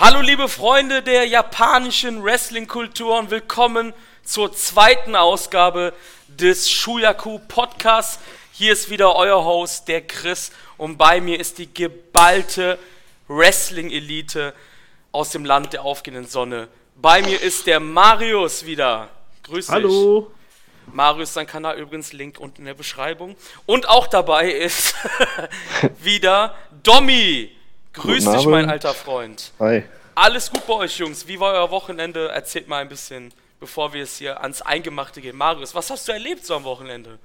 Hallo liebe Freunde der japanischen Wrestling-Kultur und willkommen zur zweiten Ausgabe des Shuyaku Podcasts. Hier ist wieder euer Host, der Chris, und bei mir ist die geballte Wrestling-Elite aus dem Land der aufgehenden Sonne. Bei mir ist der Marius wieder. Grüß dich. Hallo. Marius, sein Kanal übrigens, Link unten in der Beschreibung. Und auch dabei ist wieder Domi. Grüß dich, mein alter Freund. Hi. Alles gut bei euch, Jungs. Wie war euer Wochenende? Erzählt mal ein bisschen, bevor wir es hier ans Eingemachte gehen. Marius, was hast du erlebt so am Wochenende?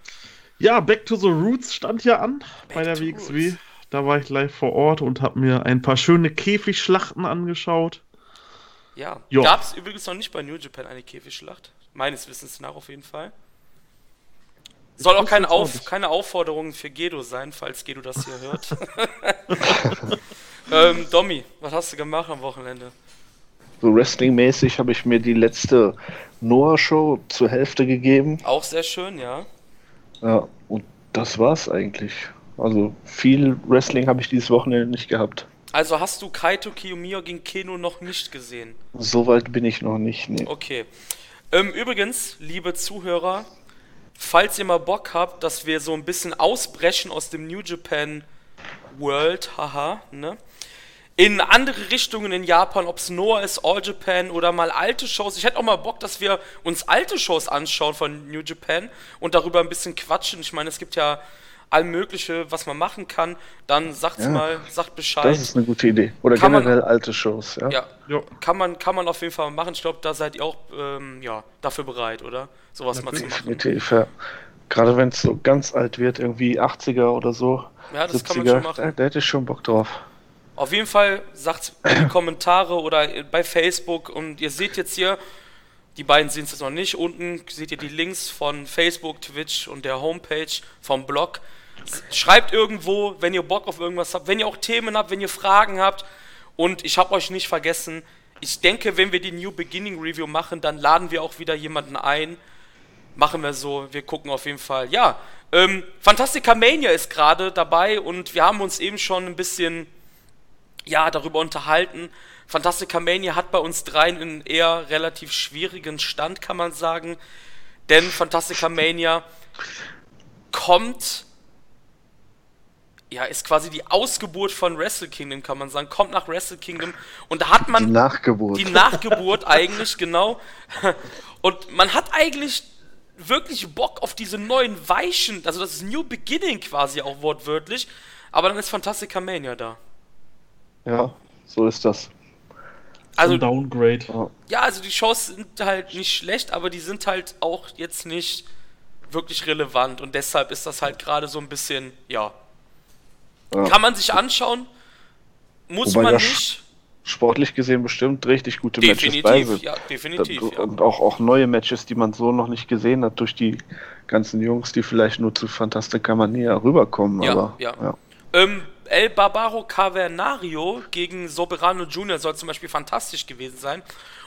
Ja, Back to the Roots stand ja an Back bei der WXW. Roots. Da war ich live vor Ort und habe mir ein paar schöne Käfigschlachten angeschaut. Ja. Gab es übrigens noch nicht bei New Japan eine Käfigschlacht? Meines Wissens nach auf jeden Fall. Soll auch keine, auch Auf keine Aufforderung für Gedo sein, falls Gedo das hier hört. ähm, Domi, was hast du gemacht am Wochenende? So Wrestling-mäßig habe ich mir die letzte Noah-Show zur Hälfte gegeben. Auch sehr schön, ja. Ja, und das war's eigentlich. Also viel Wrestling habe ich dieses Wochenende nicht gehabt. Also hast du Kaito Kiyomiya gegen Keno noch nicht gesehen? Soweit bin ich noch nicht. Nee. Okay. Ähm, übrigens, liebe Zuhörer, falls ihr mal Bock habt, dass wir so ein bisschen ausbrechen aus dem New Japan World, haha, ne? In andere Richtungen in Japan, ob es Noah ist, All Japan oder mal alte Shows. Ich hätte auch mal Bock, dass wir uns alte Shows anschauen von New Japan und darüber ein bisschen quatschen. Ich meine, es gibt ja all mögliche, was man machen kann. Dann sagt's Ja. mal, sagt Bescheid. Das ist eine gute Idee. Oder Kann man- generell alte Shows, ja? ja, Jo. kann man, kann man auf jeden Fall machen. Ich glaube, da seid ihr auch ähm, ja, dafür bereit, oder? Sowas mal zu machen. Definitiv, ja. Gerade wenn es so ganz alt wird, irgendwie 80er oder so. Ja, das 70er, kann man schon machen. Da, da hätte ich schon Bock drauf. Auf jeden Fall sagt in die Kommentare oder bei Facebook und ihr seht jetzt hier, die beiden sehen es jetzt noch nicht, unten seht ihr die Links von Facebook, Twitch und der Homepage vom Blog. Schreibt irgendwo, wenn ihr Bock auf irgendwas habt, wenn ihr auch Themen habt, wenn ihr Fragen habt und ich habe euch nicht vergessen, ich denke, wenn wir die New Beginning Review machen, dann laden wir auch wieder jemanden ein. Machen wir so, wir gucken auf jeden Fall. Ja, ähm, Fantastica Mania ist gerade dabei und wir haben uns eben schon ein bisschen ja, darüber unterhalten. Fantastica Mania hat bei uns dreien einen eher relativ schwierigen Stand, kann man sagen. Denn Fantastica Mania kommt, ja, ist quasi die Ausgeburt von Wrestle Kingdom, kann man sagen. Kommt nach Wrestle Kingdom und da hat Die man Nachgeburt. die Nachgeburt eigentlich, genau. Und man hat eigentlich wirklich Bock auf diese neuen Weichen, also das ist New Beginning quasi auch wortwörtlich. Aber dann ist Fantastica Mania da. Ja, so ist das. Also Downgrade. Ja. Also die Shows sind halt nicht schlecht, aber die sind halt auch jetzt nicht wirklich relevant und deshalb ist das halt gerade so ein bisschen, ja. Ja. Kann man sich anschauen, muss Wobei man nicht. Sportlich gesehen bestimmt richtig gute Matches bei Definitiv, sind. ja, definitiv. Und- Ja. Und auch, auch neue Matches, die man so noch nicht gesehen hat, durch die ganzen Jungs, die vielleicht nur zu Fantastica Mania rüberkommen. Ja, aber, ja. ja. Ähm, El Barbaro Cavernario gegen Soberano Jr. soll zum Beispiel fantastisch gewesen sein.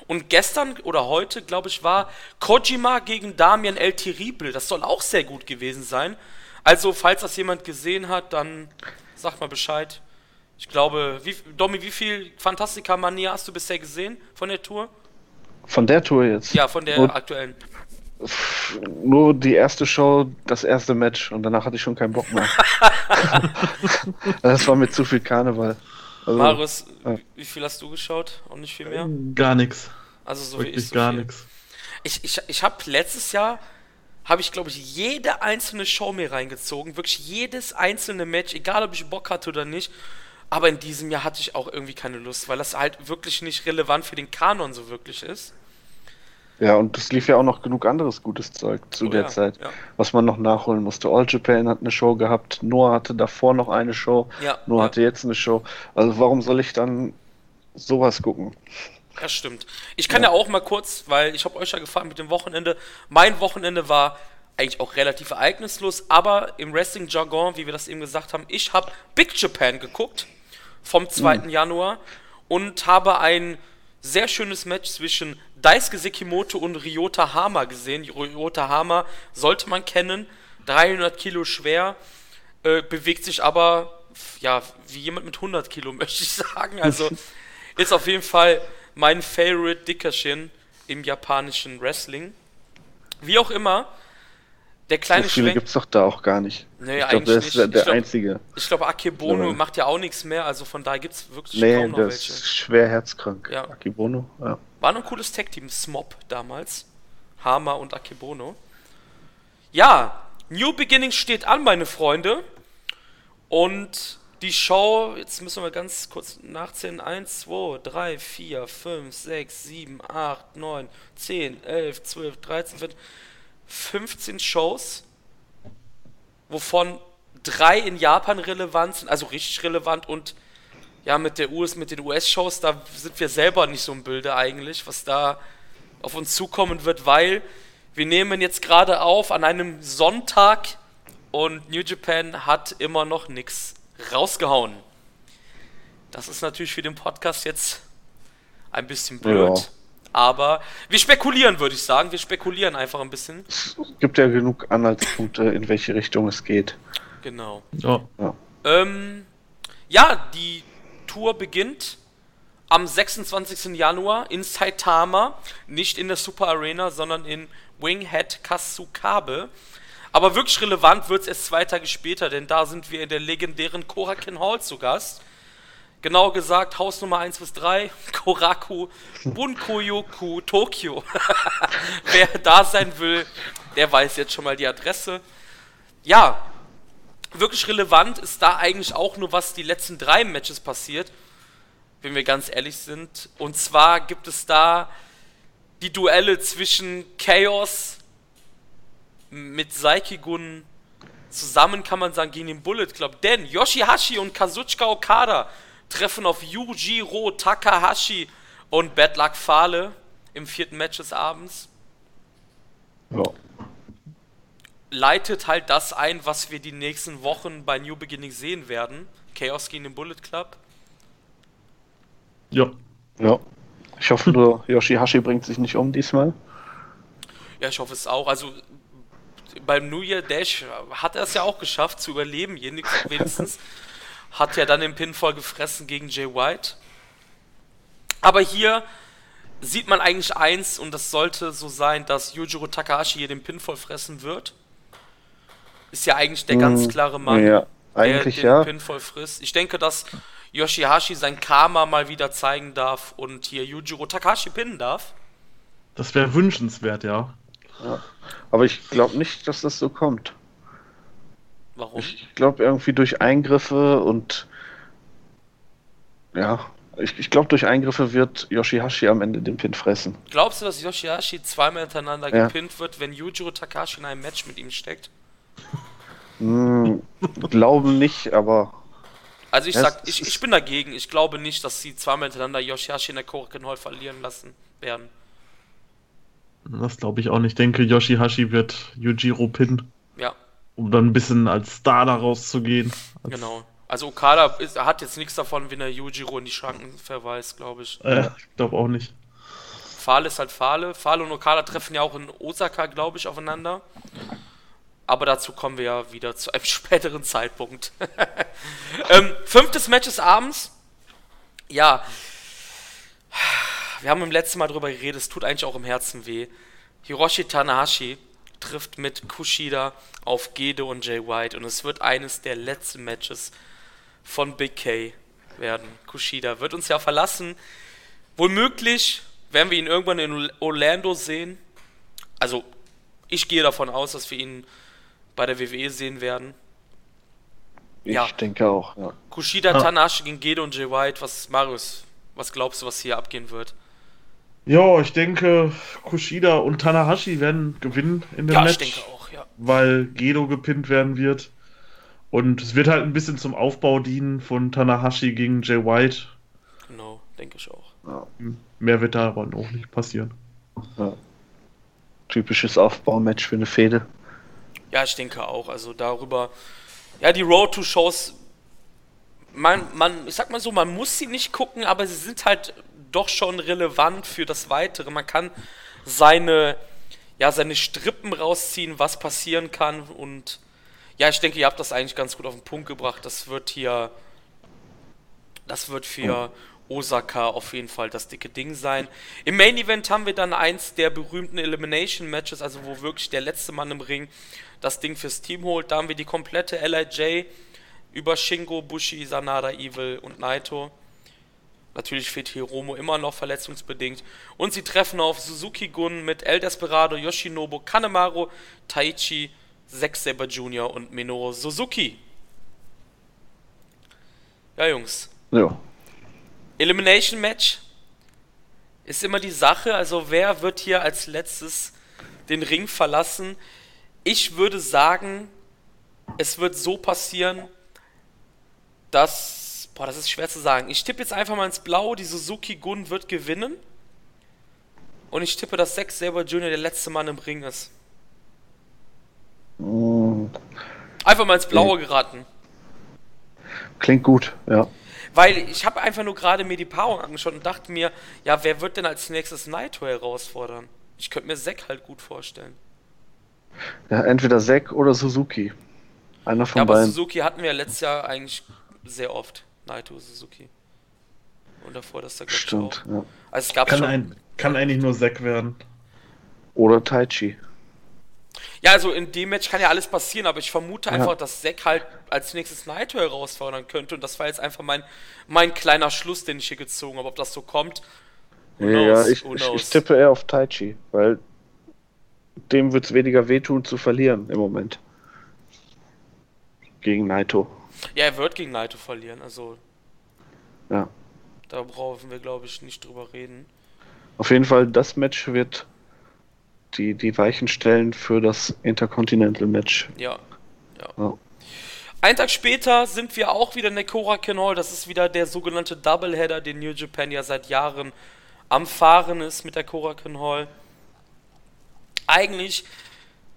Und gestern oder heute, glaube ich, war Kojima gegen Damian El Terrible. Das soll auch sehr gut gewesen sein. Also, falls das jemand gesehen hat, dann sagt mal Bescheid. Ich glaube, wie, Domi, wie viel Fantastica Mania hast du bisher gesehen von der Tour? Von der Tour jetzt. Ja, von der Nur, aktuellen. Nur die erste Show, das erste Match und danach hatte ich schon keinen Bock mehr. das war mir zu viel Karneval. Also, Marius, ja. wie viel hast du geschaut? Auch nicht viel mehr? Gar nichts. Also, so wie ich. Wirklich So gar nichts. Ich, ich, ich habe letztes Jahr, habe ich glaube ich jede einzelne Show mir reingezogen. Wirklich jedes einzelne Match, egal ob ich Bock hatte oder nicht. Aber in diesem Jahr hatte ich auch irgendwie keine Lust, weil das halt wirklich nicht relevant für den Kanon so wirklich ist. Ja, und es lief ja auch noch genug anderes gutes Zeug zu Oh der ja, Zeit, ja. was man noch nachholen musste. All Japan hat eine Show gehabt, Noah hatte davor noch eine Show, Ja, Noah hatte jetzt eine Show. Also warum soll ich dann sowas gucken? Das stimmt. Ich kann ja, auch mal kurz, weil ich habe euch ja gefragt mit dem Wochenende. Mein Wochenende war eigentlich auch relativ ereignislos, aber im Wrestling-Jargon, wie wir das eben gesagt haben, ich habe Big Japan geguckt vom 2. Januar und habe ein sehr schönes Match zwischen Daisuke Sekimoto und Ryota Hama gesehen. Ryota Hama sollte man kennen, 300 Kilo schwer, äh, bewegt sich aber, ja, wie jemand mit 100 Kilo, möchte ich sagen. Also Ist auf jeden Fall mein Favorite Dickerchen im japanischen Wrestling. Wie auch immer, der kleine so viele Schwenk. gibt es doch da auch gar nicht. Nee, ich glaube, der ist nicht. der, Ich der glaub- einzige. Ich glaube, Akebono Ja. macht ja auch nichts mehr, also von daher gibt es wirklich Nee, kaum noch der welche. ist schwer herzkrank. Ja. Akibono, ja. War noch ein cooles Tag-Team, Smop damals. Hama und Akebono. Ja, New Beginning steht an, meine Freunde. Und die Show, jetzt müssen wir ganz kurz nachzählen. 1, 2, 3, 4, 5, 6, 7, 8, 9, 10, 11, 12, 13, 14, 15 Shows, wovon drei in Japan relevant sind, also richtig relevant und ja, mit der US, mit den US-Shows, da sind wir selber nicht so im Bilde eigentlich, was da auf uns zukommen wird, weil wir nehmen jetzt gerade auf an einem Sonntag und New Japan hat immer noch nichts rausgehauen. Das ist natürlich für den Podcast jetzt ein bisschen blöd. Ja. Aber wir spekulieren, würde ich sagen. Wir spekulieren einfach ein bisschen. Es gibt ja genug Anhaltspunkte, in welche Richtung es geht. Genau. Ja. Ähm, ja, die Tour beginnt am 26. Januar in Saitama, nicht in der Super Arena, sondern in Winghead Kasukabe. Aber wirklich relevant wird es erst zwei Tage später, denn da sind wir in der legendären Korakin Hall zu Gast. Genau gesagt, Haus Nummer 1 bis 3, Koraku Bunkoyoku Tokyo. Wer da sein will, der weiß jetzt schon mal die Adresse. Ja, wirklich relevant ist da eigentlich auch nur, was die letzten drei Matches passiert, wenn wir ganz ehrlich sind. Und zwar gibt es da die Duelle zwischen Chaos mit Saikigun zusammen, kann man sagen, gegen den Bullet Club. Denn Yoshihashi und Kazuchika Okada treffen auf Yujiro Takahashi und Bad Luck Fale im vierten Match des Abends. Ja. Leitet halt das ein, was wir die nächsten Wochen bei New Beginning sehen werden. Chaos gegen den Bullet Club. Ja. ja. Ich hoffe nur, Yoshihashi bringt sich nicht um diesmal. Ja, ich hoffe es auch. Also beim New Year Dash hat er es ja auch geschafft zu überleben, wenigstens. Hat ja dann den Pinfall gefressen gegen Jay White. Aber hier sieht man eigentlich eins, und das sollte so sein, dass Yujiro Takahashi hier den Pinfall fressen wird. Ist ja eigentlich der ganz Hm, klare Mann. Ja, eigentlich der den ja. Pinfall frisst. Ich denke, dass Yoshihashi sein Karma mal wieder zeigen darf und hier Yujiro Takahashi pinnen darf. Das wäre wünschenswert, ja. Aber ich glaube nicht, dass das so kommt. Warum? Ich glaube irgendwie durch Eingriffe und ja, ich, ich glaube durch Eingriffe wird Yoshihashi am Ende den Pin fressen. Glaubst du, dass Yoshihashi zweimal hintereinander Ja. gepinnt wird, wenn Yujiro Takahashi in einem Match mit ihm steckt? Hm, glauben nicht, aber Also ich sag, ich, ich bin dagegen. Ich glaube nicht, dass sie zweimal hintereinander Yoshihashi in der Korakuen Hall verlieren lassen werden. Das glaube ich auch nicht. Ich denke, Yoshihashi wird Yujiro pinnen, Ja, um dann ein bisschen als Star da rauszugehen. Als, genau. Also Okada ist, hat jetzt nichts davon, wenn er Yujiro in die Schranken verweist, glaube ich. Äh, ich glaube auch nicht. Fahle ist halt Fahle. Fahle und Okada treffen ja auch in Osaka, glaube ich, aufeinander. Aber dazu kommen wir ja wieder zu einem späteren Zeitpunkt. ähm, fünftes Match des Abends. Ja. Wir haben im letzten Mal drüber geredet, es tut eigentlich auch im Herzen weh. Hiroshi Tanahashi trifft mit Kushida auf Gedo und Jay White und es wird eines der letzten Matches von Big K werden. Kushida wird uns ja verlassen. Womöglich werden wir ihn irgendwann in Orlando sehen. Also, ich gehe davon aus, dass wir ihn bei der WWE sehen werden. ich Ja. denke auch, ja. Kushida, Ah. Tanahashi gegen Gedo und Jay White. Was, Marius, was glaubst du, was hier abgehen wird? Ja, ich denke, Kushida und Tanahashi werden gewinnen in dem Ja, Match, ich denke auch, ja. weil Gedo gepinnt werden wird. Und es wird halt ein bisschen zum Aufbau dienen von Tanahashi gegen Jay White. Genau, denke ich auch. ja. Mehr wird da aber auch nicht passieren. Typisches Aufbaumatch für eine Fehde. Ja, ich denke auch. Also darüber. Ja, die Road to Shows. Man, man, ich sag mal so, man muss sie nicht gucken, aber sie sind halt doch schon relevant für das Weitere. Man kann seine, ja, seine Strippen rausziehen, was passieren kann. Und ja, ich denke, ihr habt das eigentlich ganz gut auf den Punkt gebracht. Das wird hier. Das wird für Osaka auf jeden Fall das dicke Ding sein. Im Main Event haben wir dann eins der berühmten Elimination Matches, also wo wirklich der letzte Mann im Ring das Ding fürs Team holt. Da haben wir die komplette LIJ über Shingo, Bushi, Sanada, Evil und Naito. Natürlich fehlt Hiromo immer noch verletzungsbedingt. Und sie treffen auf Suzuki Gun mit El Desperado, Yoshinobu, Kanemaru, Taichi, Zack Saber Jr. und Minoru Suzuki. Ja, Jungs. Ja. Elimination Match ist immer die Sache. Also, wer wird hier als letztes den Ring verlassen? Ich würde sagen, es wird so passieren, dass. Boah, das ist schwer zu sagen. Ich tippe jetzt einfach mal ins Blau, die Suzuki Gun wird gewinnen. Und ich tippe, dass Zack Saber Jr. der letzte Mann im Ring ist. Mm, Einfach mal ins Blaue geraten. Klingt gut, ja. Weil ich habe einfach nur gerade mir die Paarung angeschaut und dachte mir, ja, wer wird denn als nächstes Naito herausfordern? Ich könnte mir Zack halt gut vorstellen. Ja. Entweder Zack oder Suzuki. Einer von Ja, aber beiden. Suzuki hatten wir ja letztes Jahr eigentlich sehr oft. Naito, Suzuki. Und davor das da glaub ich, Stimmt, auch. ja. Also es gab Kann, schon. ein, kann eigentlich nur Zack werden. Oder Taichi. Ja, also in dem Match kann ja alles passieren, aber ich vermute Ja. einfach, dass Zack halt als nächstes Naito herausfordern könnte. Und das war jetzt einfach mein, mein kleiner Schluss, den ich hier gezogen habe. Ob das so kommt, Ja, knows? ich, ich, ich tippe eher auf Taichi, weil dem wird es weniger wehtun zu verlieren im Moment. Gegen Naito. ja, er wird gegen Naito verlieren. Also Ja. da brauchen wir, glaube ich, nicht drüber reden. Auf jeden Fall, das Match wird die, die Weichen stellen für das Intercontinental Match. Ja. ja. Ja. Einen Tag später sind wir auch wieder in der Korakuen Hall. Das ist wieder der sogenannte Doubleheader, den New Japan ja seit Jahren am Fahren ist mit der Korakuen Hall. Eigentlich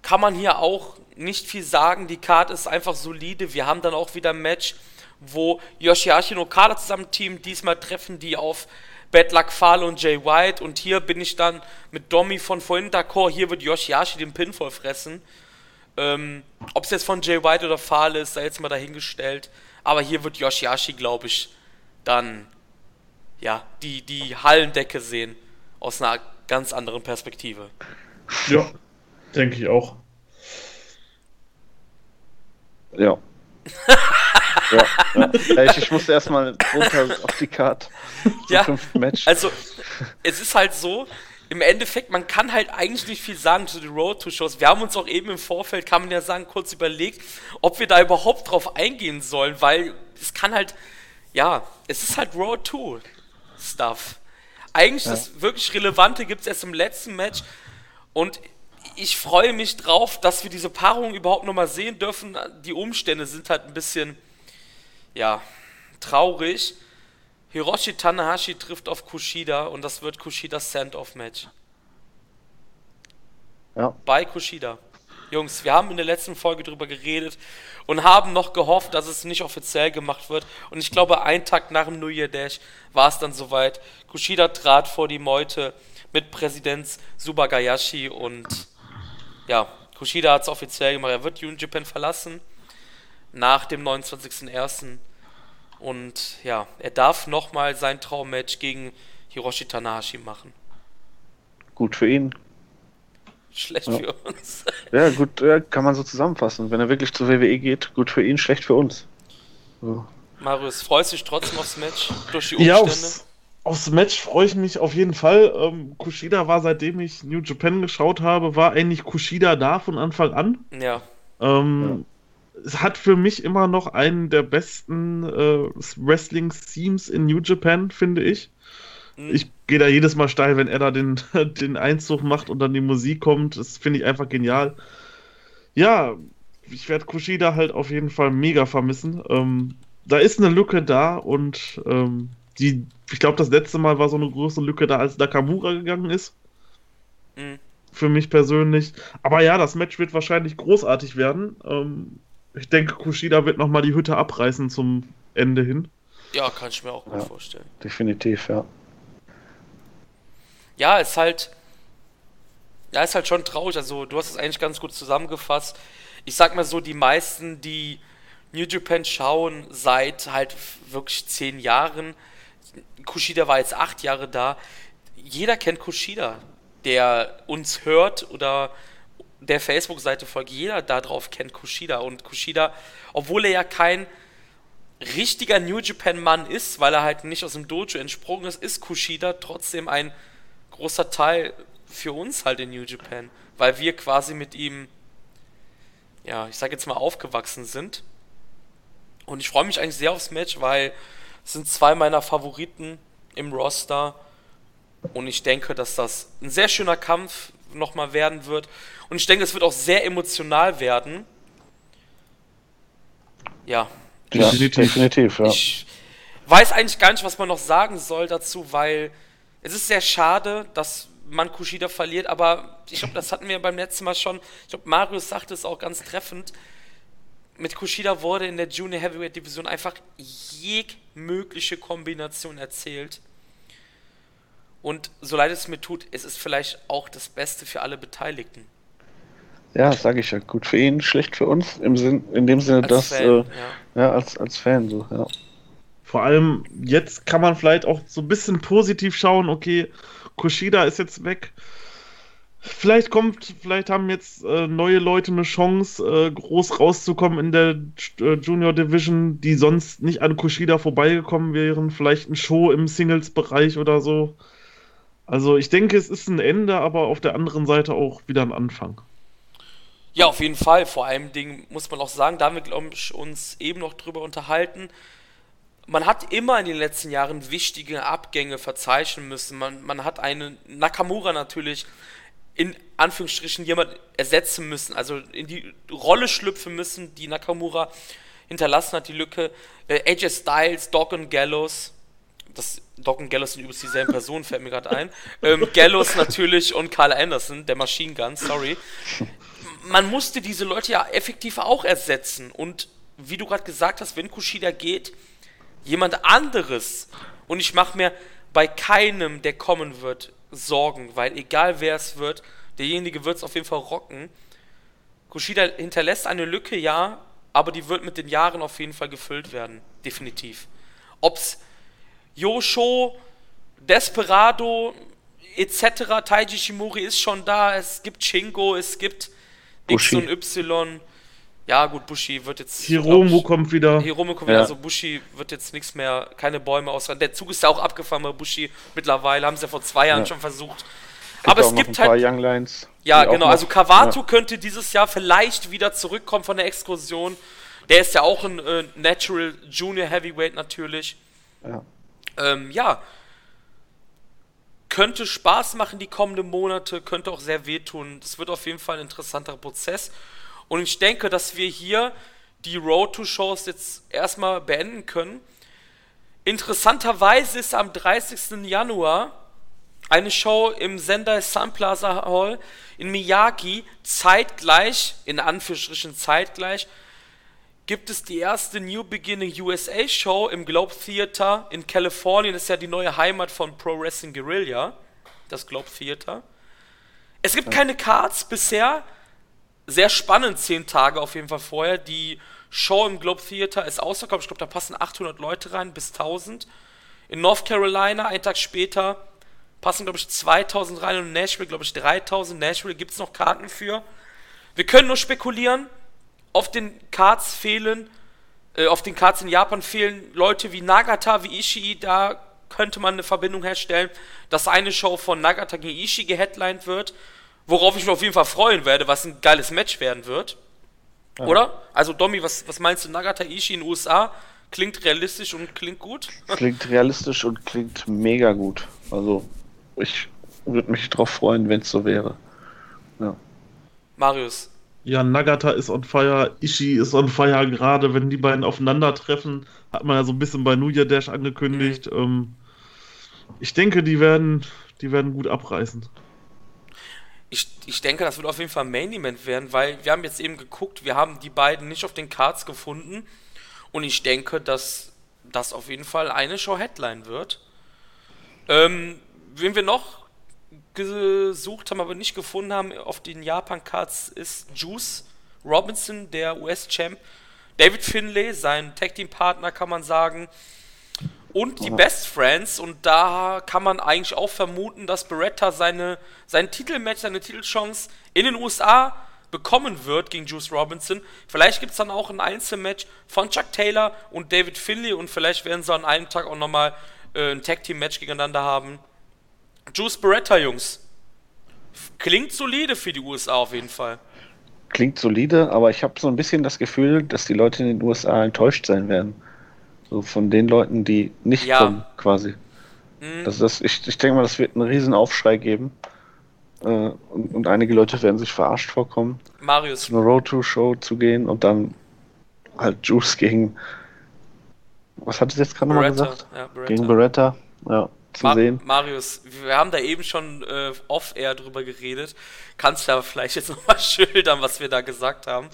kann man hier auch nicht viel sagen. Die Card ist einfach solide. Wir haben dann auch wieder ein Match, wo Yoshihashi und Okada zusammen teamen. Diesmal treffen die auf Bad Luck Fale und Jay White. Und hier bin ich dann mit Domi von vorhin d'accord. Hier wird Yoshihashi den Pinfall fressen. Ähm, Ob es jetzt von Jay White oder Fale ist, sei jetzt mal dahingestellt. Aber hier wird Yoshihashi, glaube ich, dann ja, die, die Hallendecke sehen. Aus einer ganz anderen Perspektive. Ja, denke ich auch. Ja. ja, ja. ja ich, ich musste erstmal runter auf die Karte zum Ja, Match. Also, es ist halt so, im Endeffekt, man kann halt eigentlich nicht viel sagen zu den Road to Shows. Wir haben uns auch eben im Vorfeld, kann man ja sagen, kurz überlegt, ob wir da überhaupt drauf eingehen sollen, weil es kann halt, ja, es ist halt Road to Stuff. Eigentlich das wirklich Relevante gibt es erst im letzten Match und ich freue mich drauf, dass wir diese Paarung überhaupt nochmal sehen dürfen. Die Umstände sind halt ein bisschen, ja, traurig. Hiroshi Tanahashi trifft auf Kushida und das wird Kushidas Send-Off-Match. ja. Bei Kushida. Jungs, wir haben in der letzten Folge drüber geredet und haben noch gehofft, dass es nicht offiziell gemacht wird. Und ich glaube, einen Tag nach dem New Year Dash war es dann soweit. Kushida trat vor die Meute mit Präsident Subagayashi und ja, Kushida hat es offiziell gemacht. Er wird New Japan verlassen nach dem 29.01. Und ja, er darf nochmal sein Traummatch gegen Hiroshi Tanahashi machen. Gut für ihn. Schlecht Ja. für uns. Ja, gut, ja, kann man so zusammenfassen. Wenn er wirklich zur WWE geht, gut für ihn, schlecht für uns. So. Marius, freust du dich trotzdem aufs Match durch die Ja, Umstände? aufs, aufs Match freue ich mich auf jeden Fall. Ähm, Kushida war, seitdem ich New Japan geschaut habe, war eigentlich Kushida da von Anfang an. ja, Ähm, Es hat für mich immer noch einen der besten äh, Wrestling-Themes in New Japan, finde ich. Mhm. Ich gehe da jedes Mal steil, wenn er da den, den Einzug macht und dann die Musik kommt. Das finde ich einfach genial. Ja, ich werde Kushida halt auf jeden Fall mega vermissen. Ähm, da ist eine Lücke da und ähm, die, ich glaube, das letzte Mal war so eine große Lücke da, als Nakamura gegangen ist. Mhm. Für mich persönlich. Aber ja, das Match wird wahrscheinlich großartig werden. Ähm, ich denke, Kushida wird nochmal die Hütte abreißen zum Ende hin. ja, kann ich mir auch gut Ja. vorstellen. Definitiv, ja. Ja, ist halt. Ja, ist halt schon traurig. Also, du hast es eigentlich ganz gut zusammengefasst. Ich sag mal so, die meisten, die New Japan schauen, seit halt wirklich zehn Jahren, Kushida war jetzt acht Jahre da. Jeder kennt Kushida, der uns hört oder der Facebook-Seite folgt. Jeder darauf kennt Kushida. Und Kushida, obwohl er ja kein richtiger New Japan-Mann ist, weil er halt nicht aus dem Dojo entsprungen ist, ist Kushida trotzdem ein großer Teil für uns halt in New Japan, weil wir quasi mit ihm, ja, ich sag jetzt mal, aufgewachsen sind. Und ich freue mich eigentlich sehr aufs Match, weil sind zwei meiner Favoriten im Roster. Und ich denke, dass das ein sehr schöner Kampf nochmal werden wird. Und ich denke, es wird auch sehr emotional werden. Ja, ja, definitiv. definitiv ja. Ich weiß eigentlich gar nicht, was man noch sagen soll dazu, weil es ist sehr schade, dass man Kushida verliert, aber ich glaube, das hatten wir beim letzten Mal schon. Ich glaube, Marius sagte es auch ganz treffend. Mit Kushida wurde in der Junior Heavyweight Division einfach jegmögliche Kombination erzählt. Und so leid es mir tut, es ist vielleicht auch das Beste für alle Beteiligten. Ja, sage ich ja. Gut für ihn, schlecht für uns. Im Sinn, in dem Sinne, als dass Fan, äh, ja. ja, als, als Fan so, ja. Vor allem jetzt kann man vielleicht auch so ein bisschen positiv schauen, okay, Kushida ist jetzt weg. Vielleicht kommt, vielleicht haben jetzt äh, neue Leute eine Chance, äh, groß rauszukommen in der äh, Junior Division, die sonst nicht an Kushida vorbeigekommen wären. Vielleicht ein Show im Singles-Bereich oder so. Also ich denke, es ist ein Ende, aber auf der anderen Seite auch wieder ein Anfang. Ja, auf jeden Fall. Vor allem Ding muss man auch sagen, da haben wir, glaube ich, uns eben noch drüber unterhalten. Man hat immer in den letzten Jahren wichtige Abgänge verzeichnen müssen. Man, man hat einen Nakamura natürlich in Anführungsstrichen jemand ersetzen müssen, also in die Rolle schlüpfen müssen, die Nakamura hinterlassen hat, die Lücke. Äh, AJ Styles, Doc und Gallows, das Doc und Gallows sind übrigens dieselben Personen, fällt mir gerade ein. Ähm, Gallows natürlich und Carl Anderson, der Machine Gun, sorry man musste diese Leute ja effektiv auch ersetzen. Und wie du gerade gesagt hast, wenn Kushida geht, jemand anderes. Und ich mache mir bei keinem, der kommen wird, Sorgen, weil egal wer es wird, derjenige wird es auf jeden Fall rocken. Kushida hinterlässt eine Lücke, ja, aber die wird mit den Jahren auf jeden Fall gefüllt werden. Definitiv. Ob's Yosho, Desperado etc., Taiji Shimori ist schon da, es gibt Shingo, es gibt Bushi. X und Y. Ja, gut, Bushi wird jetzt. Hiromu ich, kommt wieder. Hiromu kommt ja. wieder, also Bushi wird jetzt nichts mehr, keine Bäume ausrennen. Der Zug ist ja auch abgefahren bei Bushi mittlerweile, haben sie ja vor zwei Jahren ja. schon versucht. Gibt Aber es gibt halt. Young Lines, ja, genau. Also Kawato ja. könnte dieses Jahr vielleicht wieder zurückkommen von der Exkursion. Der ist ja auch ein äh, Natural Junior Heavyweight natürlich. Ja. Ähm, ja, könnte Spaß machen die kommenden Monate, könnte auch sehr wehtun. Es wird auf jeden Fall ein interessanter Prozess. Und ich denke, dass wir hier die Road to Shows jetzt erstmal beenden können. Interessanterweise ist am 30. Januar eine Show im Sendai Sun Plaza Hall in Miyagi zeitgleich, in Anführungsstrichen zeitgleich, gibt es die erste New Beginning USA Show im Globe Theater in Kalifornien. Das ist ja die neue Heimat von Pro Wrestling Guerrilla, das Globe Theater. Es gibt keine Cards bisher. Sehr spannend, zehn Tage auf jeden Fall vorher. Die Show im Globe Theater ist ausverkauft. Ich glaube, da passen 800 Leute rein, bis 1000. In North Carolina, einen Tag später, passen, glaube ich, 2000 rein. Und in Nashville, glaube ich, 3000. Nashville gibt es noch Karten für. Wir können nur spekulieren auf den Cards fehlen, äh, auf den Cards in Japan fehlen Leute wie Nagata, wie Ishii, da könnte man eine Verbindung herstellen, dass eine Show von Nagata gegen Ishii geheadlined wird, worauf ich mich auf jeden Fall freuen werde, was ein geiles Match werden wird. Ja. Oder? Also Domi, was, was meinst du, Nagata Ishii in den USA? Klingt realistisch und klingt gut? Klingt realistisch und klingt mega gut. Also ich würde mich drauf freuen, wenn es so wäre. Ja. Marius, ja, Nagata ist on fire, Ishii ist on fire, gerade wenn die beiden aufeinandertreffen, hat man ja so ein bisschen bei Nuya Dash angekündigt. Mhm. Ähm, ich denke, die werden, die werden gut abreißen. Ich, ich denke, das wird auf jeden Fall Main Event werden, weil wir haben jetzt eben geguckt, wir haben die beiden nicht auf den Cards gefunden und ich denke, dass das auf jeden Fall eine Show Headline wird. Ähm, wen wir noch gesucht haben, aber nicht gefunden haben auf den Japan-Cards ist Juice Robinson, der US-Champ. David Finlay, sein Tag-Team-Partner, kann man sagen. Und die Best Friends. Und da kann man eigentlich auch vermuten, dass Beretta seine, sein Titelmatch, seine Titelchance in den USA bekommen wird gegen Juice Robinson. Vielleicht gibt es dann auch ein Einzelmatch von Chuck Taylor und David Finley und vielleicht werden sie an einem Tag auch nochmal äh, ein Tag Team Match gegeneinander haben. Juice Beretta, Jungs. Klingt solide für die USA auf jeden Fall. Klingt solide, aber ich habe so ein bisschen das Gefühl, dass die Leute in den USA enttäuscht sein werden. So von den Leuten, die nicht Ja. kommen, quasi. Mhm. Das ist, ich, ich denke mal, das wird einen riesen Aufschrei geben. Äh, und, und einige Leute werden sich verarscht vorkommen, Marius, zu einer Road to Show zu gehen und dann halt Juice gegen. Was hat es jetzt gerade nochmal gesagt? Ja, Beretta. Gegen Beretta, ja, zu Ma sehen. Marius, wir haben da eben schon äh, off-air drüber geredet. Kannst du da vielleicht jetzt nochmal schildern, was wir da gesagt haben?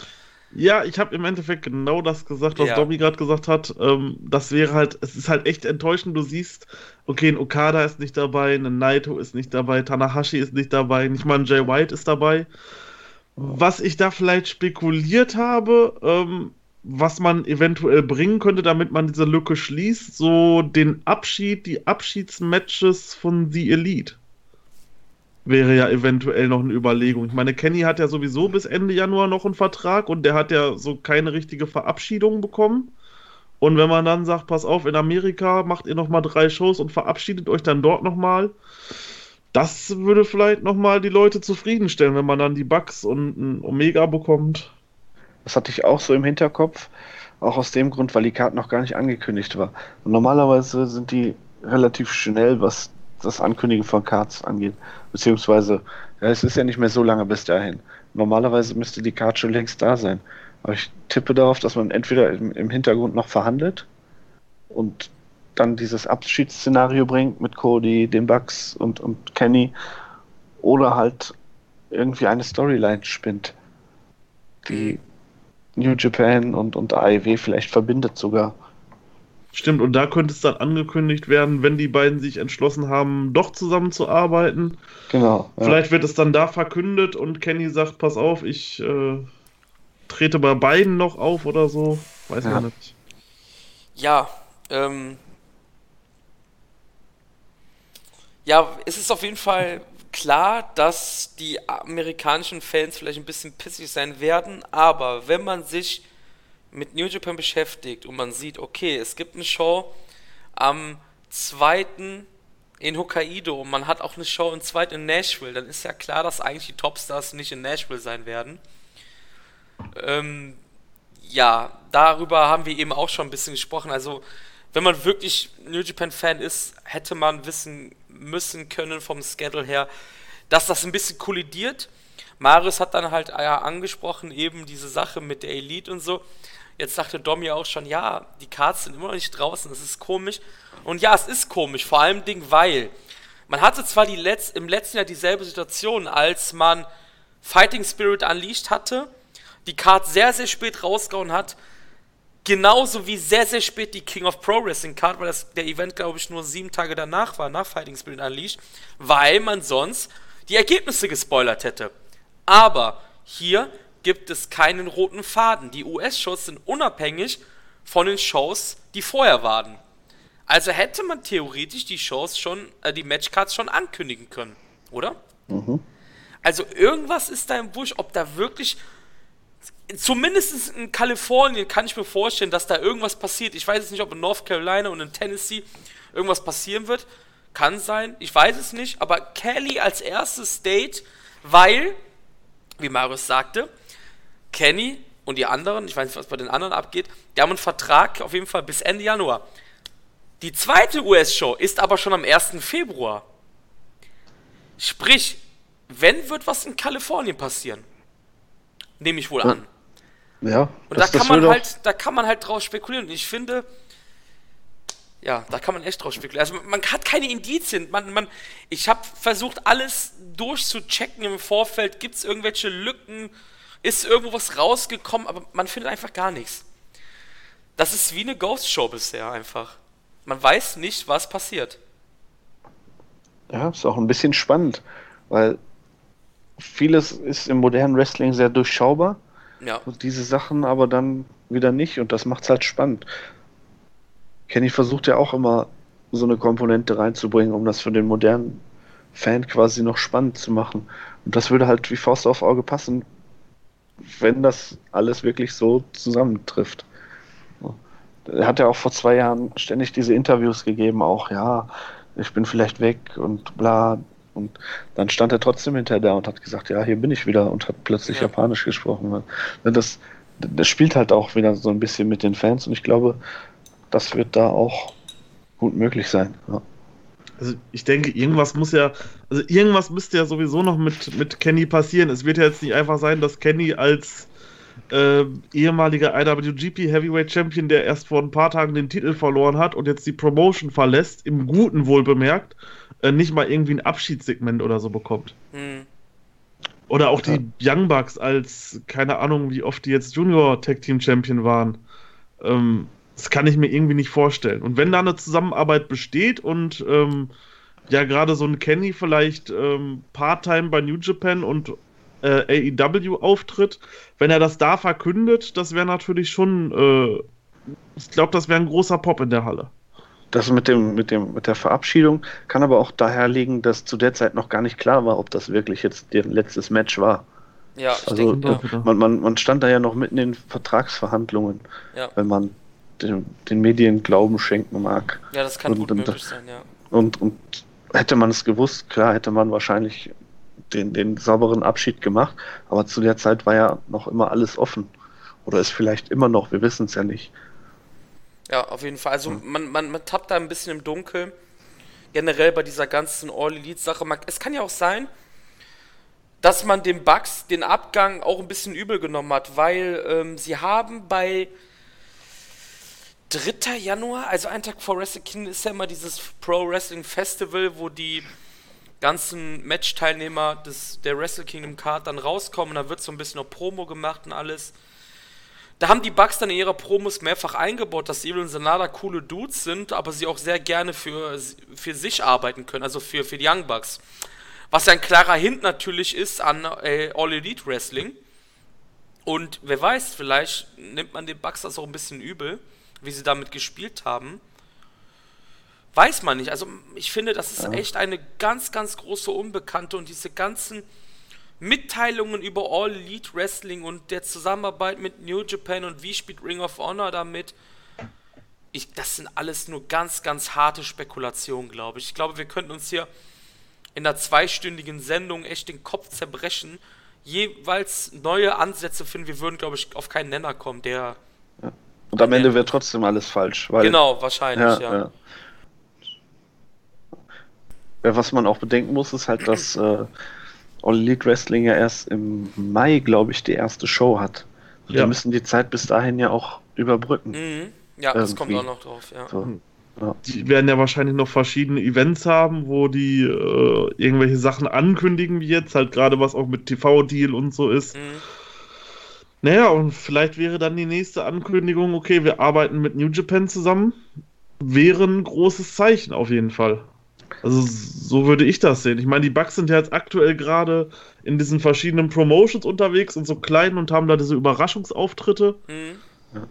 Ja, ich habe im Endeffekt genau das gesagt, was Ja. Domi gerade gesagt hat. Ähm, das wäre halt, es ist halt echt enttäuschend. Du siehst, okay, ein Okada ist nicht dabei, ein Naito ist nicht dabei, Tanahashi ist nicht dabei, nicht mal ein Jay White ist dabei. Was ich da vielleicht spekuliert habe, ähm, was man eventuell bringen könnte, damit man diese Lücke schließt, so den Abschied, die Abschiedsmatches von The Elite. Wäre ja eventuell noch eine Überlegung. Ich meine, Kenny hat ja sowieso bis Ende Januar noch einen Vertrag und der hat ja so keine richtige Verabschiedung bekommen. Und wenn man dann sagt, pass auf, in Amerika macht ihr nochmal drei Shows und verabschiedet euch dann dort nochmal, das würde vielleicht nochmal die Leute zufriedenstellen, wenn man dann die Bugs und ein Omega bekommt. Das hatte ich auch so im Hinterkopf. Auch aus dem Grund, weil die Karte noch gar nicht angekündigt war. Und normalerweise sind die relativ schnell, was das Ankündigen von Cards angeht. Beziehungsweise, ja, es ist ja nicht mehr so lange bis dahin. Normalerweise müsste die Karte schon längst da sein. Aber ich tippe darauf, dass man entweder im, im Hintergrund noch verhandelt und dann dieses Abschiedsszenario bringt mit Cody, den Bucks und, und Kenny oder halt irgendwie eine Storyline spinnt, die New Japan und, und AEW vielleicht verbindet sogar. Stimmt, und da könnte es dann angekündigt werden, wenn die beiden sich entschlossen haben, doch zusammenzuarbeiten. Genau. Ja. Vielleicht wird es dann da verkündet und Kenny sagt, pass auf, ich äh, trete bei beiden noch auf oder so. Weiß Ja. man nicht. Ja, ähm. Ja, es ist auf jeden Fall klar, dass die amerikanischen Fans vielleicht ein bisschen pissig sein werden, aber wenn man sich mit New Japan beschäftigt und man sieht, okay, es gibt eine Show am 2. in Hokkaido und man hat auch eine Show im 2. in Nashville, dann ist ja klar, dass eigentlich die Topstars nicht in Nashville sein werden. Ähm, ja, darüber haben wir eben auch schon ein bisschen gesprochen. Also, wenn man wirklich New Japan-Fan ist, hätte man wissen müssen können vom Schedule her, dass das ein bisschen kollidiert. Marius hat dann halt ja, angesprochen, eben diese Sache mit der Elite und so. Jetzt sagte Dom ja auch schon, ja, die Cards sind immer noch nicht draußen, das ist komisch. Und ja, es ist komisch, vor allem Ding, weil man hatte zwar Letz im letzten Jahr dieselbe Situation, als man Fighting Spirit Unleashed hatte, die Card sehr, sehr spät rausgehauen hat, genauso wie sehr, sehr spät die King of Pro Wrestling Card, weil das, der Event, glaube ich, nur sieben Tage danach war, nach Fighting Spirit Unleashed, weil man sonst die Ergebnisse gespoilert hätte. Aber hier gibt es keinen roten Faden. Die US-Shows sind unabhängig von den Shows, die vorher waren. Also hätte man theoretisch die Shows schon, äh, die Matchcards schon ankündigen können, oder? Also irgendwas ist da im Busch, ob da wirklich zumindest in Kalifornien kann ich mir vorstellen, dass da irgendwas passiert. Ich weiß jetzt nicht, ob in North Carolina und in Tennessee irgendwas passieren wird. Kann sein, ich weiß es nicht. Aber Kelly als erstes State, weil, wie Marius sagte, Kenny und die anderen, ich weiß nicht, was bei den anderen abgeht, die haben einen Vertrag auf jeden Fall bis Ende Januar. Die zweite US-Show ist aber schon am 1. Februar. Sprich, wenn wird was in Kalifornien passieren? Nehme ich wohl Ja. an. Ja, Und das- da kann man halt, da kann man halt drauf spekulieren. Und ich finde, ja, da kann man echt drauf spekulieren. Also man hat keine Indizien. Man, man, ich habe versucht, alles durchzuchecken im Vorfeld. Gibt es irgendwelche Lücken? Ist irgendwo was rausgekommen? Aber man findet einfach gar nichts. Das ist wie eine Ghost Show bisher einfach. Man weiß nicht, was passiert. Ja, ist auch ein bisschen spannend, weil vieles ist im modernen Wrestling sehr durchschaubar Ja. und diese Sachen aber dann wieder nicht und das macht es halt spannend. Kenny versucht ja auch immer so eine Komponente reinzubringen, um das für den modernen Fan quasi noch spannend zu machen. Und das würde halt wie Faust auf Auge passen, wenn das alles wirklich so zusammentrifft. Er hat ja auch vor zwei Jahren ständig diese Interviews gegeben, auch ja, ich bin vielleicht weg und bla. Und dann stand er trotzdem hinter da und hat gesagt, ja, hier bin ich wieder und hat plötzlich ja. Japanisch gesprochen. Das, das spielt halt auch wieder so ein bisschen mit den Fans und ich glaube, das wird da auch gut möglich sein. Ja. Also ich denke, irgendwas muss ja, also irgendwas müsste ja sowieso noch mit, mit Kenny passieren. Es wird ja jetzt nicht einfach sein, dass Kenny als äh, ehemaliger IWGP Heavyweight Champion, der erst vor ein paar Tagen den Titel verloren hat und jetzt die Promotion verlässt, im Guten wohl bemerkt, äh, nicht mal irgendwie ein Abschiedssegment oder so bekommt. Mhm. Oder auch die Young Bucks als, keine Ahnung, wie oft die jetzt Junior Tag Team Champion waren. Ähm, das kann ich mir irgendwie nicht vorstellen. Und wenn da eine Zusammenarbeit besteht und ähm, ja gerade so ein Kenny vielleicht ähm, Part-Time bei New Japan und äh, AEW auftritt, wenn er das da verkündet, das wäre natürlich schon, äh, ich glaube, das wäre ein großer Pop in der Halle. Das mit dem, mit dem, mit der Verabschiedung kann aber auch daher liegen, dass zu der Zeit noch gar nicht klar war, ob das wirklich jetzt ihr letztes Match war. Ja, also denke, ja. Man, man, man stand da ja noch mitten in Vertragsverhandlungen, ja. wenn man den, den, Medien Glauben schenken mag. Ja, das kann und, gut und, möglich sein, ja. Und, und hätte man es gewusst, klar, hätte man wahrscheinlich den, den sauberen Abschied gemacht, aber zu der Zeit war ja noch immer alles offen. Oder ist vielleicht immer noch, wir wissen es ja nicht. Ja, auf jeden Fall. Also hm. man, man, man tappt da ein bisschen im Dunkeln. Generell bei dieser ganzen All-Elite-Sache. Es kann ja auch sein, dass man den Bugs den Abgang auch ein bisschen übel genommen hat, weil ähm, sie haben bei 3. Januar, also ein Tag vor Wrestle Kingdom, ist ja immer dieses Pro Wrestling Festival, wo die ganzen Match-Teilnehmer der Wrestle Kingdom Card dann rauskommen. Da wird so ein bisschen noch Promo gemacht und alles. Da haben die Bugs dann in ihrer Promos mehrfach eingebaut, dass Evil und Sanada coole Dudes sind, aber sie auch sehr gerne für, für sich arbeiten können, also für, für die Young Bucks. Was ja ein klarer Hint natürlich ist an äh, All Elite Wrestling. Und wer weiß, vielleicht nimmt man den Bugs das auch ein bisschen übel, wie sie damit gespielt haben. Weiß man nicht. Also ich finde, das ist echt eine ganz, ganz große Unbekannte und diese ganzen Mitteilungen über All Elite Wrestling und der Zusammenarbeit mit New Japan und wie spielt Ring of Honor damit. Ich, das sind alles nur ganz, ganz harte Spekulationen, glaube ich. Ich glaube, wir könnten uns hier in einer zweistündigen Sendung echt den Kopf zerbrechen, jeweils neue Ansätze finden. Wir würden, glaube ich, auf keinen Nenner kommen, der. Und am Ende wäre trotzdem alles falsch. Weil, genau, wahrscheinlich, ja. ja. ja. Was man auch bedenken muss, ist halt, dass äh, All Elite Wrestling ja erst im Mai, glaube ich, die erste Show hat. Und ja. die müssen die Zeit bis dahin ja auch überbrücken. Mhm. Ja, Irgendwie. das kommt auch noch drauf, ja. So. Ja. Die werden ja wahrscheinlich noch verschiedene Events haben, wo die äh, irgendwelche Sachen ankündigen, wie jetzt, halt gerade was auch mit TV-Deal und so ist. Mhm. Naja, und vielleicht wäre dann die nächste Ankündigung, okay, wir arbeiten mit New Japan zusammen. Wäre ein großes Zeichen auf jeden Fall. Also so würde ich das sehen. Ich meine, die Bugs sind ja jetzt aktuell gerade in diesen verschiedenen Promotions unterwegs und so klein und haben da diese Überraschungsauftritte. Mhm. Ja.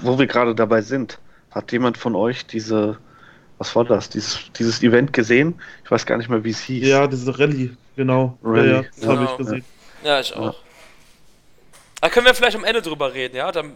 Wo wir gerade dabei sind, hat jemand von euch diese, was war das, dieses, dieses Event gesehen? Ich weiß gar nicht mehr, wie es hieß. Ja, diese Rallye, genau. Rallye. Ja, ja, das genau. habe ich gesehen. Ja, ich auch. Da können wir vielleicht am Ende drüber reden, ja, damit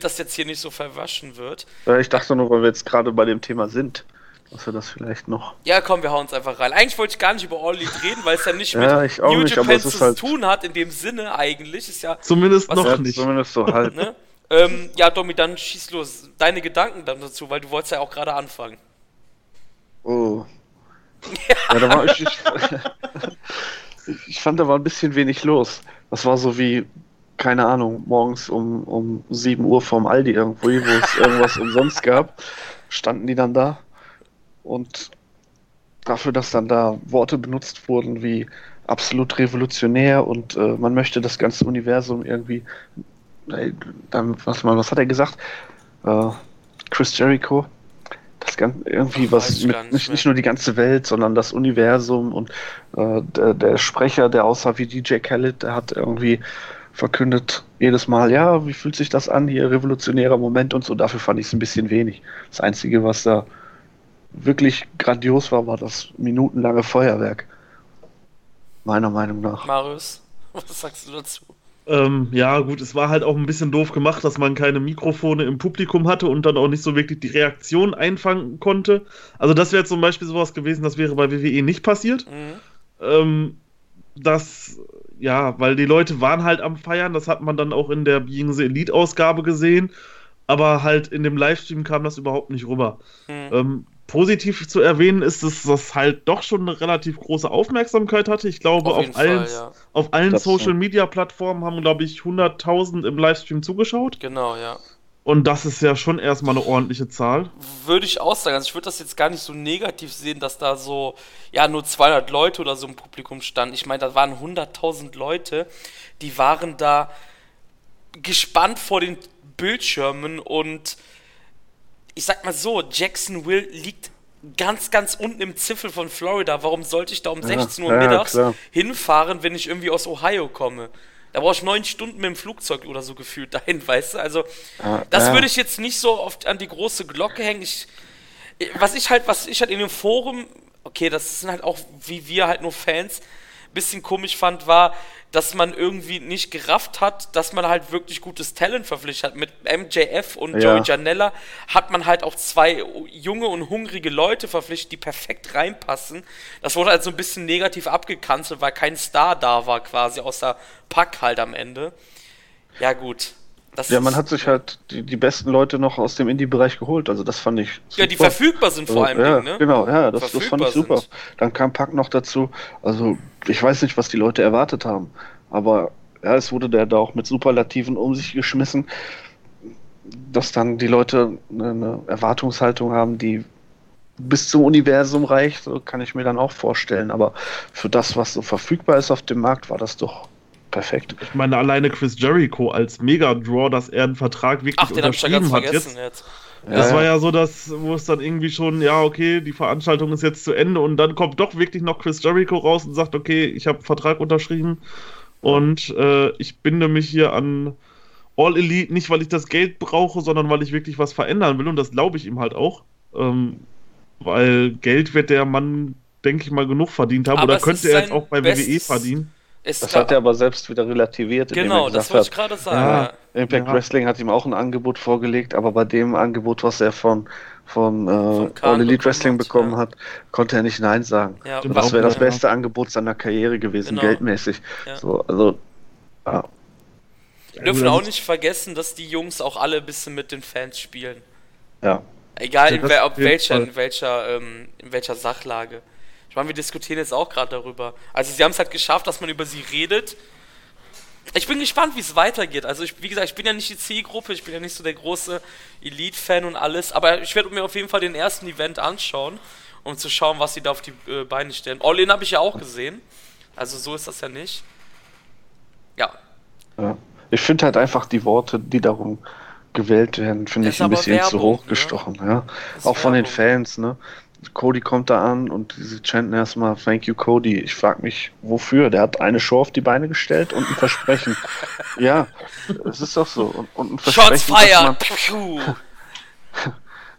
das jetzt hier nicht so verwaschen wird. Ich dachte nur, weil wir jetzt gerade bei dem Thema sind dass wir das vielleicht noch. Ja, komm, wir hauen uns einfach rein. Eigentlich wollte ich gar nicht über All Elite reden, weil es ja nicht ja, mit New nicht, Japan zu halt tun hat, in dem Sinne eigentlich. Ist ja zumindest noch ja, nicht. Zumindest so halb. Ne? Ähm, ja, Domi, dann schieß los. Deine Gedanken dann dazu, weil du wolltest ja auch gerade anfangen. Oh. Ja, ja da war ich, ich, ich fand, da war ein bisschen wenig los. Das war so wie, keine Ahnung, morgens um, um 7 Uhr vorm Aldi irgendwo, wo es irgendwas umsonst gab, standen die dann da. Und dafür, dass dann da Worte benutzt wurden wie absolut revolutionär und äh, man möchte das ganze Universum irgendwie, äh, dann, was, was hat er gesagt? Äh, Chris Jericho, das Ganze irgendwie was mit, nicht, nicht nur die ganze Welt, sondern das Universum und äh, der, der, Sprecher, der aussah wie DJ Khaled, der hat irgendwie verkündet jedes Mal, ja, wie fühlt sich das an, hier revolutionärer Moment und so. Dafür fand ich es ein bisschen wenig. Das Einzige, was da wirklich grandios war, war das minutenlange Feuerwerk. Meiner Meinung nach. Marius, was sagst du dazu? Ähm, ja, gut, es war halt auch ein bisschen doof gemacht, dass man keine Mikrofone im Publikum hatte und dann auch nicht so wirklich die Reaktion einfangen konnte. Also, das wäre zum Beispiel sowas gewesen, das wäre bei WWE nicht passiert. Mhm. Ähm, das, ja, weil die Leute waren halt am Feiern, das hat man dann auch in der Being the Elite-Ausgabe gesehen, aber halt in dem Livestream kam das überhaupt nicht rüber. Mhm. Ähm, positiv zu erwähnen ist, dass das halt doch schon eine relativ große Aufmerksamkeit hatte. Ich glaube, Auf auf, allen, Fall, ja. auf allen Das, Social Media Plattformen haben, glaube ich, 100.000 im Livestream zugeschaut. Genau, ja. Und das ist ja schon erstmal eine ordentliche Zahl. Würde ich auch sagen. Also ich würde das jetzt gar nicht so negativ sehen, dass da so, ja, nur 200 Leute oder so im Publikum standen. Ich meine, da waren 100.000 Leute, die waren da gespannt vor den Bildschirmen und ich sag mal so, Jacksonville liegt ganz, ganz unten im Zipfel von Florida. Warum sollte ich da um 16 Uhr ja, mittags klar. hinfahren, wenn ich irgendwie aus Ohio komme? Da brauche ich neun Stunden mit dem Flugzeug oder so gefühlt dahin, weißt du? Also, Ja, das ja. würde ich jetzt nicht so oft an die große Glocke hängen. Ich, was ich halt, was ich halt in dem Forum, okay, das sind halt auch wie wir halt nur Fans, bisschen komisch fand, war, dass man irgendwie nicht gerafft hat, dass man halt wirklich gutes Talent verpflichtet hat. Mit MJF und Ja. Joey Janella hat man halt auch zwei junge und hungrige Leute verpflichtet, die perfekt reinpassen. Das wurde halt so ein bisschen negativ abgekanzelt, weil kein Star da war quasi, außer Pack halt am Ende. Ja gut. Das Ja, man hat sich halt die, die besten Leute noch aus dem Indie-Bereich geholt. Also das fand ich super. Ja, die verfügbar sind vor allem, ja, ne? Genau, ja, das, das fand ich super. sind. Dann kam Pack noch dazu. Also ich weiß nicht, was die Leute erwartet haben. Aber ja, es wurde da da auch mit Superlativen um sich geschmissen, dass dann die Leute eine, eine Erwartungshaltung haben, die bis zum Universum reicht, so kann ich mir dann auch vorstellen. Aber für das, was so verfügbar ist auf dem Markt, war das doch perfekt. Ich meine, alleine Chris Jericho als Mega-Draw, dass er einen Vertrag wirklich Ach, den hab ich ja ganz unterschrieben hat vergessen jetzt. jetzt. Das Ja, war ja. so, dass, wo es dann irgendwie schon, ja, okay, die Veranstaltung ist jetzt zu Ende und dann kommt doch wirklich noch Chris Jericho raus und sagt, okay, ich habe einen Vertrag unterschrieben und äh, ich binde mich hier an All Elite, nicht weil ich das Geld brauche, sondern weil ich wirklich was verändern will und das glaube ich ihm halt auch. Ähm, weil Geld wird der Mann, denke ich mal, genug verdient haben Aber oder könnte er jetzt auch bei bestes- WWE verdienen. Ist Das klar. hat er aber selbst wieder relativiert. indem genau, er das gesagt wollte ich hat, gerade sagen. Ja. Impact Ja. Wrestling hat ihm auch ein Angebot vorgelegt, aber bei dem Angebot, was er von, von, äh, Khan All Elite bekommen Wrestling hat, bekommen ja. hat, konnte er nicht Nein sagen. Ja, Stimmt Das wäre das ja. beste Angebot seiner Karriere gewesen, Genau. geldmäßig. Ja. So, also, ja, Wir dürfen auch nicht vergessen, dass die Jungs auch alle ein bisschen mit den Fans spielen. ja. Egal in, das wer, auf ob welcher, in, welcher, ähm, in welcher Sachlage. Ich meine, wir diskutieren jetzt auch gerade darüber. Also sie haben es halt geschafft, dass man über sie redet. Ich bin gespannt, wie es weitergeht. Also ich, wie gesagt, ich bin ja nicht die Zielgruppe, ich bin ja nicht so der große Elite-Fan und alles, aber ich werde mir auf jeden Fall den ersten Event anschauen, um zu schauen, was sie da auf die äh, Beine stellen. All-In habe ich ja auch gesehen. Also so ist das ja nicht. Ja, ja. Ich finde halt einfach die Worte, die darum gewählt werden, finde ich ein bisschen zu Werbung, hoch gestochen. Ja. Auch von den Werbung. Fans, ne? Cody kommt da an und sie chanten erstmal Thank you, Cody. Ich frage mich, wofür? Der hat eine Show auf die Beine gestellt und ein Versprechen. ja, es ist doch so. Und, und ein Shots Versprechen, man- fired!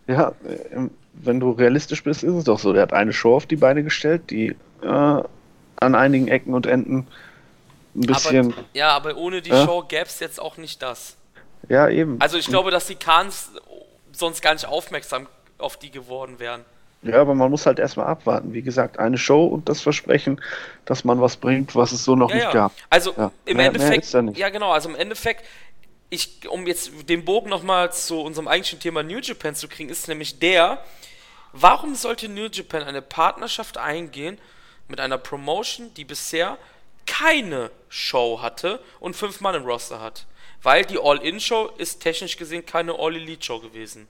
Ja, äh, wenn du realistisch bist, ist es doch so. Der hat eine Show auf die Beine gestellt, die äh, an einigen Ecken und Enden ein bisschen. Aber, ja, aber ohne die Ja? Show gäbe es jetzt auch nicht das. ja, eben. Also ich glaube, dass die Khans sonst gar nicht aufmerksam auf die geworden wären. Ja, aber man muss halt erstmal abwarten. Wie gesagt, eine Show und das Versprechen, dass man was bringt, was es so noch Ja, nicht ja. gab. Also Ja. im Mehr- mehr Endeffekt, nicht. ja genau, also im Endeffekt, ich, um jetzt den Bogen nochmal zu unserem eigentlichen Thema New Japan zu kriegen, ist nämlich der, warum sollte New Japan eine Partnerschaft eingehen mit einer Promotion, die bisher keine Show hatte und fünf Mann im Roster hat? Weil die All-In-Show ist technisch gesehen keine All-Elite-Show gewesen.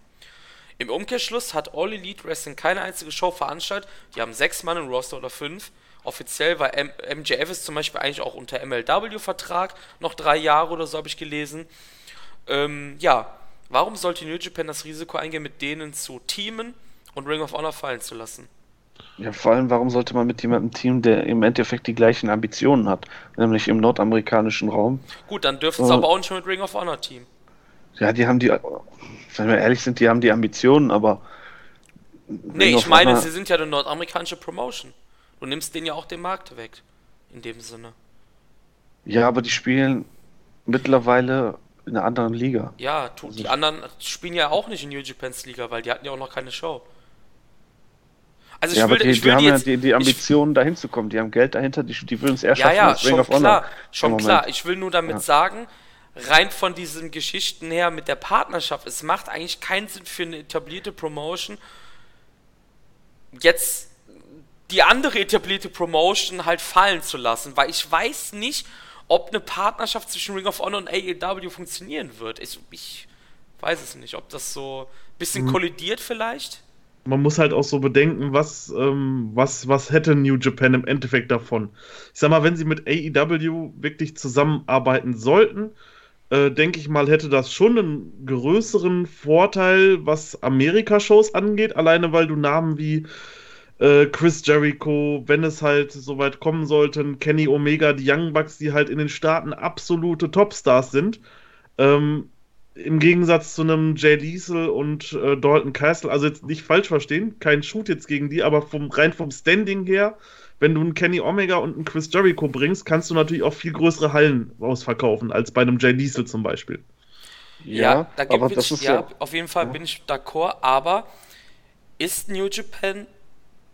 Im Umkehrschluss hat All Elite Wrestling keine einzige Show veranstaltet. Die haben sechs Mann im Roster oder fünf. Offiziell war M MJF ist zum Beispiel eigentlich auch unter MLW-Vertrag. Noch drei Jahre oder so habe ich gelesen. Ähm, ja, warum sollte New Japan das Risiko eingehen, mit denen zu teamen und Ring of Honor fallen zu lassen? Ja, vor allem, warum sollte man mit jemandem Team, der im Endeffekt die gleichen Ambitionen hat, nämlich im nordamerikanischen Raum? Gut, dann dürften Oh. sie aber auch nicht mit Ring of Honor Team. Ja, die haben die, wenn wir ehrlich sind, die haben die Ambitionen, aber. Nee, ich meine, sie sind ja eine nordamerikanische Promotion. Du nimmst denen ja auch den Markt weg. In dem Sinne. Ja, aber die spielen mittlerweile in einer anderen Liga. Ja, tu, die anderen spielen ja auch nicht in New Japan's Liga, weil die hatten ja auch noch keine Show. Also ich ja, will, die, ich die will haben die ja jetzt, die, die Ambitionen, dahin zu kommen. Die haben Geld dahinter, die, die würden es eher ja, schaffen ja, Ring schon klar, schon klar. Ich will nur damit Ja. sagen, rein von diesen Geschichten her mit der Partnerschaft, es macht eigentlich keinen Sinn für eine etablierte Promotion, jetzt die andere etablierte Promotion halt fallen zu lassen, weil ich weiß nicht, ob eine Partnerschaft zwischen Ring of Honor und AEW funktionieren wird. Ich, ich weiß es nicht, ob das so ein bisschen Mhm. kollidiert vielleicht. Man muss halt auch so bedenken, was, ähm, was, was hätte New Japan im Endeffekt davon. Ich sag mal, wenn sie mit AEW wirklich zusammenarbeiten sollten, äh, denke ich mal, hätte das schon einen größeren Vorteil, was Amerika-Shows angeht, alleine weil du Namen wie äh, Chris Jericho, wenn es halt soweit kommen sollten, Kenny Omega, die Young Bucks, die halt in den Staaten absolute Topstars sind, ähm, im Gegensatz zu einem Jay Liesel und äh, Dalton Castle, also jetzt nicht falsch verstehen, kein Shoot jetzt gegen die, aber vom, rein vom Standing her, wenn du einen Kenny Omega und einen Chris Jericho bringst, kannst du natürlich auch viel größere Hallen ausverkaufen, als bei einem Jay Liesel zum Beispiel. Ja, da gibt aber es, das ist ja, ja. auf jeden Fall ja. bin ich d'accord, aber ist New Japan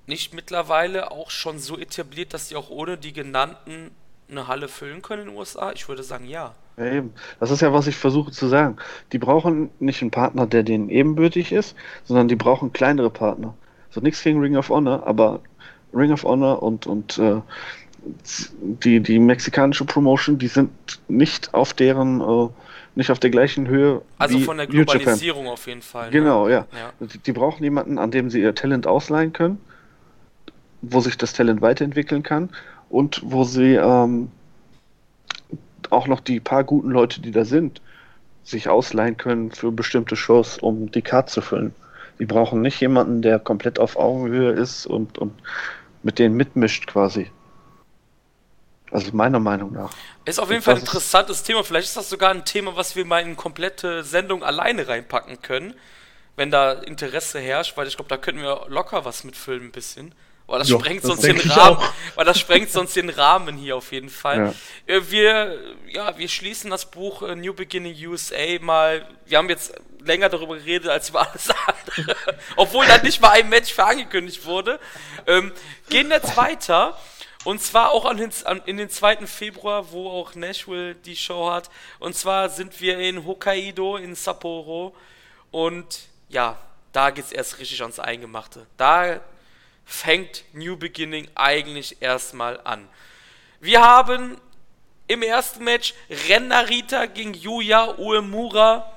nicht mittlerweile auch schon so etabliert, dass sie auch ohne die genannten eine Halle füllen können in den USA? Ich würde sagen, ja. Ja, eben. Das ist ja, was ich versuche zu sagen. Die brauchen nicht einen Partner, der denen ebenbürtig ist, sondern die brauchen kleinere Partner. So nichts gegen Ring of Honor, aber Ring of Honor und, und äh, die, die mexikanische Promotion, die sind nicht auf deren, äh, nicht auf der gleichen Höhe Also wie von der. Globalisierung auf jeden Fall. ne? Genau, ja. Ja. Die, die brauchen jemanden, an dem sie ihr Talent ausleihen können, wo sich das Talent weiterentwickeln kann und wo sie ähm, auch noch die paar guten Leute, die da sind, sich ausleihen können für bestimmte Shows, um die Card zu füllen. Die brauchen nicht jemanden, der komplett auf Augenhöhe ist und, und mit denen mitmischt quasi. Also meiner Meinung nach. Ist auf jeden Und Fall ein interessantes Thema. Vielleicht ist das sogar ein Thema, was wir mal in eine komplette Sendung alleine reinpacken können, wenn da Interesse herrscht, weil ich glaube, da könnten wir locker was mitfüllen ein bisschen. Weil das Ja, sprengt das sonst den ich Rahmen, weil das sprengt sonst den Rahmen hier auf jeden Fall. Ja. Äh, Wir, ja, wir schließen das Buch äh, New Beginning USA mal. Wir haben jetzt länger darüber geredet als über alles andere, obwohl da nicht mal ein Match für angekündigt wurde. Ähm, gehen jetzt weiter. Und zwar auch an den, an, in den 2. Februar, wo auch Nashville die Show hat. Und zwar sind wir in Hokkaido, in Sapporo. Und ja, da geht's erst richtig ans Eingemachte. Da fängt New Beginning eigentlich erstmal an. Wir haben im ersten Match Ren Narita gegen Yuya Uemura.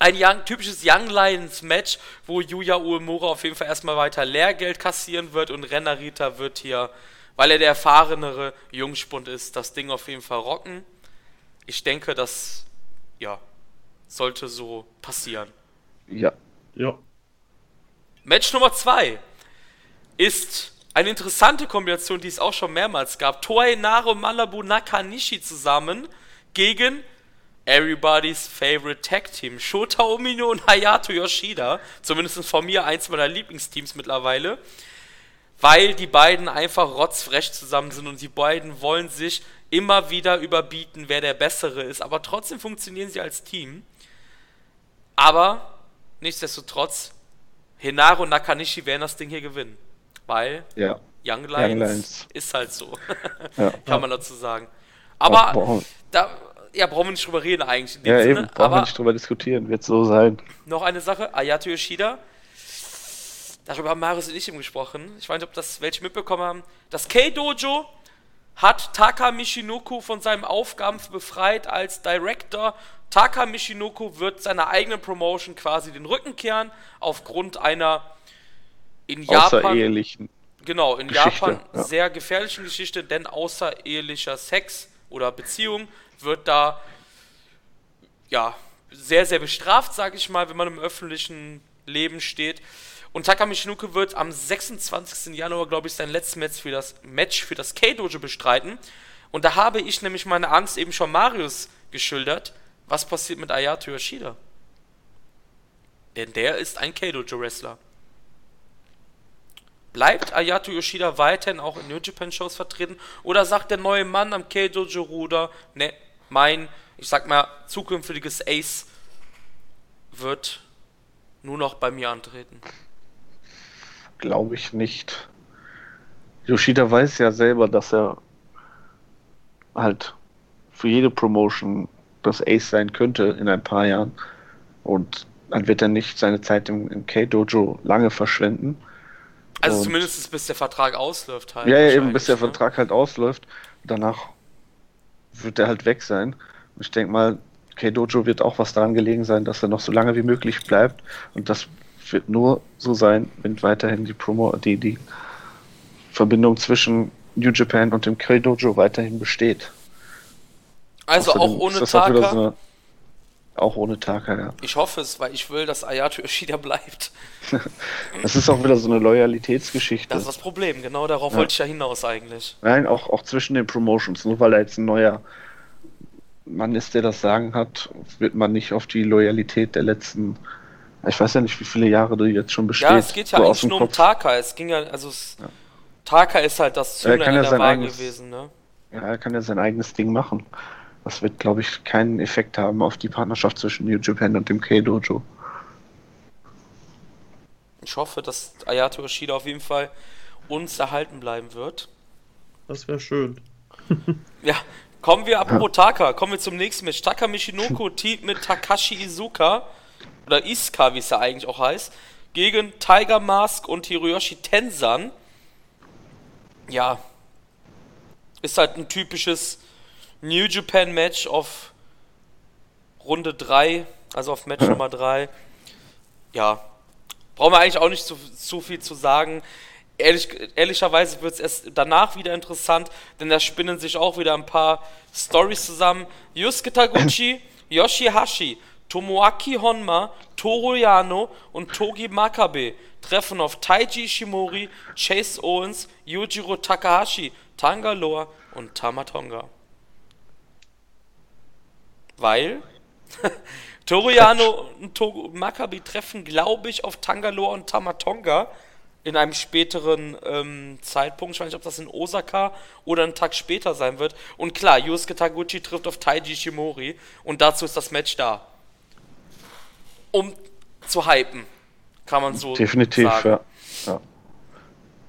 Ein young, typisches Young Lions Match, wo Yuya Uemura auf jeden Fall erstmal weiter Lehrgeld kassieren wird und Ren Narita wird hier, weil er der erfahrenere Jungspund ist, das Ding auf jeden Fall rocken. Ich denke, das ja, sollte so passieren. Ja. Ja. Match Nummer 2 ist eine interessante Kombination, die es auch schon mehrmals gab. Toei Naro und Manabu Nakanishi zusammen gegen Everybody's Favorite Tag Team. Shota Umino und Hayato Yoshida. Zumindest von mir eins meiner Lieblingsteams mittlerweile. Weil die beiden einfach rotzfrech zusammen sind und die beiden wollen sich immer wieder überbieten, wer der Bessere ist. Aber trotzdem funktionieren sie als Team. Aber nichtsdestotrotz, Hinaro und Nakanishi werden das Ding hier gewinnen. Weil Ja. Young Lions, Lions. ist halt so. Ja. Kann man dazu sagen. Aber da ja, brauchen wir nicht drüber reden eigentlich in dem ja, Sinne. eben, brauchen wir nicht drüber diskutieren, wird so sein. noch eine Sache, Ayato Yoshida. Darüber haben Marius und ich eben gesprochen. Ich weiß nicht, ob das welche mitbekommen haben. Das K-Dojo hat Taka Michinoku von seinen Aufgaben befreit als Director. Taka Michinoku wird seiner eigenen Promotion quasi den Rücken kehren, aufgrund einer in Japan. Genau, in Geschichte, Japan ja. sehr gefährlichen Geschichte, denn außerehelicher Sex oder Beziehung wird da ja sehr, sehr bestraft, sage ich mal, wenn man im öffentlichen Leben steht. Und Taka Michinoku wird am 26. Januar, glaube ich, sein letztes Match für das Match für das K-Dojo bestreiten. Und da habe ich nämlich meine Angst eben schon Marius geschildert. Was passiert mit Ayato Yoshida? Denn der ist ein K-Dojo-Wrestler. Bleibt Ayato Yoshida weiterhin auch in New Japan Shows vertreten? Oder sagt der neue Mann am K-Dojo-Ruder, ne, mein, ich sag mal, zukünftiges Ace wird nur noch bei mir antreten? Glaube ich nicht. Yoshida weiß ja selber, dass er halt für jede Promotion das Ace sein könnte in ein paar Jahren. Und dann wird er nicht seine Zeit im, im K-Dojo lange verschwenden. Also und zumindest bis der Vertrag ausläuft halt. Ja, ja eben bis der ne? Vertrag halt ausläuft. Danach wird er halt weg sein. Und ich denke mal, K-Dojo wird auch was daran gelegen sein, dass er noch so lange wie möglich bleibt. Und das wird nur so sein, wenn weiterhin die Promo, die, die Verbindung zwischen New Japan und dem K-Dojo weiterhin besteht. Also Außerdem auch ohne Taka? Auch, so auch ohne Taka, ja. Ich hoffe es, weil ich will, dass Ayato Yoshida bleibt. das ist auch wieder so eine Loyalitätsgeschichte. Das ist das Problem, genau darauf ja. wollte ich ja hinaus eigentlich. Nein, auch, auch zwischen den Promotions. Nur weil er jetzt ein neuer Mann ist, der das Sagen hat, wird man nicht auf die Loyalität der letzten ich weiß ja nicht, wie viele Jahre du jetzt schon bestehst. Ja, es geht ja so eigentlich nur um Taka. Es ging ja, also es, ja. Taka ist halt das Zünglein in der Waage eigenes, gewesen, ne? Ja, er kann ja sein eigenes Ding machen. Das wird, glaube ich, keinen Effekt haben auf die Partnerschaft zwischen New Japan und dem K-Dojo. Ich hoffe, dass Ayato Yoshida auf jeden Fall uns erhalten bleiben wird. Das wäre schön. ja, kommen wir, apropos ja. Taka, kommen wir zum nächsten Match. Taka Michinoku teamt mit Takashi Izuka oder Iska, wie es ja eigentlich auch heißt, gegen Tiger Mask und Hiroyoshi Tensan. Ja, ist halt ein typisches New Japan Match auf Runde 3, also auf Match Nummer 3. Ja, brauchen wir eigentlich auch nicht zu, zu viel zu sagen. Ehrlich, ehrlicherweise wird es erst danach wieder interessant, denn da spinnen sich auch wieder ein paar Stories zusammen. Yusuke Taguchi, Yoshihashi Tomoaki Honma, Toru Yano und Togi Makabe treffen auf Taiji Ishimori, Chase Owens, Yujiro Takahashi, Tangaloa und Tamatonga. Weil Toru Yano und Togu Makabe treffen, glaube ich, auf Tangaloa und Tamatonga in einem späteren ähm, Zeitpunkt. Ich weiß nicht, ob das in Osaka oder einen Tag später sein wird. Und klar, Yusuke Taguchi trifft auf Taiji Ishimori und dazu ist das Match da um zu hypen, kann man so Definitiv, sagen. Ja. ja.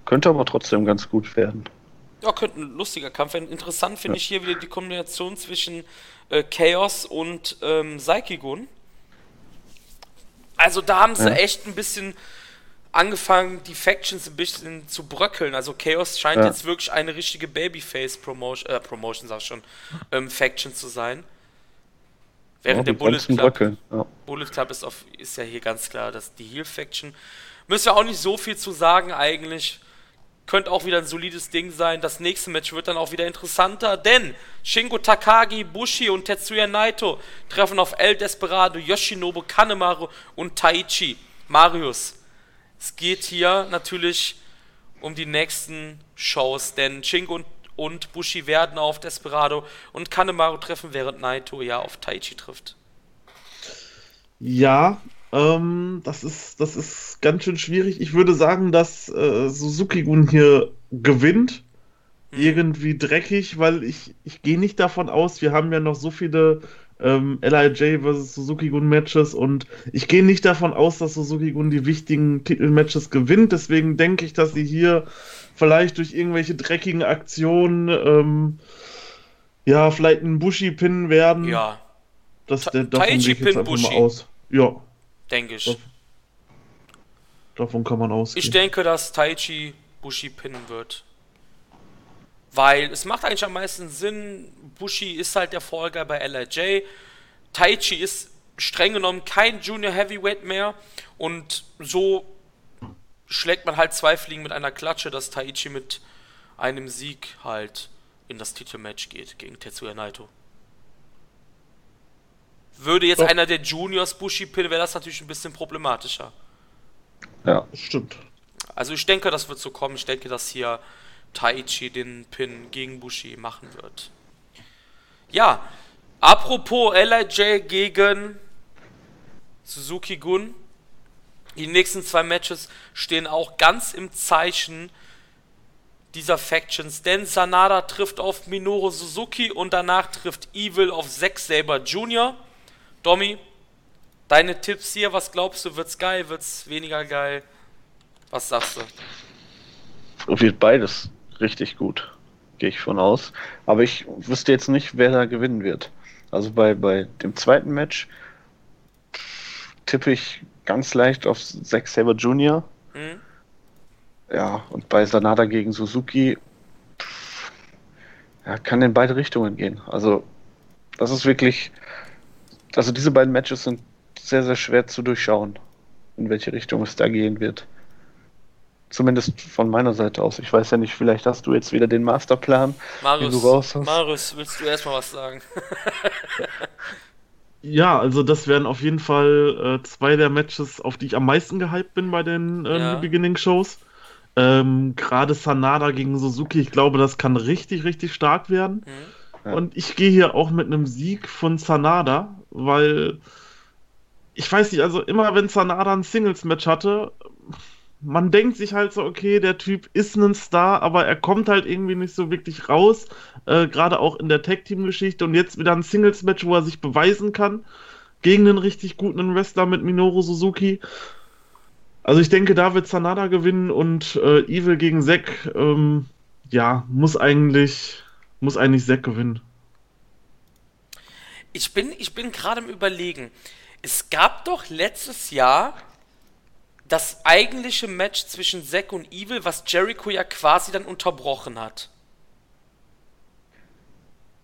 Könnte aber trotzdem ganz gut werden. Ja, könnte ein lustiger Kampf werden. Interessant finde ja. ich hier wieder die Kombination zwischen äh, Chaos und ähm, Saikigun. Also da haben sie ja. echt ein bisschen angefangen, die Factions ein bisschen zu bröckeln. Also Chaos scheint ja. jetzt wirklich eine richtige Babyface-Promotion, äh, Promotion sag ich schon, ähm, Faction zu sein. Während ja, der Bullet Club, ja. Bullet Club ist, auf, ist ja hier ganz klar, dass die Heal Faction. Müssen wir auch nicht so viel zu sagen eigentlich. Könnte auch wieder ein solides Ding sein. Das nächste Match wird dann auch wieder interessanter, denn Shingo Takagi, Bushi und Tetsuya Naito treffen auf El Desperado, Yoshinobu Kanemaru und Taichi. Marius. Es geht hier natürlich um die nächsten Shows, denn Shingo und und Bushi werden auf Desperado und Kanemaru treffen, während Naito ja auf Taichi trifft. Ja, ähm, das ist, das ist ganz schön schwierig. Ich würde sagen, dass äh, Suzuki-Gun hier gewinnt. Hm. Irgendwie dreckig, weil ich, ich gehe nicht davon aus, wir haben ja noch so viele ähm, LIJ vs. Suzuki-Gun Matches und ich gehe nicht davon aus, dass Suzuki-Gun die wichtigen Titelmatches gewinnt. Deswegen denke ich, dass sie hier vielleicht durch irgendwelche dreckigen Aktionen ähm, ja, vielleicht einen Bushi-Pin werden. Ja. Das, der, davon gehe ich jetzt einfach Bushi. mal aus. Ja. Denke ich. Dav davon kann man ausgehen. Ich denke, dass Taichi Bushi pinnen wird. Weil es macht eigentlich am meisten Sinn, Bushi ist halt der Folger bei LIJ. Taichi ist streng genommen kein Junior Heavyweight mehr und so schlägt man halt zwei Fliegen mit einer Klatsche, dass Taichi mit einem Sieg halt in das Titelmatch geht gegen Tetsuya Naito. Würde jetzt oh. einer der Juniors Bushi pinnen, wäre das natürlich ein bisschen problematischer. Ja. Stimmt. Also ich denke, das wird so kommen. Ich denke, dass hier Taichi den Pin gegen Bushi machen wird. Ja, apropos LIJ gegen Suzuki Gun. Die nächsten zwei Matches stehen auch ganz im Zeichen dieser Factions, denn Sanada trifft auf Minoru Suzuki und danach trifft Evil auf Zack Saber Jr. Domi, deine Tipps hier, was glaubst du, wird's geil, wird's weniger geil? Was sagst du? Wird beides richtig gut, gehe ich von aus. Aber ich wüsste jetzt nicht, wer da gewinnen wird. Also bei, bei dem zweiten Match tippe ich ganz leicht auf Zack Saber Jr. Hm? Ja, und bei Sanada gegen Suzuki ja, kann in beide Richtungen gehen. Also, das ist wirklich. Also, diese beiden Matches sind sehr, sehr schwer zu durchschauen, in welche Richtung es da gehen wird. Zumindest von meiner Seite aus. Ich weiß ja nicht, vielleicht hast du jetzt wieder den Masterplan, den du Marius, raus hast. Marius, willst du erstmal was sagen? Ja, also das wären auf jeden Fall äh, zwei der Matches, auf die ich am meisten gehypt bin bei den ähm, Ja. New Beginning Shows. Ähm, Gerade Sanada gegen Suzuki, ich glaube, das kann richtig, richtig stark werden. Hm? Ja. Und ich gehe hier auch mit einem Sieg von Sanada, weil ich weiß nicht, also immer wenn Sanada ein Singles-Match hatte, man denkt sich halt so, okay, der Typ ist ein Star, aber er kommt halt irgendwie nicht so wirklich raus, äh, gerade auch in der Tag-Team-Geschichte und jetzt wieder ein Singles-Match, wo er sich beweisen kann, gegen einen richtig guten Wrestler mit Minoru Suzuki. Also ich denke, da wird Sanada gewinnen und äh, Evil gegen Zack, ähm, ja, muss eigentlich, muss eigentlich Zack gewinnen. Ich bin, ich bin gerade im Überlegen. Es gab doch letztes Jahr das eigentliche Match zwischen Zack und Evil, was Jericho ja quasi dann unterbrochen hat.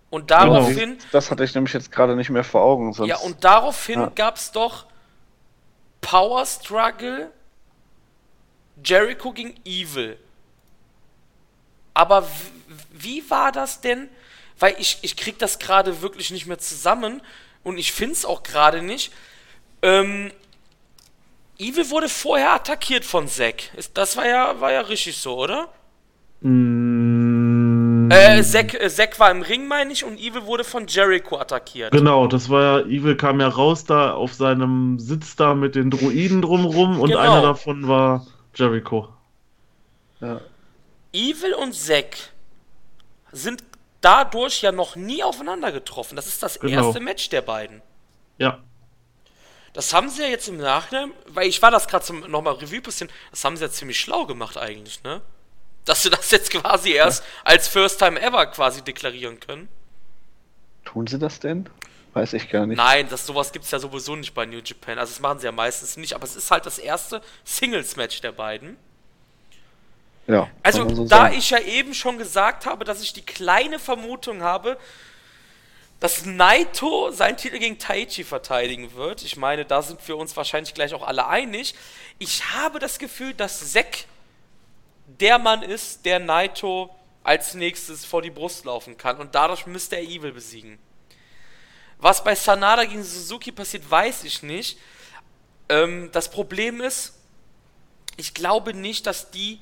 Und daraufhin, Das hatte ich nämlich jetzt gerade nicht mehr vor Augen. Sonst, ja, und daraufhin Ja. gab es doch Power Struggle Jericho gegen Evil. Aber wie war das denn? Weil ich, ich krieg das gerade wirklich nicht mehr zusammen und ich find's auch gerade nicht. Ähm, Evil wurde vorher attackiert von Zack. Das war ja, war ja richtig so, oder? Mm, Äh, Zack, äh, Zack war im Ring, meine ich, und Evil wurde von Jericho attackiert. Genau, das war ja, Evil kam ja raus da auf seinem Sitz da mit den Druiden drumrum und Genau. einer davon war Jericho. Ja. Evil und Zack sind dadurch ja noch nie aufeinander getroffen. Das ist das Genau. erste Match der beiden. Ja, Das haben sie ja jetzt im Nachhinein, weil ich war das gerade zum nochmal Revue passieren, das haben sie ja ziemlich schlau gemacht eigentlich, ne? Dass sie das jetzt quasi erst als First Time Ever quasi deklarieren können. Tun sie das denn? Weiß ich gar nicht. Nein, das sowas gibt's ja sowieso nicht bei New Japan. Also das machen sie ja meistens nicht, aber es ist halt das erste Singles-Match der beiden. Ja, Also, so da sagen. ich ja eben schon gesagt habe, dass ich die kleine Vermutung habe, dass Naito seinen Titel gegen Taichi verteidigen wird, ich meine, da sind wir uns wahrscheinlich gleich auch alle einig, ich habe das Gefühl, dass Zack der Mann ist, der Naito als nächstes vor die Brust laufen kann und dadurch müsste er Evil besiegen. Was bei Sanada gegen Suzuki passiert, weiß ich nicht. Ähm, das Problem ist, ich glaube nicht, dass die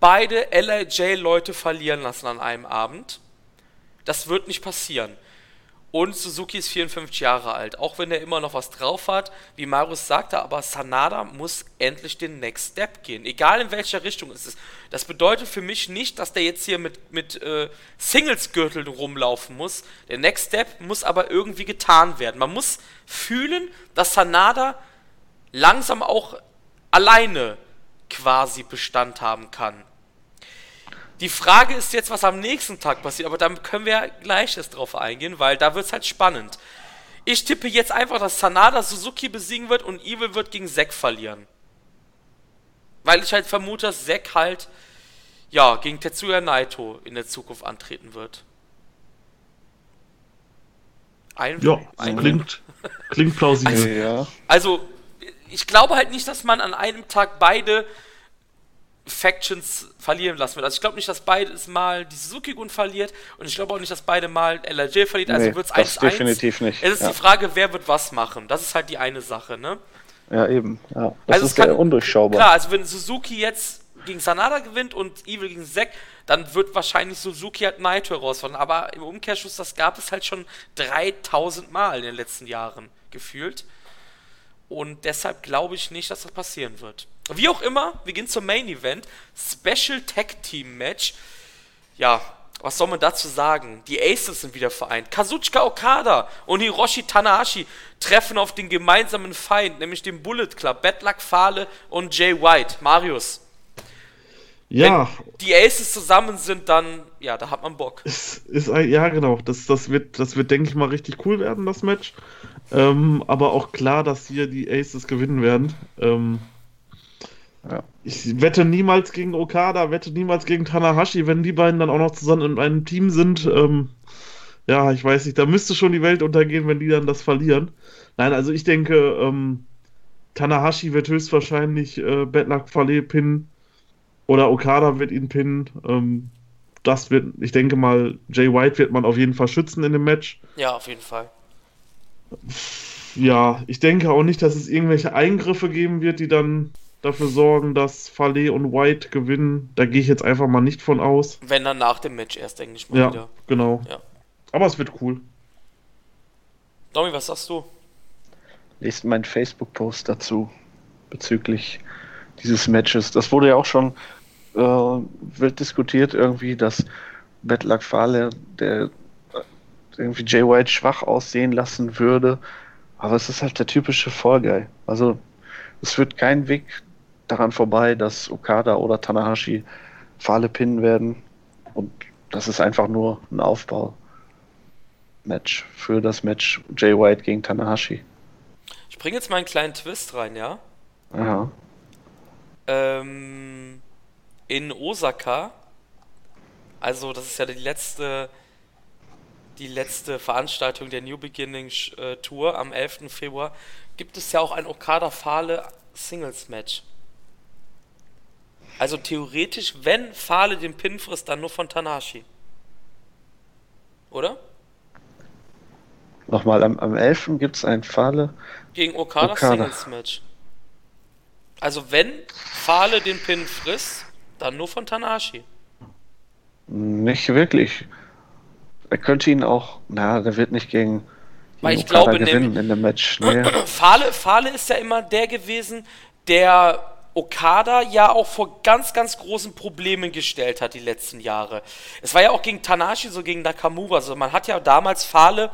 beide LIJ-Leute verlieren lassen an einem Abend. Das wird nicht passieren. Und Suzuki ist 54 Jahre alt, auch wenn er immer noch was drauf hat. Wie Marius sagte, aber Sanada muss endlich den Next Step gehen. Egal in welcher Richtung es ist. Das bedeutet für mich nicht, dass der jetzt hier mit, mit äh, Singles-Gürteln rumlaufen muss. Der Next Step muss aber irgendwie getan werden. Man muss fühlen, dass Sanada langsam auch alleine quasi Bestand haben kann. Die Frage ist jetzt, was am nächsten Tag passiert, aber dann können wir gleich erst drauf eingehen, weil da wird es halt spannend. Ich tippe jetzt einfach, dass Sanada Suzuki besiegen wird und Evil wird gegen Zack verlieren. Weil ich halt vermute, dass Zack halt, ja, gegen Tetsuya Naito in der Zukunft antreten wird. Ein, ja, ein- klingt, klingt plausibel. Ja, also, ich glaube halt nicht, dass man an einem Tag beide Factions verlieren lassen wird. Also ich glaube nicht, dass beides mal die Suzuki-Gun verliert und ich glaube auch nicht, dass beide mal LRJ verliert. Also nee, wird es das 1-1. definitiv nicht. Es ist ja. die Frage, wer wird was machen. Das ist halt die eine Sache, ne? Ja, eben. Ja. Das Also ist kann- undurchschaubar. Klar, also wenn Suzuki jetzt gegen Sanada gewinnt und Evil gegen Zack, dann wird wahrscheinlich Suzuki halt Naito herausfordern. Aber im Umkehrschluss, das gab es halt schon 3000 Mal in den letzten Jahren gefühlt. Und deshalb glaube ich nicht, dass das passieren wird. Wie auch immer, wir gehen zum Main Event. Special Tag Team Match. Ja, was soll man dazu sagen? Die Aces sind wieder vereint. Kazuchika Okada und Hiroshi Tanahashi treffen auf den gemeinsamen Feind, nämlich den Bullet Club, Bad Luck Fale und Jay White. Marius, Ja, wenn die Aces zusammen sind, dann, ja, da hat man Bock. ist ein, ja genau, das, das wird, das wird, denke ich mal, richtig cool werden, das Match. Ähm, aber auch klar, dass hier die Aces gewinnen werden. Ähm, Ja. Ich wette niemals gegen Okada, wette niemals gegen Tanahashi, wenn die beiden dann auch noch zusammen in einem Team sind. Ähm, ja, ich weiß nicht, da müsste schon die Welt untergehen, wenn die dann das verlieren. Nein, also ich denke, ähm, Tanahashi wird höchstwahrscheinlich äh, Bad Luck Fale pinnen oder Okada wird ihn pinnen. Ähm, das wird, ich denke mal, Jay White wird man auf jeden Fall schützen in dem Match. Ja, auf jeden Fall. Ja, ich denke auch nicht, dass es irgendwelche Eingriffe geben wird, die dann dafür sorgen, dass Fale und White gewinnen. Da gehe ich jetzt einfach mal nicht von aus. Wenn dann nach dem Match erst, denke ich mal Ja, wieder. genau. Ja. Aber es wird cool. Domi, was sagst du? Lest meinen Facebook-Post dazu bezüglich dieses Matches. Das wurde ja auch schon äh, wild diskutiert, irgendwie, dass Bad Luck Fale, der irgendwie Jay White schwach aussehen lassen würde. Aber es ist halt der typische Fall Guy. Also es führt kein Weg daran vorbei, dass Okada oder Tanahashi Fale pinnen werden. Und das ist einfach nur ein Aufbau-Match für das Match Jay White gegen Tanahashi. Ich bringe jetzt mal einen kleinen Twist rein, ja? Aha. ähm, in Osaka, also das ist ja die letzte, die letzte Veranstaltung der New Beginning äh, Tour am 11. Februar, gibt es ja auch ein Okada Fale Singles Match. Also theoretisch, wenn Fale den Pin frisst, dann nur von Tanahashi. Oder? Nochmal, am, am 11. gibt es ein Fale. Gegen Okada, Okada. Singles Match. Also wenn Fale den Pin frisst, dann nur von Tanahashi. Nicht wirklich. Er könnte ihn auch. Na, der wird nicht gegen, Weil ich glaube gewinnen in dem Match. Nee. Fale, Fale ist ja immer der gewesen, der Okada ja auch vor ganz, ganz großen Problemen gestellt hat die letzten Jahre. Es war ja auch gegen Tanashi, so gegen Nakamura. Also man hat ja damals Fale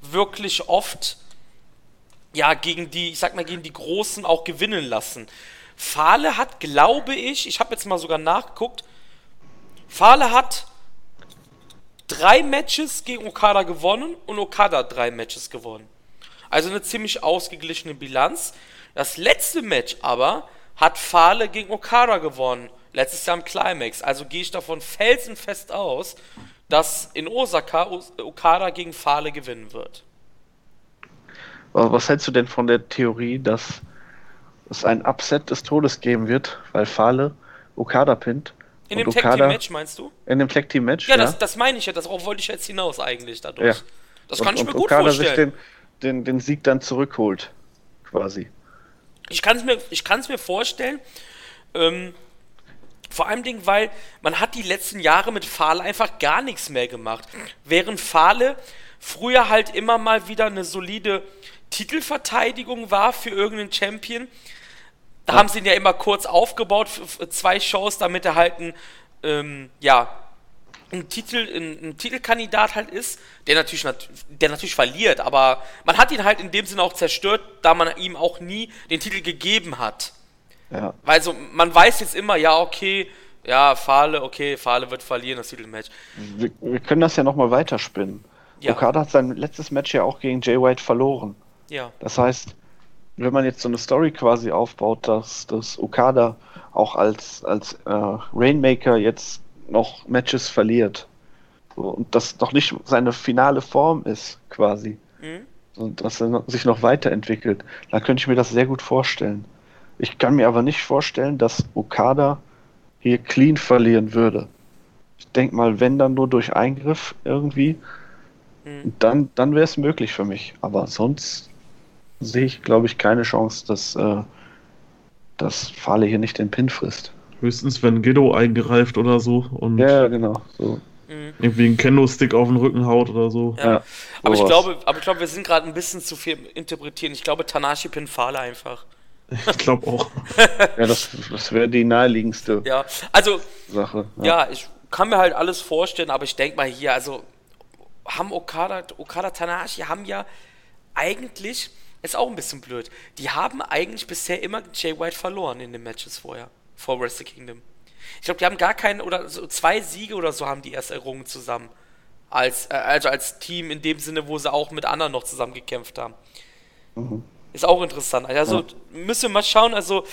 wirklich oft ja gegen die, ich sag mal, gegen die Großen auch gewinnen lassen. Fale hat, glaube ich, ich habe jetzt mal sogar nachgeguckt, Fale hat drei Matches gegen Okada gewonnen und Okada drei Matches gewonnen. Also eine ziemlich ausgeglichene Bilanz. Das letzte Match aber hat Fale gegen Okada gewonnen. Letztes Jahr im Climax. Also gehe ich davon felsenfest aus, dass in Osaka Os- Okada gegen Fale gewinnen wird. Was hältst du denn von der Theorie, dass es ein Upset des Todes geben wird, weil Fale Okada pinnt? In dem Tag Team Match meinst du? In dem Tag Team Match? Ja, Das, das meine ich ja. Darauf wollte ich jetzt hinaus eigentlich dadurch. Ja. Das kann und, ich mir und gut Okada vorstellen. sich den, den, den Sieg dann zurückholt. Quasi. Ich kann es mir, ich mir vorstellen. Ähm, vor allem, Ding, weil man hat die letzten Jahre mit Fahle einfach gar nichts mehr gemacht. Während Fahle früher halt immer mal wieder eine solide Titelverteidigung war für irgendeinen Champion. Da haben sie ihn ja immer kurz aufgebaut zwei Shows, damit er halt ein, ähm, ja, ein, Titel, ein, ein Titelkandidat halt ist, der natürlich, nat- der natürlich verliert, aber man hat ihn halt in dem Sinne auch zerstört, da man ihm auch nie den Titel gegeben hat. Ja. Weil so, man weiß jetzt immer, ja, okay, ja, Fahle, okay, Fahle wird verlieren, das Titelmatch. Wir, wir können das ja nochmal weiterspinnen. Ja. Okada hat sein letztes Match ja auch gegen Jay White verloren. Ja. Das heißt, wenn man jetzt so eine Story quasi aufbaut, dass, dass Okada auch als, als äh, Rainmaker jetzt noch Matches verliert so, und das doch nicht seine finale Form ist, quasi, Mhm. und dass er noch- sich noch weiterentwickelt, dann könnte ich mir das sehr gut vorstellen. Ich kann mir aber nicht vorstellen, dass Okada hier clean verlieren würde. Ich denke mal, wenn dann nur durch Eingriff irgendwie, Mhm. dann, dann wäre es möglich für mich. Aber sonst sehe ich, glaube ich, keine Chance, dass, äh, dass Fale hier nicht den Pin frisst. Höchstens, wenn Gedo eingreift oder so und Ja, genau. So. Mhm. irgendwie einen Kendo-Stick auf den Rücken haut oder so. Ja. Aber ich glaube, aber ich glaube, wir sind gerade ein bisschen zu viel interpretieren. Ich glaube, Tanashi pin Fale einfach. Ich glaube auch. Ja, das, das wäre die naheliegendste Ja, also Sache. Ja, ich kann mir halt alles vorstellen, aber ich denke mal hier, also haben Okada, Okada Tanahashi haben ja eigentlich, ist auch ein bisschen blöd, die haben eigentlich bisher immer Jay White verloren in den Matches vorher, vor Wrestle Kingdom. Ich glaube, die haben gar keinen, oder so zwei Siege oder so haben die erst errungen zusammen. Als, äh, also als Team in dem Sinne, wo sie auch mit anderen noch zusammen gekämpft haben. Ist auch interessant. Also müssen wir mal schauen, also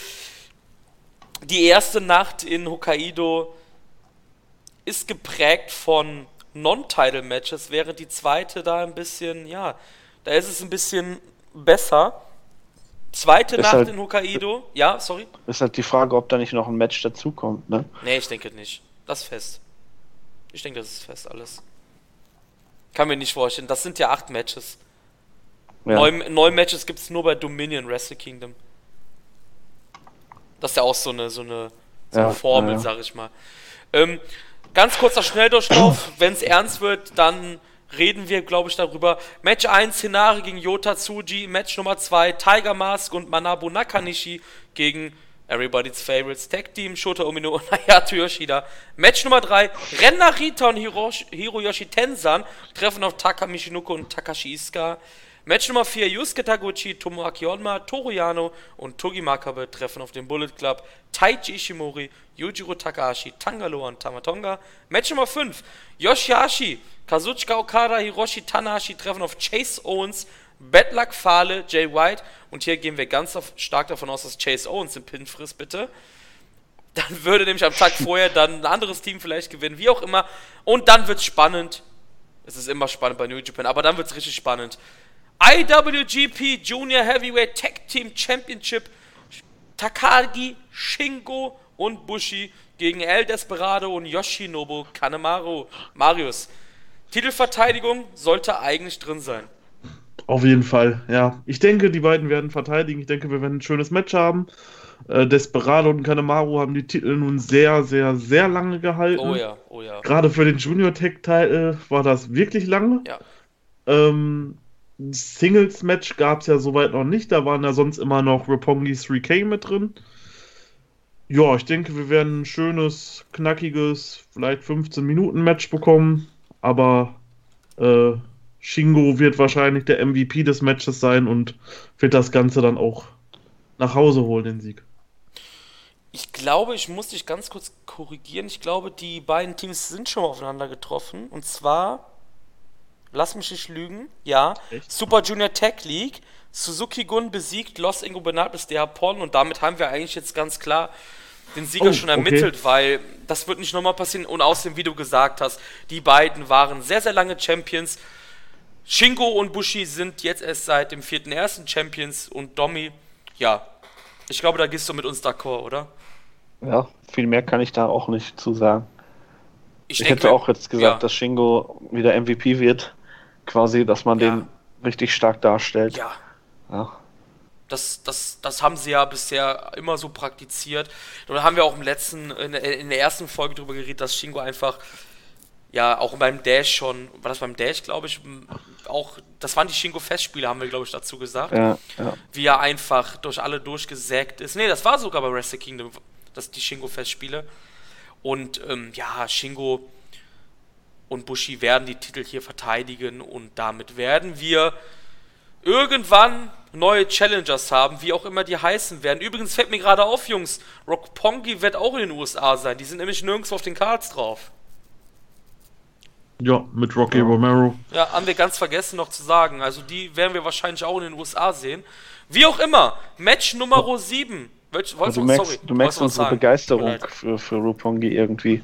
die erste Nacht in Hokkaido ist geprägt von Non-Title-Matches, während die zweite da ein bisschen, ja, da ist es ein bisschen besser. Zweite Ist Nacht halt- in Hokkaido, ja, sorry. Ist halt die Frage, ob da nicht noch ein Match dazukommt, ne? Nee, ich denke nicht. Das ist fest. Ich denke, das ist fest alles. Kann mir nicht vorstellen. Das sind ja acht Matches. Ja. Neun, neun Matches gibt es nur bei Dominion Wrestle Kingdom. Das ist ja auch so eine, so eine, so eine Ja, Formel, ja, sag ich mal. Ähm, ganz kurzer Schnelldurchlauf. Wenn es ernst wird, dann reden wir, glaube ich, darüber. Match 1, Hinari gegen Yota Tsuji. Match Nummer 2, Tiger Mask und Manabu Nakanishi gegen Everybody's Favorites Tag Team, Shota Umino und Hayato Yoshida. Match Nummer 3, Ren Narita und Hiroshi, Hiroyoshi Tensan treffen auf Taka Michinoku und Takashi Iska. Match Nummer 4, Yusuke Taguchi, Tomoaki Honma, Toru Yano und Togi Makabe treffen auf den Bullet Club Taichi Ishimori, Yujiro Takahashi, Tangaloa und Tamatonga. Match Nummer 5, Yoshihashi, Kazuchika Okada, Hiroshi Tanahashi treffen auf Chase Owens, Bad Luck Fale, Jay White und hier gehen wir ganz stark davon aus, dass Chase Owens den Pin frisst, bitte. Dann würde nämlich am Tag vorher dann ein anderes Team vielleicht gewinnen, wie auch immer. Und dann wird's spannend. Es ist immer spannend bei New Japan, aber dann wird's richtig spannend. IWGP Junior Heavyweight Tag Team Championship Takagi, Shingo und Bushi gegen El Desperado und Yoshinobu Kanemaru. Marius, Titelverteidigung sollte eigentlich drin sein. Auf jeden Fall, ja. Ich denke, die beiden werden verteidigen. Ich denke, wir werden ein schönes Match haben. Äh, Desperado und Kanemaru haben die Titel nun sehr, sehr, sehr lange gehalten. Oh ja, oh ja. Gerade für den Junior Tech Teil war das wirklich lange. Ja. Ähm, Singles-Match gab es ja soweit noch nicht. Da waren ja sonst immer noch Roppongi 3K mit drin. Ja, ich denke, wir werden ein schönes, knackiges, vielleicht 15-Minuten-Match bekommen. Aber äh, Shingo wird wahrscheinlich der MVP des Matches sein und wird das Ganze dann auch nach Hause holen, den Sieg. Ich glaube, ich muss dich ganz kurz korrigieren. Ich glaube, die beiden Teams sind schon mal aufeinander getroffen. Und zwar, lass mich nicht lügen, ja, Echt? Super Junior Tech League. Suzuki Gun besiegt Los Ingobernables de Japón und damit haben wir eigentlich jetzt ganz klar den Sieger Oh, schon okay. ermittelt, weil das wird nicht nochmal passieren. Und außerdem, wie du gesagt hast, die beiden waren sehr, sehr lange Champions. Shingo und Bushi sind jetzt erst seit dem 4.1. Champions und Domi, ja, ich glaube, da gehst du mit uns d'accord, oder? Ja, viel mehr kann ich da auch nicht zu sagen. Ich, denke, hätte auch jetzt gesagt, ja. dass Shingo wieder MVP wird. Quasi, dass man Ja. den richtig stark darstellt. Ja, Ja. Das, das, das haben sie ja bisher immer so praktiziert. Da haben wir auch im letzten, in der, in der ersten Folge drüber geredet, dass Shingo einfach, ja, auch beim Dash schon, war das beim Dash, glaube ich, auch, das waren die Shingo-Festspiele, haben wir, glaube ich, dazu gesagt. Ja, ja. Wie er einfach durch alle durchgesägt ist. Nee, das war sogar bei Wrestle Kingdom, das, die Shingo-Festspiele. Und ähm, ja, Shingo und Bushi werden die Titel hier verteidigen und damit werden wir irgendwann neue Challengers haben, wie auch immer die heißen werden. Übrigens fällt mir gerade auf, Jungs, Rock Pongi wird auch in den USA sein. Die sind nämlich nirgendwo auf den Cards drauf. Ja, mit Rocky Romero. Ja, haben wir ganz vergessen noch zu sagen. Also die werden wir wahrscheinlich auch in den USA sehen. Wie auch immer, Match Nummer 7. Welch, wolltest Du merkst, sorry, du merkst unsere sagen? Begeisterung für, für Roppongi irgendwie.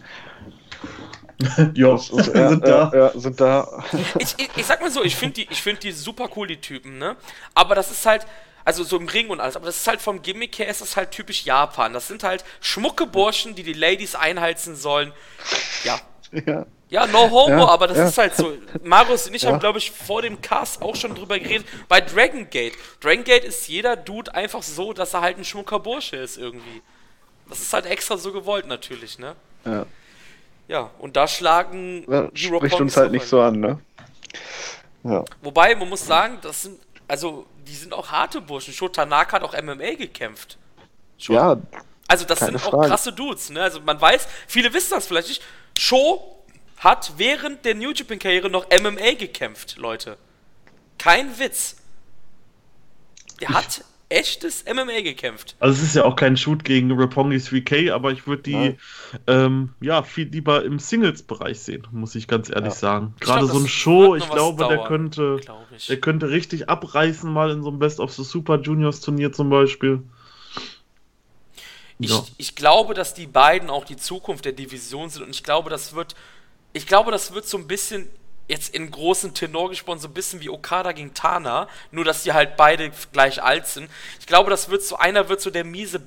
Ja, Das ist- ja, sind ja, da. ja, sind da. Ich, ich, ich sag mal so, ich finde die, ich find die super cool, die Typen, ne? Aber das ist halt, also so im Ring und alles, aber das ist halt vom Gimmick her, ist das halt typisch Japan. Das sind halt schmucke Burschen, die die Ladies einheizen sollen. Ja, ja. Ja, no homo, Ja, aber das ja. ist halt so. Marius und ich Ja. haben, glaube ich, vor dem Cast auch schon drüber geredet. Bei Dragon Gate. Dragon Gate ist jeder Dude einfach so, dass er halt ein schmucker Bursche ist irgendwie. Das ist halt extra so gewollt natürlich, ne? Ja. Ja, und da schlagen Ja, spricht uns halt auch nicht ein. so an, ne? Ja. Wobei, man muss sagen, das sind, also, die sind auch harte Burschen. Sho Tanaka hat auch MMA gekämpft. Sho- Ja, Also das sind auch Frage. krasse Dudes, ne? Also man weiß, viele wissen das vielleicht nicht. Sho hat während der New Japan Karriere noch MMA gekämpft, Leute. Kein Witz. Der hat echtes MMA gekämpft. Also es ist ja auch kein Shoot gegen Roppongi 3K, aber ich würde die Nein. ähm, ja viel lieber im Singles-Bereich sehen, muss ich ganz ehrlich Ja. sagen. Gerade glaub, so ein Show, ich glaube, der dauern, könnte, Glaube ich. der könnte richtig abreißen mal in so einem Best of the Super Juniors Turnier zum Beispiel. Ich, Ja. ich glaube, dass die beiden auch die Zukunft der Division sind und ich glaube, das wird, ich glaube, das wird so ein bisschen jetzt in großen Tenor gesprochen, so ein bisschen wie Okada gegen Tana, nur dass die halt beide gleich alt sind. Ich glaube, das wird so, einer wird so der miese,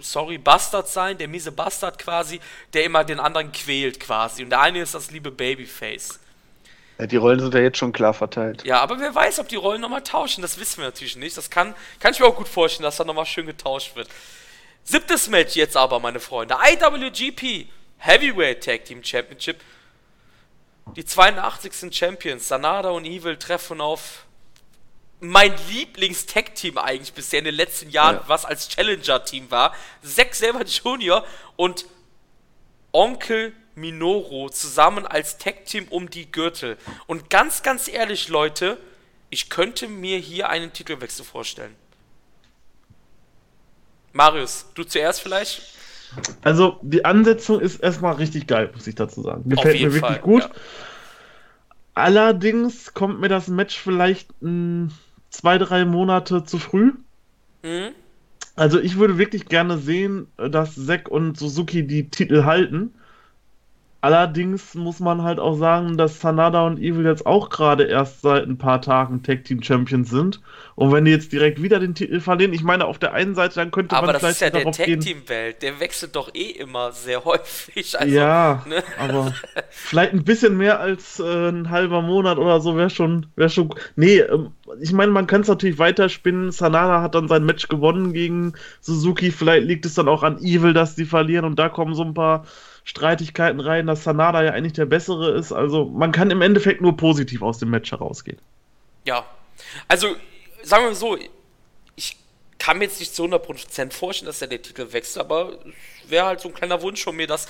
sorry, Bastard sein, der miese Bastard quasi, der immer den anderen quält quasi und der eine ist das liebe Babyface. Ja, die Rollen sind ja jetzt schon klar verteilt. Ja, aber wer weiß, ob die Rollen nochmal tauschen, das wissen wir natürlich nicht. Das kann, kann ich mir auch gut vorstellen, dass da nochmal schön getauscht wird. Siebtes Match jetzt aber, meine Freunde. IWGP Heavyweight Tag Team Championship. Die 82. Champions, Sanada und Evil, treffen auf mein Lieblings-Tag-Team eigentlich bisher in den letzten Jahren, Ja. was als Challenger-Team war. Zack selber Jr. und Onkel Minoru zusammen als Tag-Team um die Gürtel. Und ganz, ganz ehrlich, Leute, ich könnte mir hier einen Titelwechsel vorstellen. Marius, du zuerst vielleicht? Also die Ansetzung ist erstmal richtig geil, muss ich dazu sagen. Gefällt mir jeden wirklich Fall, gut. ja. Allerdings kommt mir das Match vielleicht mh, zwei, drei Monate zu früh. Mhm. Also ich würde wirklich gerne sehen, dass Zack und Suzuki die Titel halten. Allerdings muss man halt auch sagen, dass Sanada und Evil jetzt auch gerade erst seit ein paar Tagen Tag Team Champions sind. Und wenn die jetzt direkt wieder den Titel verlieren, ich meine, auf der einen Seite, dann könnte Aber man das vielleicht ist ja der darauf gehen. Tag-Team-Welt. Der wechselt doch eh immer sehr häufig. Also, ja, ne? aber vielleicht ein bisschen mehr als äh, ein halber Monat oder so wäre schon, wäre schon. Nee, ähm, ich meine, man kann es natürlich weiterspinnen. Sanada hat dann sein Match gewonnen gegen Suzuki. Vielleicht liegt es dann auch an Evil, dass die verlieren und da kommen so ein paar Streitigkeiten rein, dass Sanada ja eigentlich der Bessere ist. Also man kann im Endeffekt nur positiv aus dem Match herausgehen. Ja. Also, sagen wir mal so, ich kann mir jetzt nicht zu 100% vorstellen, dass er den Titel wechselt, aber wäre halt so ein kleiner Wunsch von mir, dass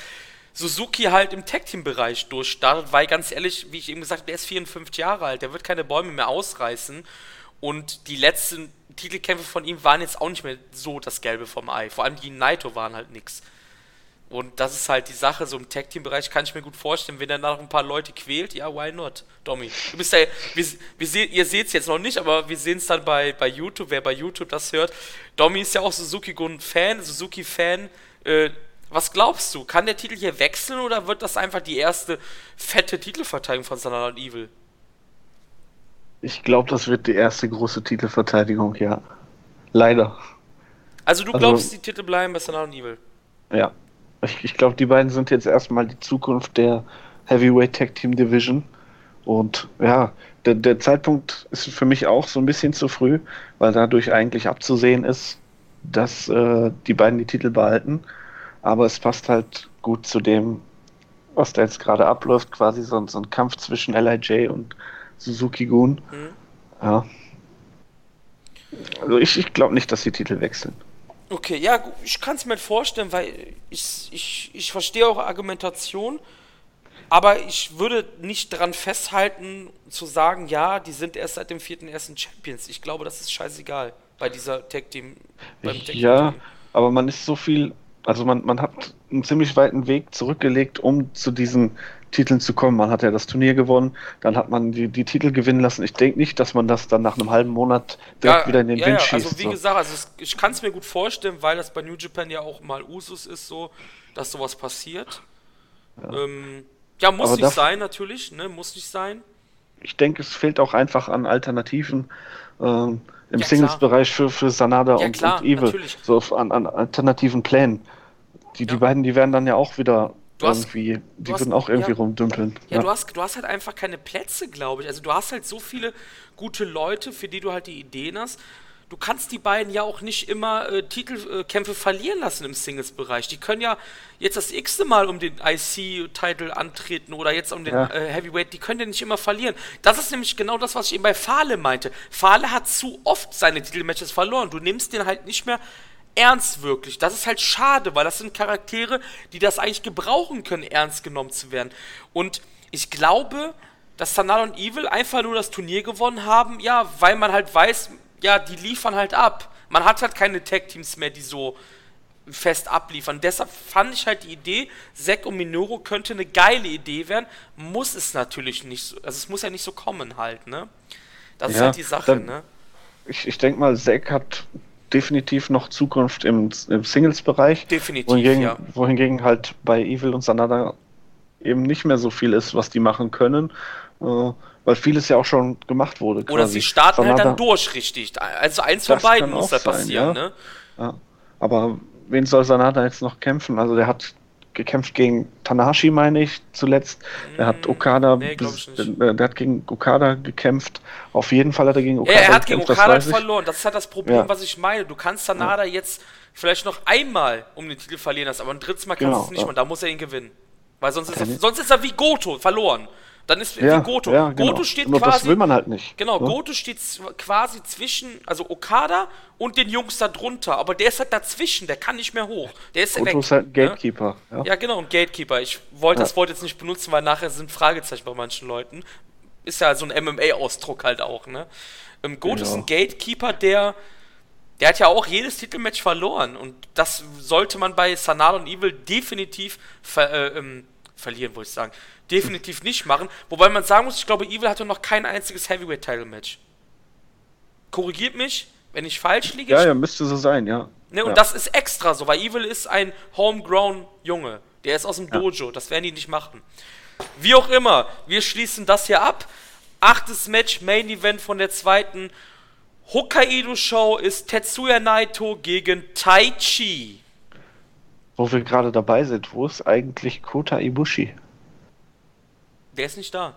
Suzuki halt im Tag-Team-Bereich durchstartet, weil ganz ehrlich, wie ich eben gesagt habe, der ist 54 Jahre alt, der wird keine Bäume mehr ausreißen und die letzten Titelkämpfe von ihm waren jetzt auch nicht mehr so das Gelbe vom Ei. Vor allem die Naito waren halt nix. Und das ist halt die Sache, so im Tag-Team-Bereich kann ich mir gut vorstellen, wenn er noch ein paar Leute quält, ja, why not? Domi, du bist ja, wir, wir sehen, ihr seht es jetzt noch nicht, aber wir sehen es dann bei, bei YouTube, wer bei YouTube das hört. Domi ist ja auch Suzuki-Gun-Fan, Suzuki-Fan. Äh, was glaubst du, kann der Titel hier wechseln oder wird das einfach die erste fette Titelverteidigung von Sanada und Evil? Ich glaube, das wird die erste große Titelverteidigung, ja. Leider. Also du Also- glaubst, die Titel bleiben bei Sanada und Evil? Ja. Ich, ich glaube, die beiden sind jetzt erstmal die Zukunft der Heavyweight Tag Team Division. Und ja, der, der Zeitpunkt ist für mich auch so ein bisschen zu früh, weil dadurch eigentlich abzusehen ist, dass äh, die beiden die Titel behalten. Aber es passt halt gut zu dem, was da jetzt gerade abläuft, quasi so, ein- so ein Kampf zwischen LIJ und Suzuki Gun. Hm? Ja. Also ich, ich glaube nicht, dass die Titel wechseln. Okay, ja, ich kann es mir vorstellen, weil ich, ich, ich verstehe eure Argumentation, aber ich würde nicht dran festhalten, zu sagen, ja, die sind erst seit dem vierten ersten Champions. Ich glaube, das ist scheißegal bei dieser Tag Team. Team Ja, Turnier. aber man ist so viel, also man, man hat einen ziemlich weiten Weg zurückgelegt, um zu diesen Titeln zu kommen. Man hat ja das Turnier gewonnen, dann hat man die, die Titel gewinnen lassen. Ich denke nicht, dass man das dann nach einem halben Monat direkt wieder in den ja, Wind ja, schießt. Also wie so. gesagt, also ich kann es mir gut vorstellen, weil das bei New Japan ja auch mal Usus ist, so, dass sowas passiert. Ja, ähm, ja muss Aber nicht sein, natürlich, ne, muss nicht sein. Ich denke, es fehlt auch einfach an Alternativen ähm, im Ja, Singles-Bereich für, für Sanada Ja, und, klar, und Evil. natürlich. So an, an alternativen Plänen. Die, Ja. die beiden, die werden dann ja auch wieder Du hast- irgendwie, die hast- würden auch irgendwie ja. rumdümpeln. Ja, Du, hast, du hast halt einfach keine Plätze, glaube ich. Also du hast halt so viele gute Leute, für die du halt die Ideen hast. Du kannst die beiden ja auch nicht immer äh, Titelkämpfe verlieren lassen im Singles-Bereich. Die können ja jetzt das x-te Mal um den IC-Titel antreten oder jetzt um den Ja. äh, Heavyweight. Die können ja nicht immer verlieren. Das ist nämlich genau das, was ich eben bei Fahle meinte. Fahle hat zu oft seine Titelmatches verloren. Du nimmst den halt nicht mehr ernst wirklich. Das ist halt schade, weil das sind Charaktere, die das eigentlich gebrauchen können, ernst genommen zu werden. Und ich glaube, dass Sanada und Evil einfach nur das Turnier gewonnen haben, ja, weil man halt weiß, ja, die liefern halt ab. Man hat halt keine Tag-Teams mehr, die so fest abliefern. Deshalb fand ich halt die Idee, Zack und Minoru könnte eine geile Idee werden. Muss es natürlich nicht so, also es muss ja nicht so kommen halt, ne? Das ist Ja, halt die Sache, dann- ne? Ich, ich denke mal, Zack hat definitiv noch Zukunft im, im Singles-Bereich. Definitiv, Wohingegen, ja. wohingegen halt bei Evil und Sanada eben nicht mehr so viel ist, was die machen können, äh, weil vieles ja auch schon gemacht wurde. Oder quasi. sie starten halt Sanada- dann durch, richtig. Also eins von beiden muss da sein, passieren, ja. ne? Ja. Aber wen soll Sanada jetzt noch kämpfen? Also der hat gekämpft gegen Tanahashi, meine ich, zuletzt. Der hat Okada, Mm, nee, nicht. der, hat gegen Okada gekämpft. Auf jeden Fall hat er gegen Ja, Okada er hat gegen gekämpft, das Okada ich. verloren. Das ist halt das Problem, Ja. was ich meine. Du kannst Sanada jetzt vielleicht noch einmal um den Titel verlieren aber ein drittes Mal kannst Genau, du es nicht ja. machen. Da muss er ihn gewinnen. Weil sonst ist, er, sonst ist er wie Goto, verloren. Dann ist Ja, wie Goto. ja, genau. Goto steht Nur das quasi. will man halt nicht. Genau, ne? Goto steht quasi zwischen, also Okada und den Jungs da drunter. Aber der ist halt dazwischen, der kann nicht mehr hoch. Der ist Goto weg. ist halt ein ne? Gatekeeper. Ja. Ja, genau, ein Gatekeeper. Ich wollte das Wort jetzt nicht benutzen, weil nachher sind Fragezeichen bei manchen Leuten. Ist ja so ein MMA-Ausdruck halt auch, ne? Ähm, Goto ist ein Gatekeeper, der. Der hat ja auch jedes Titelmatch verloren. Und das sollte man bei Sanada und Evil definitiv ver äh, ähm, verlieren, wollte ich sagen. Definitiv nicht machen. Wobei man sagen muss, ich glaube, Evil hatte noch kein einziges Heavyweight-Title-Match. Korrigiert mich, wenn ich falsch liege. ja, ja, müsste so sein, ja. Ne, und ja. das ist extra so, weil Evil ist ein homegrown Junge. Der ist aus dem Dojo. Das werden die nicht machen. Wie auch immer, wir schließen das hier ab. Achtes Match, Main Event von der zweiten Hokkaido Show ist Tetsuya Naito gegen Taichi. Wo wir gerade dabei sind, wo ist eigentlich Kota Ibushi? Der ist nicht da.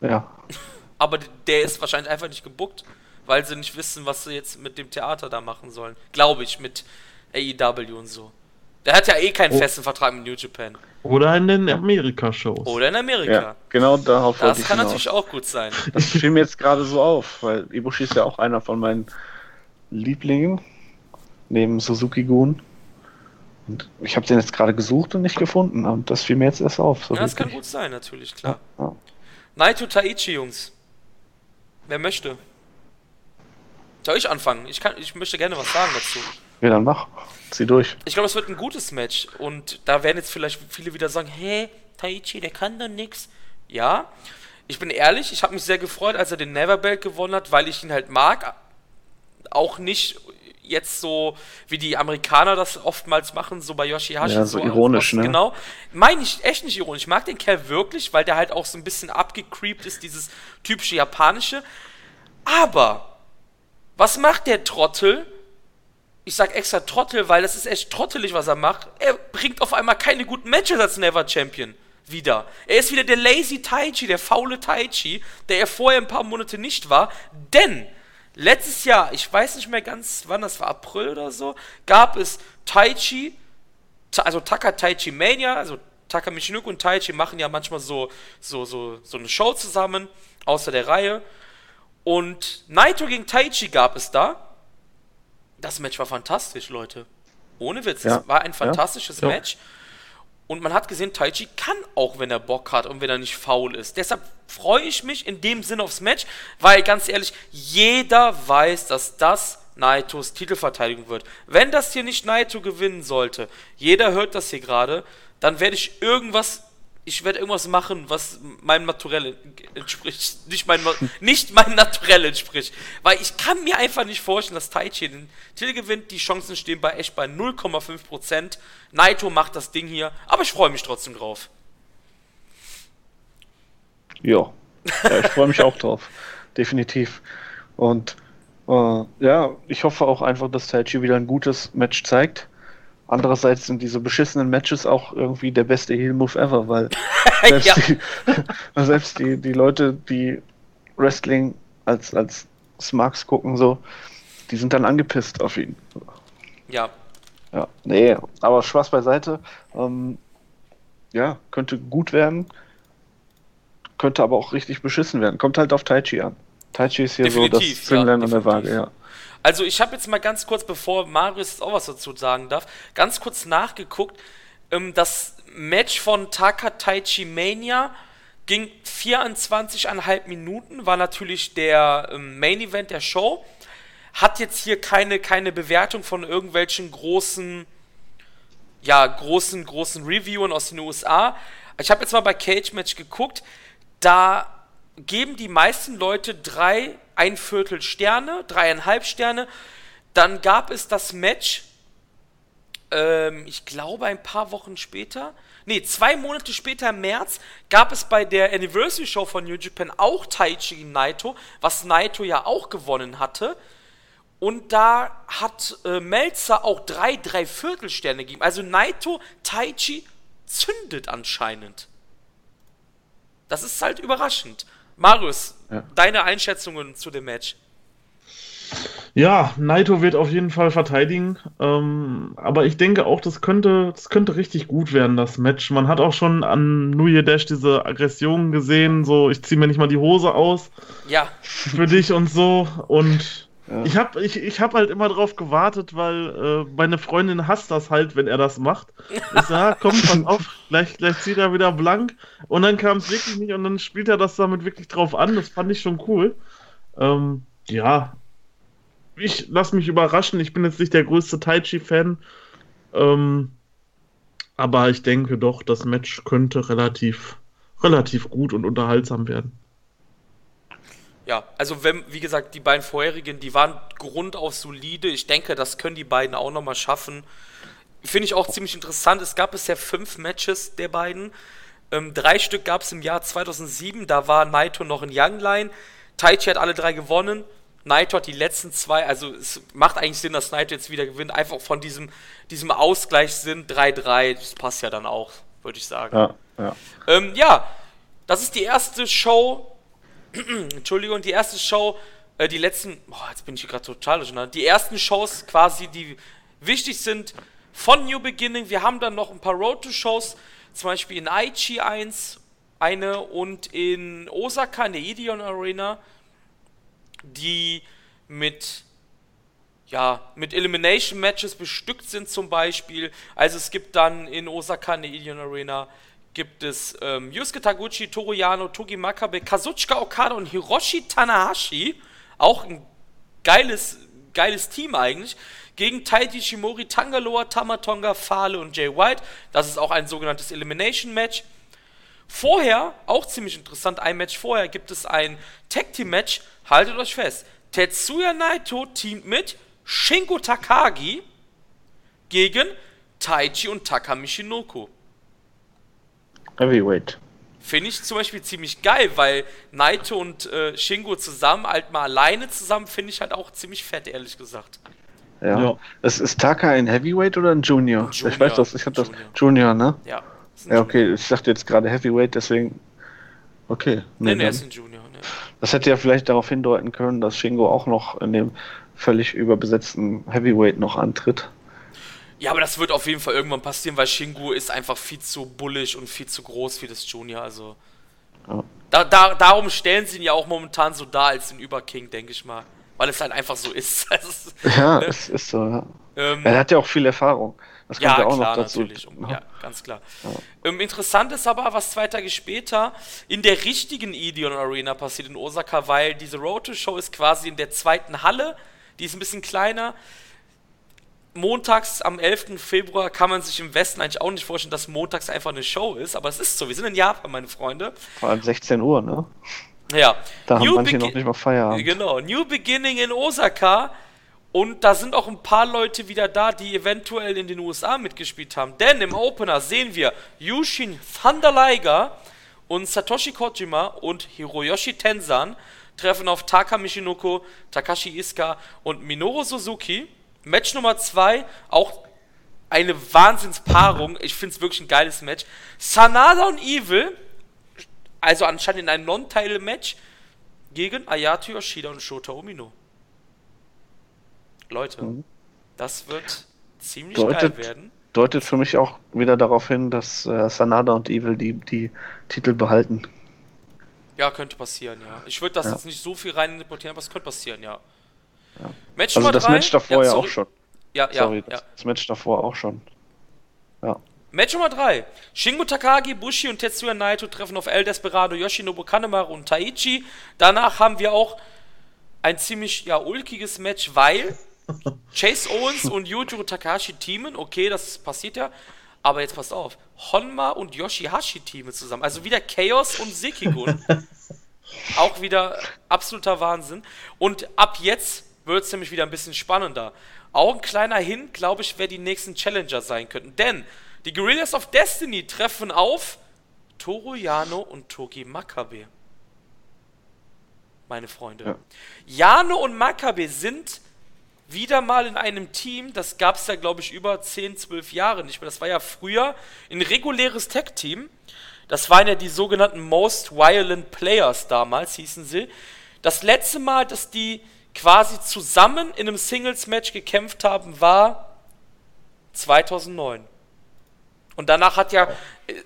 Ja. Aber der ist wahrscheinlich einfach nicht gebuckt, weil sie nicht wissen, was sie jetzt mit dem Theater da machen sollen. Glaube ich, mit AEW und so. Der hat ja eh keinen Oh. festen Vertrag mit New Japan. Oder in den Amerika-Shows. Oder in Amerika. ja, genau darauf wollte Das kann hinaus. natürlich auch gut sein. Das fiel mir jetzt gerade so auf, weil Ibushi ist ja auch einer von meinen Lieblingen, neben Suzuki-Gun. Und ich habe den jetzt gerade gesucht und nicht gefunden. Und das fiel mir jetzt erst auf. So Ja, das kann gut sein, natürlich, klar. Ja. Naito Taichi, Jungs. Wer möchte? Soll ich anfangen? Ich, kann, ich möchte gerne was sagen dazu. Ja, dann mach. Zieh durch. Ich glaube, es wird ein gutes Match. Und da werden jetzt vielleicht viele wieder sagen, hä, Taichi, der kann doch nix. Ja, ich bin ehrlich, ich habe mich sehr gefreut, als er den Neverbelt gewonnen hat, weil ich ihn halt mag. Auch nicht jetzt so, wie die Amerikaner das oftmals machen, so bei Yoshihashi. Ja, so ironisch, ne? Genau. Meine ich echt nicht ironisch. Ich mag den Kerl wirklich, weil der halt auch so ein bisschen abgecreept ist, dieses typische japanische. Aber, was macht der Trottel? Ich sag extra Trottel, weil das ist echt trottelig, was er macht. Er bringt auf einmal keine guten Matches als Never Champion wieder. Er ist wieder der lazy Taichi, der faule Taichi, der er vorher ein paar Monate nicht war. Denn letztes Jahr, ich weiß nicht mehr ganz, wann das war, April oder so, gab es Taichi, Ta- also Taka Taichi Mania, also Taka Michinoku und Taichi machen ja manchmal so, so, so, so eine Show zusammen, außer der Reihe. Und Naito gegen Taichi gab es da. Das Match war fantastisch, Leute. Ohne Witz. Ja. Es war ein fantastisches Ja. Match. Und man hat gesehen, Taichi kann auch, wenn er Bock hat und wenn er nicht faul ist. Deshalb freue ich mich in dem Sinne aufs Match, weil ganz ehrlich, jeder weiß, dass das Naitos Titelverteidigung wird. Wenn das hier nicht Naito gewinnen sollte, jeder hört das hier gerade, dann werde ich irgendwas, ich werde irgendwas machen, was meinem Naturell entspricht. Nicht mein, nicht meinem Naturell entspricht. Weil ich kann mir einfach nicht vorstellen, dass Taichi den Titel gewinnt. Die Chancen stehen bei echt bei 0,5%. Naito macht das Ding hier, aber ich freue mich trotzdem drauf. Ja. ja ich freue mich auch drauf. Definitiv. Und äh, ja, ich hoffe auch einfach, dass Taichi wieder ein gutes Match zeigt. Andererseits sind diese beschissenen Matches auch irgendwie der beste Heel-Move ever, weil selbst, Ja. die, selbst die, die Leute, die Wrestling als, als Smarks gucken, so, die sind dann angepisst auf ihn. Ja, Ja, nee, aber Spaß beiseite. Ähm, ja, könnte gut werden, könnte aber auch richtig beschissen werden. Kommt halt auf Taichi an. Taichi ist hier so Definitiv, das Zünglein ja, an der Waage, ja. Also ich habe jetzt mal ganz kurz, bevor Marius jetzt auch was dazu sagen darf, ganz kurz nachgeguckt. Ähm, das Match von Taka Taichi Mania ging 24,5 Minuten, war natürlich der ähm, Main Event der Show. Hat jetzt hier keine, keine Bewertung von irgendwelchen großen, ja, großen, großen Reviewern aus den USA. Ich habe jetzt mal bei Cage Match geguckt, da geben die meisten Leute drei, ein Viertel Sterne, dreieinhalb Sterne. Dann gab es das Match, ähm, ich glaube ein paar Wochen später, nee, zwei Monate später im März, gab es bei der Anniversary Show von New Japan auch Taichi gegen Naito, was Naito ja auch gewonnen hatte. Und da hat äh, Melzer auch drei, drei Viertelsterne gegeben. Also Naito, Taichi zündet anscheinend. Das ist halt überraschend. Marius, Ja. deine Einschätzungen zu dem Match. Ja, Naito wird auf jeden Fall verteidigen. Ähm, aber ich denke auch, das könnte, das könnte richtig gut werden, das Match. Man hat auch schon an New Dash diese Aggressionen gesehen, so ich ziehe mir nicht mal die Hose aus Ja, für dich und so. Und Ja. ich habe ich, ich hab halt immer drauf gewartet, weil äh, meine Freundin hasst das halt, wenn er das macht. Ich sag, ja, komm, pass auf, gleich, gleich zieht er wieder blank. Und dann kam es wirklich nicht und dann spielt er das damit wirklich drauf an. Das fand ich schon cool. Ähm, ja, ich lass mich überraschen. Ich bin jetzt nicht der größte Taichi-Fan. Ähm, aber ich denke doch, das Match könnte relativ, relativ gut und unterhaltsam werden. Ja. Also wenn, wie gesagt, die beiden vorherigen, die waren grundauf solide. Ich denke, das können die beiden auch nochmal schaffen. Finde ich auch ziemlich interessant. Es gab bisher fünf Matches der beiden. Ähm, drei Stück gab es im Jahr 2007. Da war Naito noch in Young Line. Taichi hat alle drei gewonnen. Naito hat die letzten zwei. Also es macht eigentlich Sinn, dass Naito jetzt wieder gewinnt. Einfach von diesem, diesem Ausgleichssinn 3-3. Das passt ja dann auch, würde ich sagen. Ja, ja. Ähm, ja, das ist die erste Show. Entschuldigung, die erste Show, äh, die letzten, boah, jetzt bin ich gerade total durcheinander. Die ersten Shows quasi, die wichtig sind von New Beginning. Wir haben dann noch ein paar Road to Shows, zum Beispiel in Aichi 1, eine und in Osaka in der Ideon Arena, die mit ja, mit Elimination Matches bestückt sind zum Beispiel. Also es gibt dann in Osaka in der Ideon Arena gibt es ähm, Yusuke Taguchi, Toru Yano, Togi Makabe, Kazuchika Okada und Hiroshi Tanahashi. Auch ein geiles, geiles Team eigentlich. Gegen Taiji Shimori, Tangaloa, Tamatonga, Fale und Jay White. Das ist auch ein sogenanntes Elimination Match. Vorher, auch ziemlich interessant, ein Match vorher gibt es ein Tag Team Match. Haltet euch fest. Tetsuya Naito teamt mit Shingo Takagi gegen Taichi und Taka Michinoku. Heavyweight. Finde ich zum Beispiel ziemlich geil, weil Naito und äh, Shingo zusammen, halt mal alleine zusammen, finde ich halt auch ziemlich fett, ehrlich gesagt. Ja. Ja. Es ist Taka ein Heavyweight oder ein Junior? Junior, Ich weiß das, ich habe das Junior. Junior, ne? Ja. Ist Ja, Junior. okay, ich dachte jetzt gerade Heavyweight, deswegen. Okay. Nee, nee, dann- ist ein Junior. Ne. Das hätte ja vielleicht darauf hindeuten können, dass Shingo auch noch in dem völlig überbesetzten Heavyweight noch antritt. Ja, aber das wird auf jeden Fall irgendwann passieren, weil Shingo ist einfach viel zu bullig und viel zu groß für das Junior. Also. Ja. Da, da, darum stellen sie ihn ja auch momentan so dar als den Überking, denke ich mal. Weil es halt einfach so ist. Also, Ja, ne? es ist so, ja. ähm, Er hat ja auch viel Erfahrung. Das kommt Ja, ja, auch klar, noch dazu. natürlich. Ja, ganz klar. Ähm, interessant ist aber, was zwei Tage später in der richtigen Ideon Arena passiert in Osaka, weil diese Road to Show ist quasi in der zweiten Halle. Die ist ein bisschen kleiner. Montags am 11. Februar kann man sich im Westen eigentlich auch nicht vorstellen, dass montags einfach eine Show ist, aber es ist so. Wir sind in Japan, meine Freunde. Vor allem 16 Uhr, ne? Ja. Da haben New manche Begi- noch nicht mal Feierabend. Genau, New Beginning in Osaka. Und da sind auch ein paar Leute wieder da, die eventuell in den USA mitgespielt haben. Denn im Opener sehen wir Yushin Thunder Liger und Satoshi Kojima und Hiroyoshi Tenzan treffen auf Taka Michinoku, Takashi Iska und Minoru Suzuki. Match Nummer 2, auch eine Wahnsinnspaarung. Ich finde es wirklich ein geiles Match. Sanada und Evil, also anscheinend in einem Non-Title-Match, gegen Ayato Yoshida und Shota Umino. Leute, mhm. das wird ziemlich deutet, geil werden. Deutet für mich auch wieder darauf hin, dass äh, Sanada und Evil die, die Titel behalten. Ja, könnte passieren, ja. Ich würde das ja. jetzt nicht so viel rein interpretieren, aber es könnte passieren, ja. Ja. Match also das. Match davor ja, ja auch schon. Ja, ja, sorry, das, das Match davor auch schon. Ja. Match Nummer 3. Shingo Takagi, Bushi und Tetsuya Naito treffen auf El Desperado, Yoshinobu Kanemaru und Taichi. Danach haben wir auch ein ziemlich ja, ulkiges Match, weil Chase Owens und Yujiro Takahashi teamen. Okay, das passiert ja. Aber jetzt passt auf. Honma und Yoshihashi teamen zusammen. Also wieder Chaos und Sekigun. auch wieder absoluter Wahnsinn. Und ab jetzt wird es nämlich wieder ein bisschen spannender. Auch ein kleiner Hint, glaube ich, wer die nächsten Challenger sein könnten. Denn die Guerrillas of Destiny treffen auf Toru Yano und Togi Makabe. Meine Freunde. Ja. Yano und Makabe sind wieder mal in einem Team, das gab es ja, glaube ich, über 10, 12 Jahre nicht mehr. Das war ja früher ein reguläres Tech-Team. Das waren ja die sogenannten Most Violent Players damals, hießen sie. Das letzte Mal, dass die quasi zusammen in einem Singles-Match gekämpft haben, war 2009. Und danach hat ja,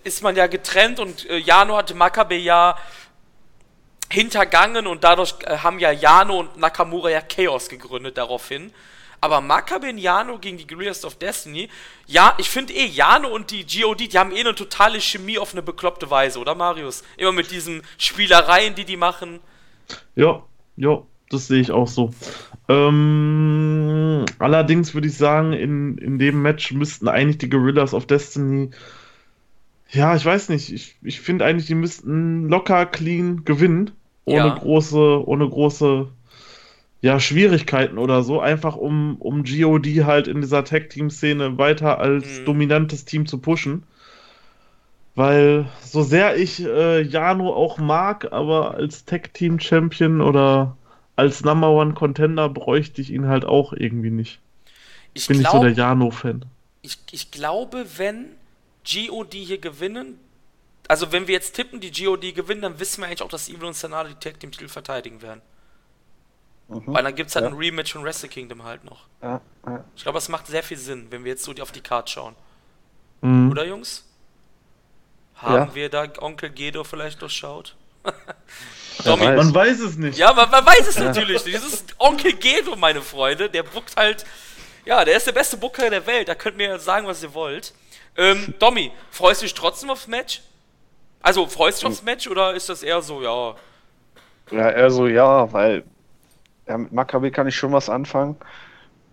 ist man ja getrennt und äh, Jano hatte Makabe ja hintergangen und dadurch äh, haben ja Jano und Nakamura ja Chaos gegründet daraufhin. Aber Makabe und Jano gegen die Guerrillas of Destiny, ja, ich finde eh, Jano und die GOD, die haben eh eine totale Chemie auf eine bekloppte Weise, oder Marius? Immer mit diesen Spielereien, die die machen. Ja, ja, das sehe ich auch so. Ähm, allerdings würde ich sagen, in, in dem Match müssten eigentlich die Guerrillas of Destiny ja, ich weiß nicht. Ich, ich finde eigentlich, die müssten locker clean gewinnen ohne ja. große, ohne große ja, Schwierigkeiten oder so, einfach um, um GOD halt in dieser Tag-Team-Szene weiter als mhm. dominantes Team zu pushen. Weil so sehr ich äh, Jano auch mag, aber als Tag-Team-Champion oder als Number One Contender bräuchte ich ihn halt auch irgendwie nicht. Ich Bin glaub, nicht so der Jano-Fan. Ich, ich glaube, wenn GOD hier gewinnen, also wenn wir jetzt tippen, die GOD gewinnen, dann wissen wir eigentlich auch, dass Evil und Sanada die Tag Team Titel verteidigen werden. Mhm. Weil dann gibt es halt ja. ein Rematch von Wrestle Kingdom halt noch. Ja, ja. Ich glaube, das macht sehr viel Sinn, wenn wir jetzt so auf die Card schauen. Mhm. Oder Jungs? Haben wir da Onkel Gedo vielleicht durchschaut? Tommy, man weiß es nicht. Ja, man, man weiß es natürlich nicht. Das ist Onkel Gedo, meine Freunde. Der buckt halt. Ja, der ist der beste Booker der Welt. Da könnt ihr mir sagen, was ihr wollt. Ähm, Domi, freust du dich trotzdem aufs Match? Also freust du dich aufs Match oder ist das eher so, ja? Ja, eher so, ja, weil ja, mit Maccabi kann ich schon was anfangen.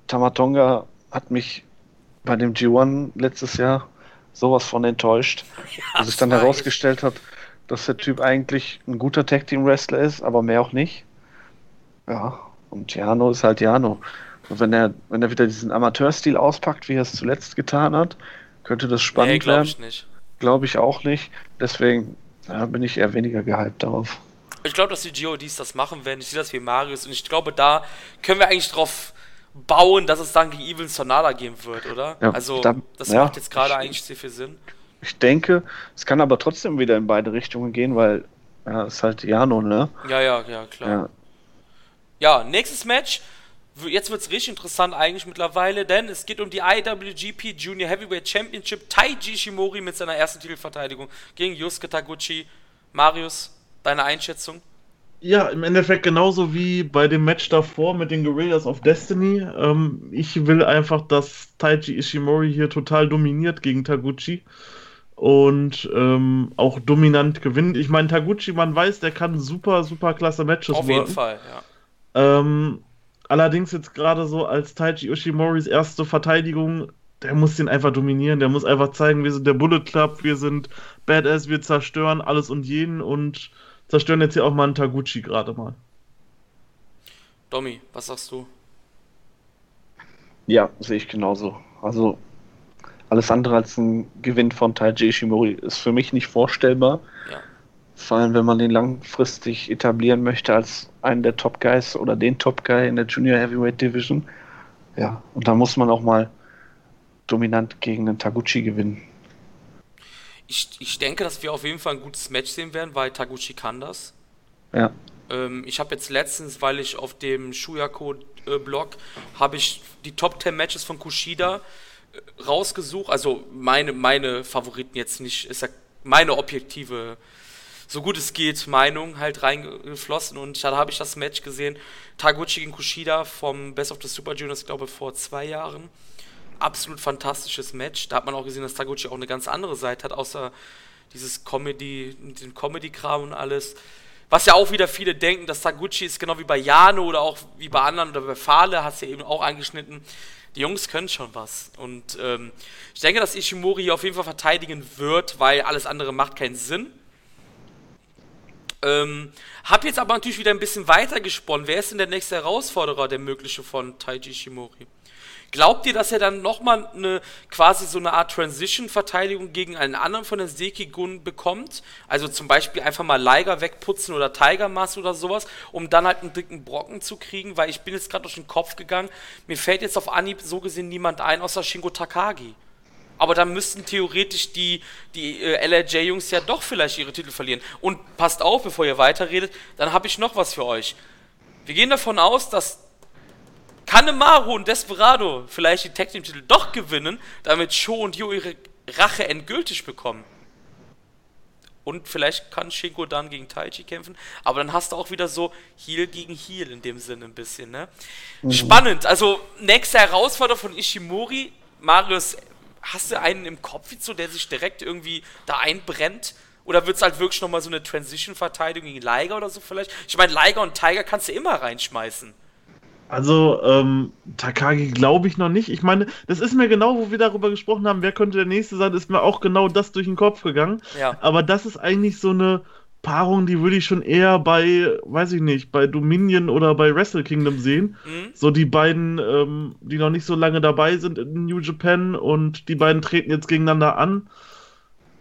Tamatonga hat mich bei dem G1 letztes Jahr sowas von enttäuscht, ja, dass sich dann herausgestellt hat, dass der Typ eigentlich ein guter Tag Team Wrestler ist, aber mehr auch nicht. Ja, und Jano ist halt Jano. Und wenn er, wenn er wieder diesen Amateurstil auspackt, wie er es zuletzt getan hat, könnte das spannend nee, glaub werden. Ich nicht. Glaube ich auch nicht. Deswegen ja, bin ich eher weniger gehypt darauf. Ich glaube, dass die GODs das machen werden. Ich sehe das wie Marius und ich glaube, da können wir eigentlich drauf bauen, dass es dann gegen Evil Sonala gehen wird, oder? Ja, also, da, das ja, macht jetzt gerade eigentlich sehr viel Sinn. Ich denke, es kann aber trotzdem wieder in beide Richtungen gehen, weil ja, es ist halt Jano, ne? Ja, ja, ja, klar. Ja, ja nächstes Match jetzt wird es richtig interessant eigentlich mittlerweile, denn es geht um die IWGP Junior Heavyweight Championship. Taiji Ishimori mit seiner ersten Titelverteidigung gegen Yusuke Taguchi. Marius, deine Einschätzung? Ja, im Endeffekt genauso wie bei dem Match davor mit den Guerrillas of Destiny. Ähm, ich will einfach, dass Taiji Ishimori hier total dominiert gegen Taguchi und ähm, auch dominant gewinnt. Ich meine, Taguchi, man weiß, der kann super, super klasse Matches Auf jeden Fall, ja. Ähm, Allerdings jetzt gerade so als Taichi Ushimoris erste Verteidigung, der muss den einfach dominieren, der muss einfach zeigen, wir sind der Bullet Club, wir sind Badass, wir zerstören alles und jeden und zerstören jetzt hier auch mal einen Taguchi gerade mal. Domi, was sagst du? Ja, sehe ich genauso. Also alles andere als ein Gewinn von Taiji Ishimori ist für mich nicht vorstellbar. Ja. Vor allem, wenn man den langfristig etablieren möchte als einen der Top Guys oder den Top Guy in der Junior Heavyweight Division. Ja, und da muss man auch mal dominant gegen den Taguchi gewinnen. Ich, ich denke, dass wir auf jeden Fall ein gutes Match sehen werden, weil Taguchi kann das. Ja. Ähm, ich habe jetzt letztens, weil ich auf dem Shuyako-Blog habe ich die Top 10 Matches von Kushida rausgesucht. Also meine, meine Favoriten jetzt nicht, ist ja meine objektive, so gut es geht, Meinung halt reingeflossen. Und da habe ich das Match gesehen. Taguchi gegen Kushida vom Best of the Super Juniors, glaube ich, vor zwei Jahren. Absolut fantastisches Match. Da hat man auch gesehen, dass Taguchi auch eine ganz andere Seite hat, außer dieses Comedy, den Comedy-Kram und alles. Was ja auch wieder viele denken, dass Taguchi ist genau wie bei Jano oder auch wie bei anderen oder bei Fale, hast du ja eben auch angeschnitten. Die Jungs können schon was. Und ähm, ich denke, dass Ishimori hier auf jeden Fall verteidigen wird, weil alles andere macht keinen Sinn. Ähm, hab jetzt aber natürlich wieder ein bisschen weiter gesponnen. Wer ist denn der nächste Herausforderer, der mögliche von Taiji Ishimori? Glaubt ihr, dass er dann nochmal eine quasi so eine Art Transition-Verteidigung gegen einen anderen von den Sekigun bekommt? Also zum Beispiel einfach mal Liger wegputzen oder Tiger Mask oder sowas, um dann halt einen dicken Brocken zu kriegen, weil ich bin jetzt gerade durch den Kopf gegangen. Mir fällt jetzt auf Anhieb so gesehen niemand ein, außer Shingo Takagi. Aber dann müssten theoretisch die, die äh, LRJ-Jungs ja doch vielleicht ihre Titel verlieren. Und passt auf, bevor ihr weiterredet, dann habe ich noch was für euch. Wir gehen davon aus, dass Kanemaru und Desperado vielleicht die Tag Team Titel doch gewinnen, damit Sho und Yo ihre Rache endgültig bekommen. Und vielleicht kann Shingo dann gegen Taichi kämpfen, aber dann hast du auch wieder so Heal gegen Heal in dem Sinne ein bisschen, ne? Mhm. Spannend. Also, nächste Herausforderer von Ishimori. Marius, hast du einen im Kopf, so, der sich direkt irgendwie da einbrennt? Oder wird es halt wirklich nochmal so eine Transition-Verteidigung gegen Liger oder so vielleicht? Ich meine, Liger und Tiger kannst du immer reinschmeißen. Also, ähm, Takagi glaube ich noch nicht. Ich meine, das ist mir genau, wo wir darüber gesprochen haben, wer könnte der Nächste sein, ist mir auch genau das durch den Kopf gegangen. Ja. Aber das ist eigentlich so eine Paarung, die würde ich schon eher bei, weiß ich nicht, bei Dominion oder bei Wrestle Kingdom sehen. Mhm. So die beiden, ähm, die noch nicht so lange dabei sind in New Japan und die beiden treten jetzt gegeneinander an.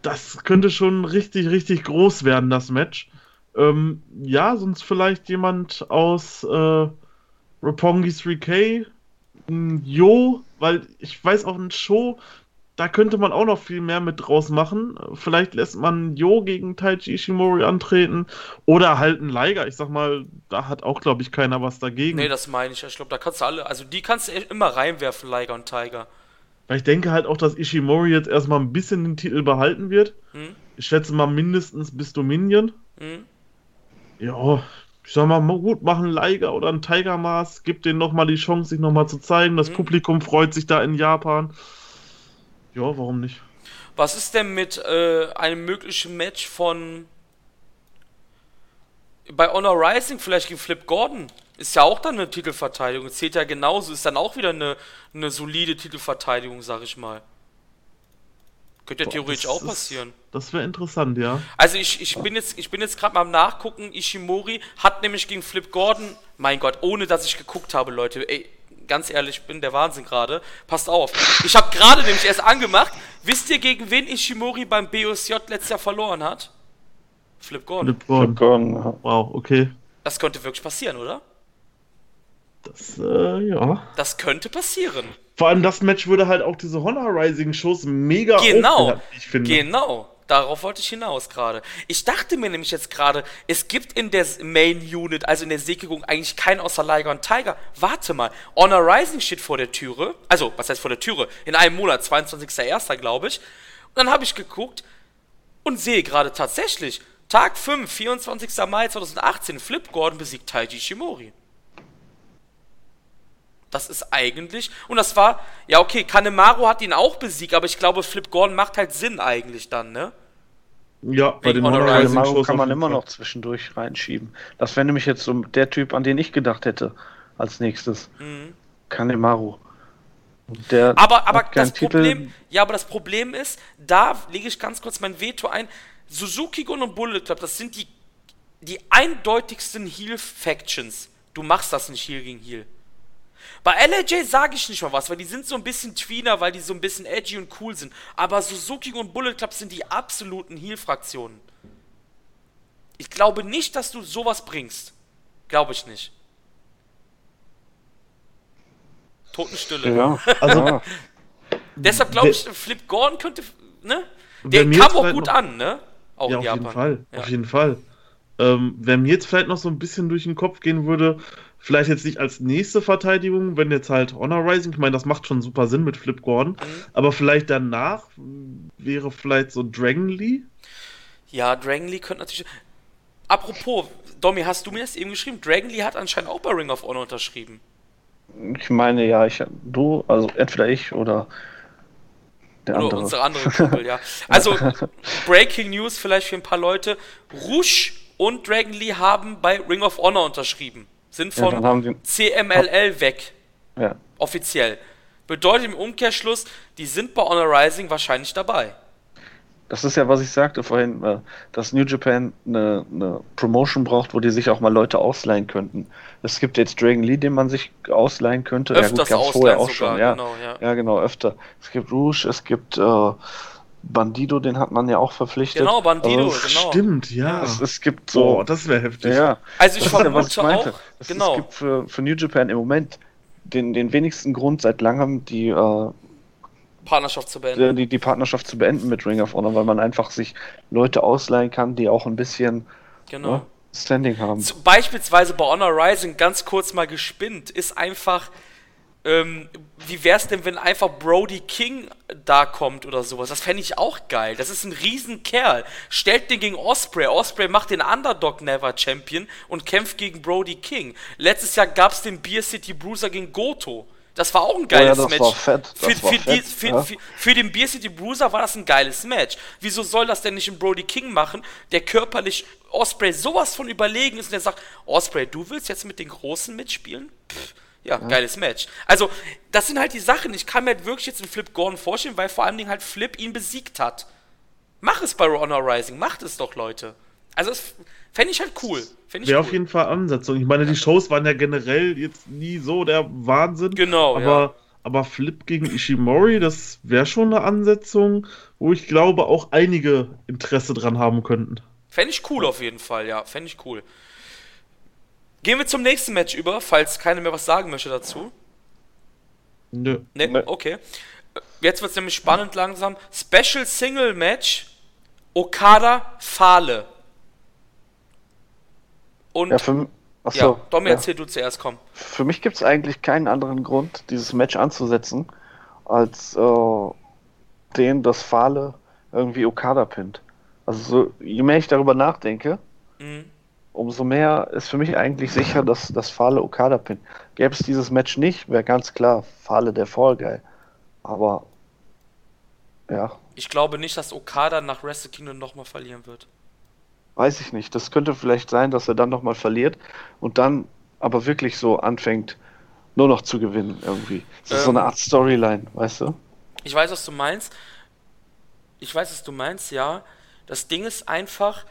Das könnte schon richtig, richtig groß werden, das Match. Ähm, ja, sonst vielleicht jemand aus, äh, Roppongi 3K, Jo, weil ich weiß auch ein Show, da könnte man auch noch viel mehr mit draus machen. Vielleicht lässt man Jo gegen Taichi Ishimori antreten oder halt ein Liger. Ich sag mal, da hat auch, glaube ich, keiner was dagegen. Nee, das meine ich. Ich glaube, da kannst du alle, also die kannst du immer reinwerfen, Liger und Tiger. Weil ich denke halt auch, dass Ishimori jetzt erstmal ein bisschen den Titel behalten wird. Hm? Ich schätze mal mindestens bis Dominion. Hm? Ja, ich sag mal, gut, machen Liger oder ein Tiger Mask, gibt denen nochmal die Chance, sich nochmal zu zeigen. Das mhm. Publikum freut sich da in Japan. Ja, warum nicht? Was ist denn mit äh, einem möglichen Match von bei Honor Rising vielleicht gegen Flip Gordon? Ist ja auch dann eine Titelverteidigung. Zählt ja genauso. Ist dann auch wieder eine, eine solide Titelverteidigung, sag ich mal. Könnte ja theoretisch auch passieren. Ist, das wäre interessant, ja. Also ich, ich bin jetzt, ich bin jetzt gerade mal am Nachgucken. Ishimori hat nämlich gegen Flip Gordon, mein Gott, ohne dass ich geguckt habe, Leute, ey, ganz ehrlich, ich bin der Wahnsinn gerade. Passt auf. Ich habe gerade nämlich erst angemacht. Wisst ihr, gegen wen Ishimori beim BOSJ letztes Jahr verloren hat? Flip Gordon. Flip Gordon. Flip Gordon. Wow, okay. Das könnte wirklich passieren, oder? Das, äh, ja. Das könnte passieren. Vor allem das Match würde halt auch diese Honor Rising Shows mega Genau, ich finde. Genau. Darauf wollte ich hinaus gerade. Ich dachte mir nämlich jetzt gerade, es gibt in der Main Unit, also in der Sägegung, eigentlich keinen außer Liger und Tiger. Warte mal, Honor Rising steht vor der Türe. Also, was heißt vor der Türe? In einem Monat, 22.01. glaube ich. Und dann habe ich geguckt und sehe gerade tatsächlich, Tag 5, 24. Mai 2018, Flip Gordon besiegt Taiji Shimori. Das ist eigentlich. Und das war. Ja, okay, Kanemaru hat ihn auch besiegt, aber ich glaube, Flip Gordon macht halt Sinn eigentlich dann, ne? Ja, bei den Kanemaru kann man immer noch zwischendurch reinschieben. Das wäre nämlich jetzt so der Typ, an den ich gedacht hätte, als nächstes. Mhm. Kanemaru. Der aber aber das Problem, ja, aber das Problem ist, da lege ich ganz kurz mein Veto ein. Suzuki Gun und Bullet Club, das sind die, die eindeutigsten Heal-Factions. Du machst das nicht Heal gegen Heal. Bei LAJ sage ich nicht mal was, weil die sind so ein bisschen Tweener, weil die so ein bisschen edgy und cool sind. Aber Suzuki und Bullet Club sind die absoluten Heal-Fraktionen. Ich glaube nicht, dass du sowas bringst. Glaube ich nicht. Totenstille. Ja, also Deshalb glaube ich, Flip Gordon könnte, ne? Der kam auch gut noch- an, ne? Auch ja, in auf Japan. jeden Fall. Ja. Auf jeden Fall. Ähm, wer mir jetzt vielleicht noch so ein bisschen durch den Kopf gehen würde, vielleicht jetzt nicht als nächste Verteidigung, wenn jetzt halt Honor Rising, ich meine, das macht schon super Sinn mit Flip Gordon, Mhm. aber vielleicht danach wäre vielleicht so Dragon Lee. Ja, Dragon Lee könnte natürlich. Apropos, Domi, hast du mir das eben geschrieben? Dragon Lee hat anscheinend auch bei Ring of Honor unterschrieben. Ich meine, ja, ich, du, also entweder ich oder der Oder andere. unsere andere Kumpel, ja. Also, Breaking News vielleicht für ein paar Leute. Rouge und Dragon Lee haben bei Ring of Honor unterschrieben. Sind Ja, von die, CMLL weg. ja, Offiziell. Bedeutet im Umkehrschluss, die sind bei Honor Rising wahrscheinlich dabei. das ist ja, was ich sagte vorhin, äh, dass New Japan eine, eine Promotion braucht, wo die sich auch mal Leute ausleihen könnten. Es gibt jetzt Dragon Lee, den man sich ausleihen könnte. Öfters gab's ausleihen sogar, ja. genau, ja. Ja, genau, öfter. Es gibt Rouge, es gibt äh, Bandido, den hat man ja auch verpflichtet. Genau, Bandido, Also, genau. Stimmt, ja. es, es gibt so. Boah, das wäre heftig. ja, Also ich ja, was ich vermute meinte. auch, Es, genau. es gibt für, für New Japan im Moment den, den wenigsten Grund seit langem, die, äh, Partnerschaft zu beenden. die, die, Partnerschaft zu beenden mit Ring of Honor, weil man einfach sich Leute ausleihen kann, die auch ein bisschen Genau. ne, Standing haben. Beispielsweise bei Honor Rising, ganz kurz mal gespinnt, ist einfach, ähm, wie wär's denn, wenn einfach Brody King da kommt oder sowas? Das fände ich auch geil. Das ist ein Riesenkerl. Stellt den gegen Osprey. Osprey macht den Underdog Never Champion und kämpft gegen Brody King. Letztes Jahr gab's den Beer City Bruiser gegen Goto. Das war auch ein geiles Oh ja, das Match. war fett, das für, war für, die, fett, für, ja. für, für den Beer City Bruiser war das ein geiles Match. Wieso soll das denn nicht ein Brody King machen, der körperlich Osprey sowas von überlegen ist und der sagt, Osprey, du willst jetzt mit den Großen mitspielen? Pff, ja, geiles Match. Also, das sind halt die Sachen. Ich kann mir halt wirklich jetzt einen Flip Gordon vorstellen, weil vor allen Dingen halt Flip ihn besiegt hat. Mach es bei Honor Rising, macht es doch, Leute. Also, das fände ich halt cool. Wäre cool. auf jeden Fall Ansetzung. Ich meine, die Shows waren ja generell jetzt nie so der Wahnsinn. Genau, aber, ja. aber Flip gegen Ishimori, das wäre schon eine Ansetzung, wo ich glaube, auch einige Interesse dran haben könnten. Fände ich cool auf jeden Fall, ja. Fände ich cool. Gehen wir zum nächsten Match über, falls keiner mehr was sagen möchte dazu. Nö. Ne, Ne. okay. Jetzt wird es nämlich spannend langsam. Special Single Match Okada Fale. Und Ja, ja, für, achso, Domi, ja. erzähl du zuerst, komm. Für mich gibt es eigentlich keinen anderen Grund, dieses Match anzusetzen, als äh, den, dass Fale irgendwie Okada pinnt. Also so, je mehr ich darüber nachdenke, Mhm. Umso mehr ist für mich eigentlich sicher, dass das Fale Okada pinnt. Gäbe es dieses Match nicht, wäre ganz klar Fale der Fall Guy. Aber ja, Ich glaube nicht, dass Okada nach Wrestle Kingdom nochmal verlieren wird. weiß ich nicht. Das könnte vielleicht sein, dass er dann nochmal verliert und dann aber wirklich so anfängt, nur noch zu gewinnen irgendwie. Das ist so Ähm. eine Art Storyline, weißt du? Ich weiß, was du meinst. Ich weiß, was du meinst, ja. Das Ding ist einfach.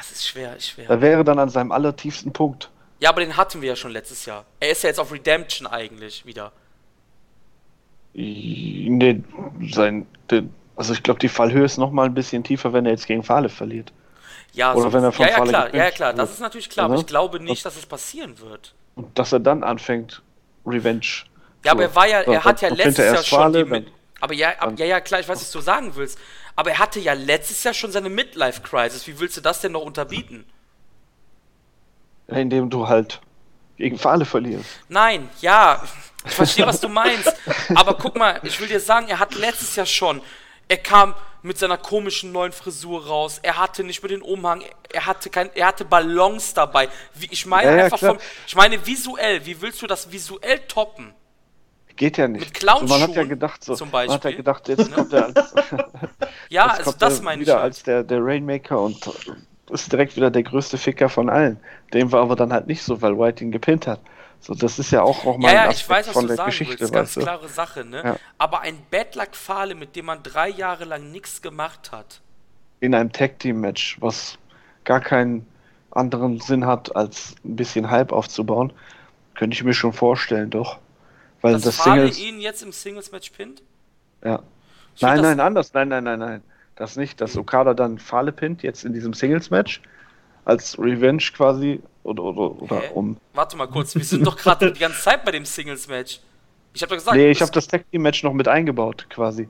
Es ist schwer, ist schwer. Er wäre dann an seinem allertiefsten Punkt. Ja, aber den hatten wir ja schon letztes Jahr. Er ist ja jetzt auf Redemption eigentlich wieder. Nee, sein, den, also ich glaube, die Fallhöhe ist noch mal ein bisschen tiefer, wenn er jetzt gegen Fale verliert. Ja, Oder wenn er von ja, ja, Falle klar, ja, klar, das ist natürlich klar, aber Ja, ich glaube nicht, Das- dass es passieren wird. Und dass er dann anfängt, Revenge. Ja, aber So, er war ja, er hat ja letztes Jahr schon Fale, die aber ja, ab, ja, ja, klar, ich weiß, was du sagen willst. Aber er hatte ja letztes Jahr schon seine Midlife-Crisis. Wie willst du das denn noch unterbieten? Indem du halt gegen Fale verlierst. Nein, ja, ich verstehe, was du meinst. Aber guck mal, ich will dir sagen, er hat letztes Jahr schon, er kam mit seiner komischen neuen Frisur raus, er hatte nicht mehr den Umhang, er hatte kein, er hatte Ballons dabei. Wie, ich meine Ja, ja, einfach klar. vom, ich meine visuell, wie willst du das visuell toppen? Geht ja nicht. Mit Clownschuhen man hat ja gedacht, so, zum man hat ja Beispiel. gedacht, jetzt kommt er als, Ja, also das meine ich. wieder Halt. als der, der Rainmaker und ist direkt wieder der größte Ficker von allen. Dem war aber dann halt nicht so, weil White ihn gepinnt hat. So, das ist ja auch noch mal Ja, ja, ich weiß, was von du der sagen Geschichte, willst, ganz klare Sache, ne? Ja. Aber ein Badluck-Fahle, mit dem man drei Jahre lang nichts gemacht hat. In einem Tag-Team-Match, was gar keinen anderen Sinn hat, als ein bisschen Hype aufzubauen, könnte ich mir schon vorstellen, doch. Weil Dass das Fahle Singles. ihn jetzt im Singles-Match pinnt? Ja. Ich Nein, nein, anders. Nein, nein, nein, nein. Das nicht, dass Okada dann Fale pinnt, jetzt in diesem Singles-Match, als Revenge quasi, oder, oder, oder Hä? um. Warte mal kurz, wir sind doch gerade die ganze Zeit bei dem Singles-Match. Ich habe doch gesagt. Nee, ich habe das Tag Team Match noch mit eingebaut, quasi.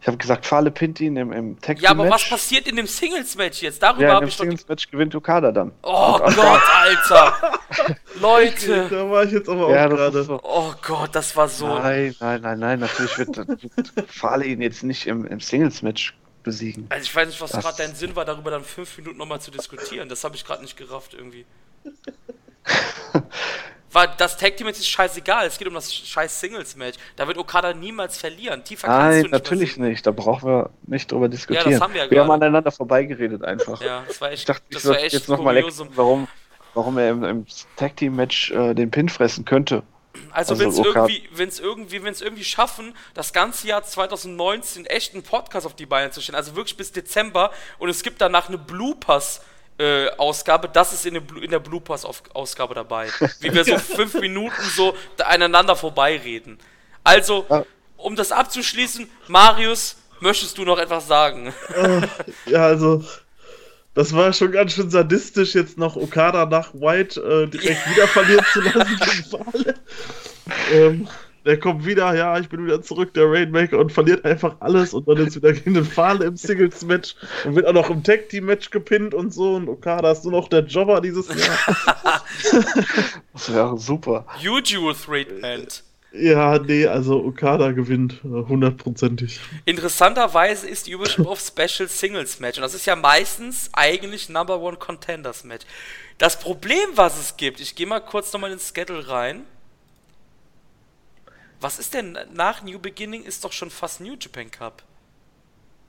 Ich habe gesagt, Fale pinnt ihn im, im Tag ja, aber was passiert in dem Singles-Match jetzt? Darüber Ja, habe ich doch. ge- Singles Match gewinnt Okada dann. Oh Gott, Alter! Leute! Da war ich jetzt aber Ja, auch gerade. so. Oh Gott, das war so. Nein, nein, nein, nein, natürlich wird, wird Fale ihn jetzt nicht im, im Singles Match besiegen. Also ich weiß nicht, was gerade dein Sinn war, darüber dann fünf Minuten nochmal zu diskutieren. Das habe ich gerade nicht gerafft irgendwie. War das Tag Team Match ist scheißegal. Es geht um das scheiß Singles Match. Da wird Okada niemals verlieren. Tiefer kannst Nein, du nicht natürlich mehr nicht. Da brauchen wir nicht drüber diskutieren. Ja, das haben wir ja wir haben aneinander vorbeigeredet einfach. Ja, das war echt. Ich dachte, ich das war echt jetzt nochmal warum, warum er im, im Tag Team Match äh, den Pin fressen könnte. Also, Also wenn es irgendwie, wenn es irgendwie, wenn es irgendwie schaffen, das ganze Jahr 2019 echt einen Podcast auf die Beine zu stellen, also wirklich bis Dezember und es gibt danach eine Bloopers äh, Ausgabe, das ist in, der Blu- in der Bloopers Ausgabe dabei, wie wir so fünf Minuten so aneinander vorbeireden. Also, um das abzuschließen, Marius, möchtest du noch etwas sagen? Ja, also, das war schon ganz schön sadistisch, jetzt noch Okada nach White äh, direkt wieder verlieren zu lassen. Ähm, der kommt wieder, ja, ich bin wieder zurück, der Rainmaker, und verliert einfach alles und dann ist wieder gegen den Fale im Singles-Match und wird auch noch im Tag-Team-Match gepinnt und so. Und Okada ist nur noch der Jobber dieses Jahr. Das wäre super. Juju Treatment. ja, nee, also Okada gewinnt äh, hundertprozentig. Interessanterweise ist die Überschrift auf Special Singles Match und das ist ja meistens eigentlich Number One Contenders Match. Das Problem, was es gibt, ich gehe mal kurz nochmal ins Schedule rein. Was ist denn nach New Beginning? Ist doch schon fast New Japan Cup.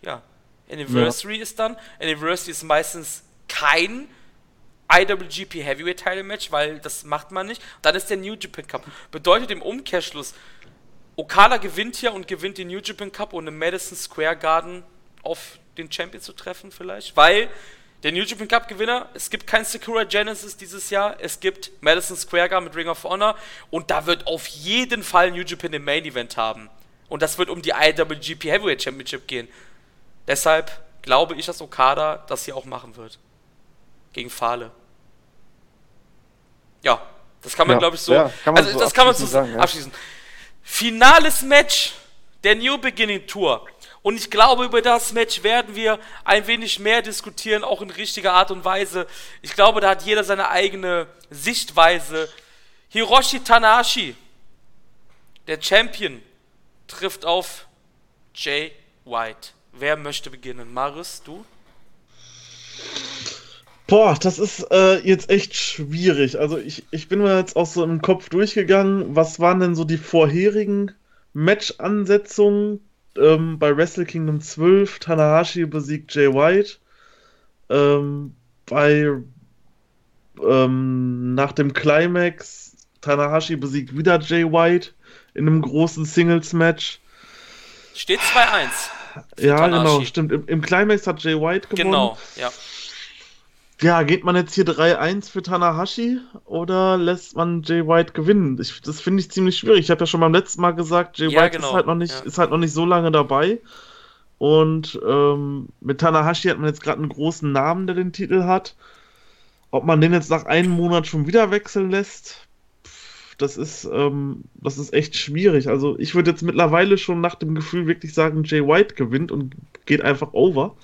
Ja. Anniversary ist dann. Anniversary ist meistens kein IWGP Heavyweight Title Match, weil das macht man nicht. Dann ist der New Japan Cup. Bedeutet im Umkehrschluss, Okada gewinnt hier und gewinnt den New Japan Cup, im Madison Square Garden auf den Champion zu treffen vielleicht, weil der New Japan Cup Gewinner, es gibt kein Sakura Genesis dieses Jahr, es gibt Madison Square Garden mit Ring of Honor und da wird auf jeden Fall New Japan den Main Event haben und das wird um die IWGP Heavyweight Championship gehen. Deshalb glaube ich, dass Okada das hier auch machen wird. Gegen Fale. Ja, das kann man Ja, glaube ich so, ja, kann man also so das kann man so sagen, ja. abschließen. Finales Match der New Beginning Tour. Und ich glaube, über das Match werden wir ein wenig mehr diskutieren, auch in richtiger Art und Weise. Ich glaube, da hat jeder seine eigene Sichtweise. Hiroshi Tanahashi, der Champion, trifft auf Jay White. Wer möchte beginnen? Marius, du? Boah, das ist äh, jetzt echt schwierig. Also ich, ich bin mir jetzt auch so im Kopf durchgegangen, was waren denn so die vorherigen Match-Ansetzungen ähm, bei Wrestle Kingdom 12? Tanahashi besiegt Jay White. Ähm, bei ähm, nach dem Climax Tanahashi besiegt wieder Jay White in einem großen Singles-Match. Steht 2-1. für Ja, Tanahashi. genau, stimmt. Im, Im Climax hat Jay White gewonnen. Genau, ja. Ja, geht man jetzt hier 3-1 für Tanahashi oder lässt man Jay White gewinnen? Ich, das finde ich ziemlich schwierig. Ich habe ja schon beim letzten Mal gesagt, Jay Ja, White genau, ist halt noch nicht, ja. ist halt noch nicht so lange dabei. Und ähm, mit Tanahashi hat man jetzt gerade einen großen Namen, der den Titel hat. Ob man den jetzt nach einem Monat schon wieder wechseln lässt, das ist, ähm, das ist echt schwierig. Also ich würde jetzt mittlerweile schon nach dem Gefühl wirklich sagen, Jay White gewinnt und geht einfach over.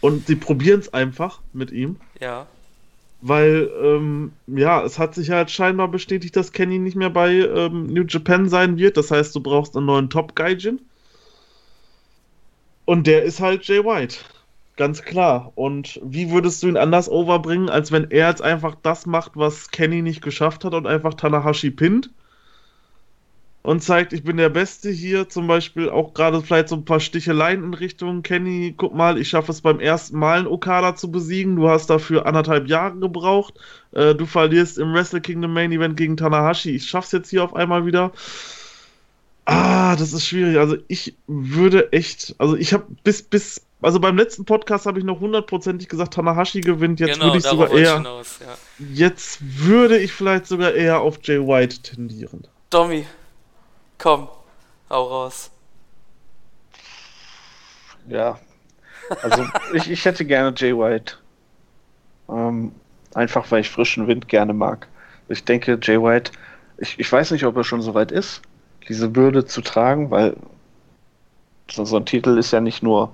Und sie probieren es einfach mit ihm. Ja. Weil, ähm, ja, es hat sich halt scheinbar bestätigt, dass Kenny nicht mehr bei ähm, New Japan sein wird. Das heißt, du brauchst einen neuen Top-Gaijin. Und der ist halt Jay White. Ganz klar. Und wie würdest du ihn anders overbringen, als wenn er jetzt einfach das macht, was Kenny nicht geschafft hat und einfach Tanahashi pinnt? Und zeigt, ich bin der Beste hier, zum Beispiel auch gerade vielleicht so ein paar Sticheleien in Richtung Kenny. Guck mal, ich schaffe es beim ersten Mal, einen Okada zu besiegen. Du hast dafür anderthalb Jahre gebraucht. Äh, du verlierst im Wrestle Kingdom Main Event gegen Tanahashi. Ich schaff's jetzt hier auf einmal wieder. Ah, das ist schwierig. Also ich würde echt, also ich habe bis bis also beim letzten Podcast habe ich noch hundertprozentig gesagt, Tanahashi gewinnt. Jetzt genau, würde ich sogar eher, hinaus, ja. jetzt würde ich vielleicht sogar eher auf Jay White tendieren. Domi, komm, hau raus. Ja. Also ich, ich hätte gerne Jay White. Ähm, einfach weil ich frischen Wind gerne mag. Ich denke, Jay White, ich, ich weiß nicht, ob er schon so weit ist, diese Bürde zu tragen, weil so, so ein Titel ist ja nicht nur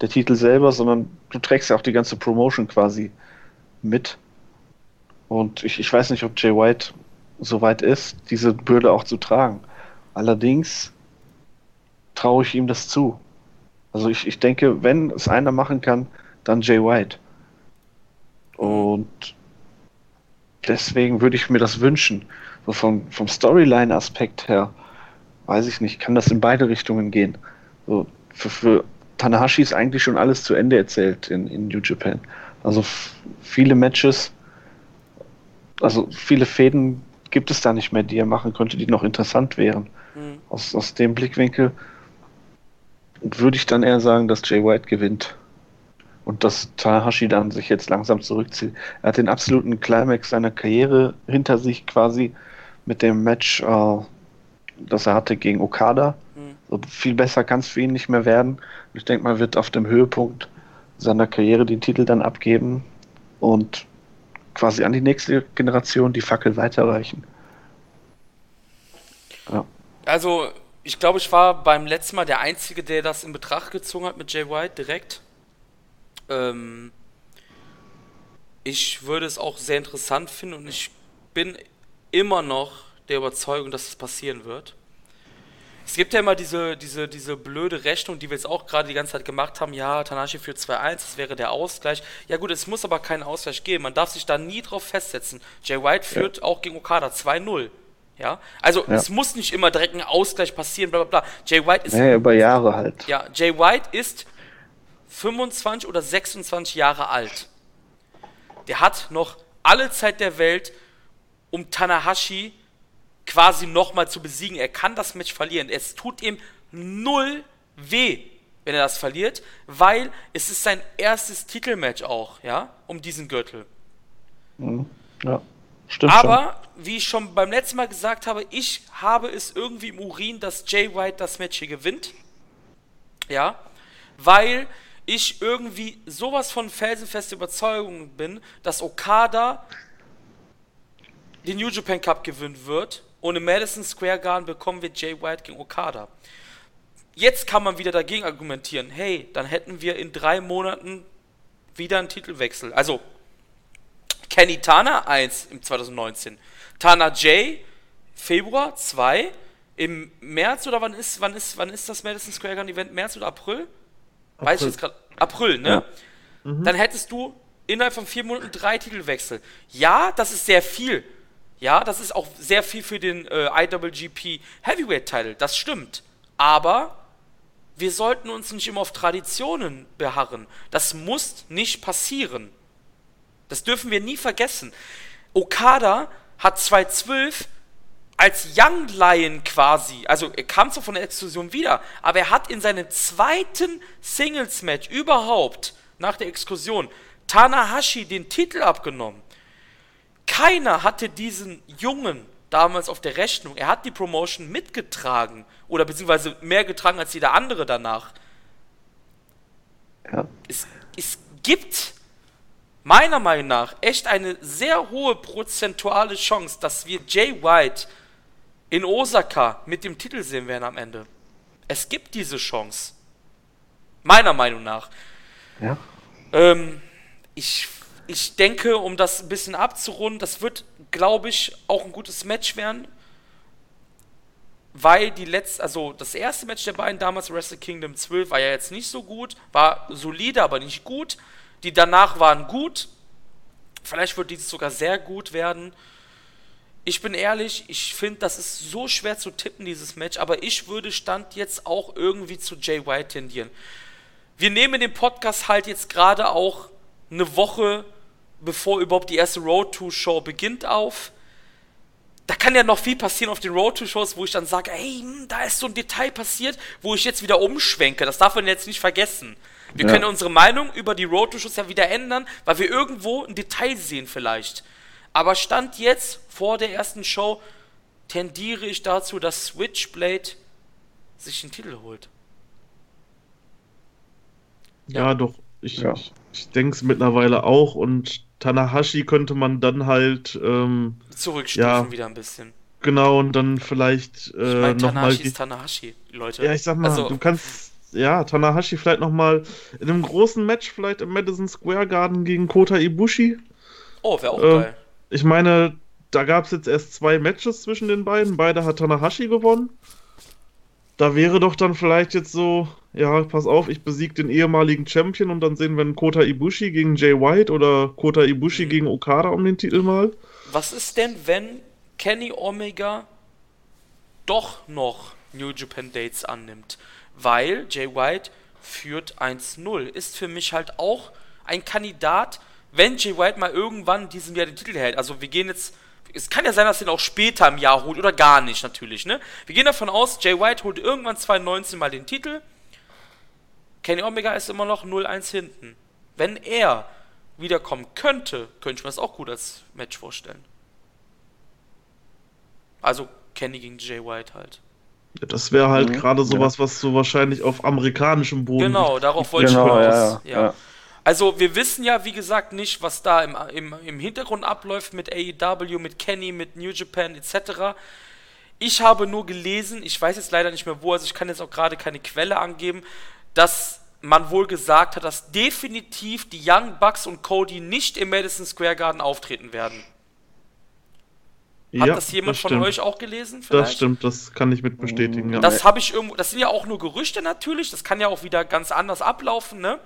der Titel selber, sondern du trägst ja auch die ganze Promotion quasi mit. Und ich, ich weiß nicht, ob Jay White so weit ist, diese Bürde auch zu tragen. Allerdings traue ich ihm das zu. Also ich, ich denke, wenn es einer machen kann, dann Jay White. Und deswegen würde ich mir das wünschen. So vom, vom Storyline-Aspekt her, weiß ich nicht, kann das in beide Richtungen gehen. So für, für Tanahashi ist eigentlich schon alles zu Ende erzählt in, in New Japan. Also viele Matches, also viele Fäden gibt es da nicht mehr, die er machen könnte, die noch interessant wären. Mhm. Aus, aus dem Blickwinkel würde ich dann eher sagen, dass Jay White gewinnt. Und dass Tanahashi dann sich jetzt langsam zurückzieht. Er hat den absoluten Climax seiner Karriere hinter sich quasi mit dem Match, äh, das er hatte gegen Okada. Mhm. So viel besser kann es für ihn nicht mehr werden. Ich denke mal, wird auf dem Höhepunkt seiner Karriere den Titel dann abgeben und quasi an die nächste Generation die Fackel weiterreichen. Ja. Also, ich glaube, ich war beim letzten Mal der Einzige, der das in Betracht gezogen hat mit Jay White direkt. Ähm, ich würde es auch sehr interessant finden und ich bin immer noch der Überzeugung, dass es passieren wird. Es gibt ja immer diese, diese, diese blöde Rechnung, die wir jetzt auch gerade die ganze Zeit gemacht haben. Ja, Tanashi führt 2-1, das wäre der Ausgleich. Ja gut, es muss aber keinen Ausgleich geben. Man darf sich da nie drauf festsetzen. Jay White führt ja. auch gegen Okada 2-0. Ja, also ja. es muss nicht immer direkt ein Ausgleich passieren, bla bla bla. Jay White ist. Ja, über Jahre halt. Ja, Jay White ist 25 oder 26 Jahre alt. Der hat noch alle Zeit der Welt, um Tanahashi quasi nochmal zu besiegen. Er kann das Match verlieren. Es tut ihm null weh, wenn er das verliert, weil es ist sein erstes Titelmatch auch, ja, um diesen Gürtel. Mhm. Ja, stimmt. Aber, schon. wie ich schon beim letzten Mal gesagt habe, ich habe es irgendwie im Urin, dass Jay White das Match hier gewinnt. Ja, weil ich irgendwie sowas von felsenfeste Überzeugung bin, dass Okada den New Japan Cup gewinnen wird und im Madison Square Garden bekommen wir Jay White gegen Okada. Jetzt kann man wieder dagegen argumentieren, hey, dann hätten wir in drei Monaten wieder einen Titelwechsel. Also, Kenny Tana 1 im 2019, Tana J Februar 2, im März oder wann ist, wann ist, wann ist das Madison Square Garden Event? März oder April? April. Weiß ich jetzt gerade. April, ne? Ja. Mhm. Dann hättest du innerhalb von vier Monaten drei Titelwechsel. Ja, das ist sehr viel. Ja, das ist auch sehr viel für den äh, IWGP Heavyweight Title, das stimmt. Aber wir sollten uns nicht immer auf Traditionen beharren. Das muss nicht passieren. Das dürfen wir nie vergessen. Okada hat 2012 als Young Lion quasi, also er kam zwar von der Exklusion wieder, aber er hat in seinem zweiten Singles-Match überhaupt nach der Exklusion Tanahashi den Titel abgenommen. Keiner hatte diesen Jungen damals auf der Rechnung. Er hat die Promotion mitgetragen oder beziehungsweise mehr getragen als jeder andere danach. Ja. Es, es gibt meiner Meinung nach echt eine sehr hohe prozentuale Chance, dass wir Jay White in Osaka mit dem Titel sehen werden am Ende. Es gibt diese Chance. Meiner Meinung nach. Ja. Ähm, ich ich denke, um das ein bisschen abzurunden, das wird, glaube ich, auch ein gutes Match werden. Weil die letzte, also das erste Match der beiden damals, Wrestle Kingdom 12, war ja jetzt nicht so gut, war solide, aber nicht gut. Die danach waren gut. Vielleicht wird dieses sogar sehr gut werden. Ich bin ehrlich, ich finde, das ist so schwer zu tippen, dieses Match, aber ich würde Stand jetzt auch irgendwie zu Jay White tendieren. Wir nehmen den Podcast halt jetzt gerade auch eine Woche bevor überhaupt die erste Road to Show beginnt auf. Da kann ja noch viel passieren auf den Road to Shows, wo ich dann sage, hey, hm, da ist so ein Detail passiert, wo ich jetzt wieder umschwenke. Das darf man jetzt nicht vergessen. Wir ja. können unsere Meinung über die Road to Shows ja wieder ändern, weil wir irgendwo ein Detail sehen vielleicht. Aber Stand jetzt vor der ersten Show tendiere ich dazu, dass Switchblade sich den Titel holt. Ja, ja doch. Ich, ja. ich, ich denke es mittlerweile auch und Tanahashi könnte man dann halt ähm, zurückstufen ja, wieder ein bisschen. Genau, und dann vielleicht Ich äh, meine, nochmal. Tanahashi ist Tanahashi, Leute. Ja, ich sag mal, Also- du kannst, ja, Tanahashi vielleicht nochmal in einem großen Match, vielleicht im Madison Square Garden gegen Kota Ibushi. Oh, wäre auch Ähm, geil. Ich meine, da gab es jetzt erst zwei Matches zwischen den beiden. Beide hat Tanahashi gewonnen. Da wäre doch dann vielleicht jetzt so, ja, pass auf, ich besiege den ehemaligen Champion und dann sehen wir einen Kota Ibushi gegen Jay White oder Kota Ibushi Mhm. gegen Okada um den Titel mal. Was ist denn, wenn Kenny Omega doch noch New Japan Dates annimmt? Weil Jay White führt 1-0. Ist für mich halt auch ein Kandidat, wenn Jay White mal irgendwann in diesem Jahr den Titel hält. Also wir gehen jetzt. Es kann ja sein, dass er ihn auch später im Jahr holt oder gar nicht natürlich, ne? Wir gehen davon aus, Jay White holt irgendwann 2019 mal den Titel. Kenny Omega ist immer noch 0-1 hinten. Wenn er wiederkommen könnte, könnte ich mir das auch gut als Match vorstellen. Also Kenny gegen Jay White halt. Ja, das wäre halt Mhm, gerade sowas, was so wahrscheinlich auf amerikanischem Boden Genau, liegt. darauf wollte ich Genau, hinaus. ja, ja. Also wir wissen ja, wie gesagt, nicht, was da im, im, im Hintergrund abläuft mit AEW, mit Kenny, mit New Japan etc. Ich habe nur gelesen, ich weiß jetzt leider nicht mehr wo, also ich kann jetzt auch gerade keine Quelle angeben, dass man wohl gesagt hat, dass definitiv die Young Bucks und Cody nicht im Madison Square Garden auftreten werden. Hat Ja, das jemand von stimmt. euch auch gelesen? Das stimmt, das kann ich mit bestätigen. Ja. Das habe ich irgendwo. Das sind ja auch nur Gerüchte natürlich. Das kann ja auch wieder ganz anders ablaufen, ne?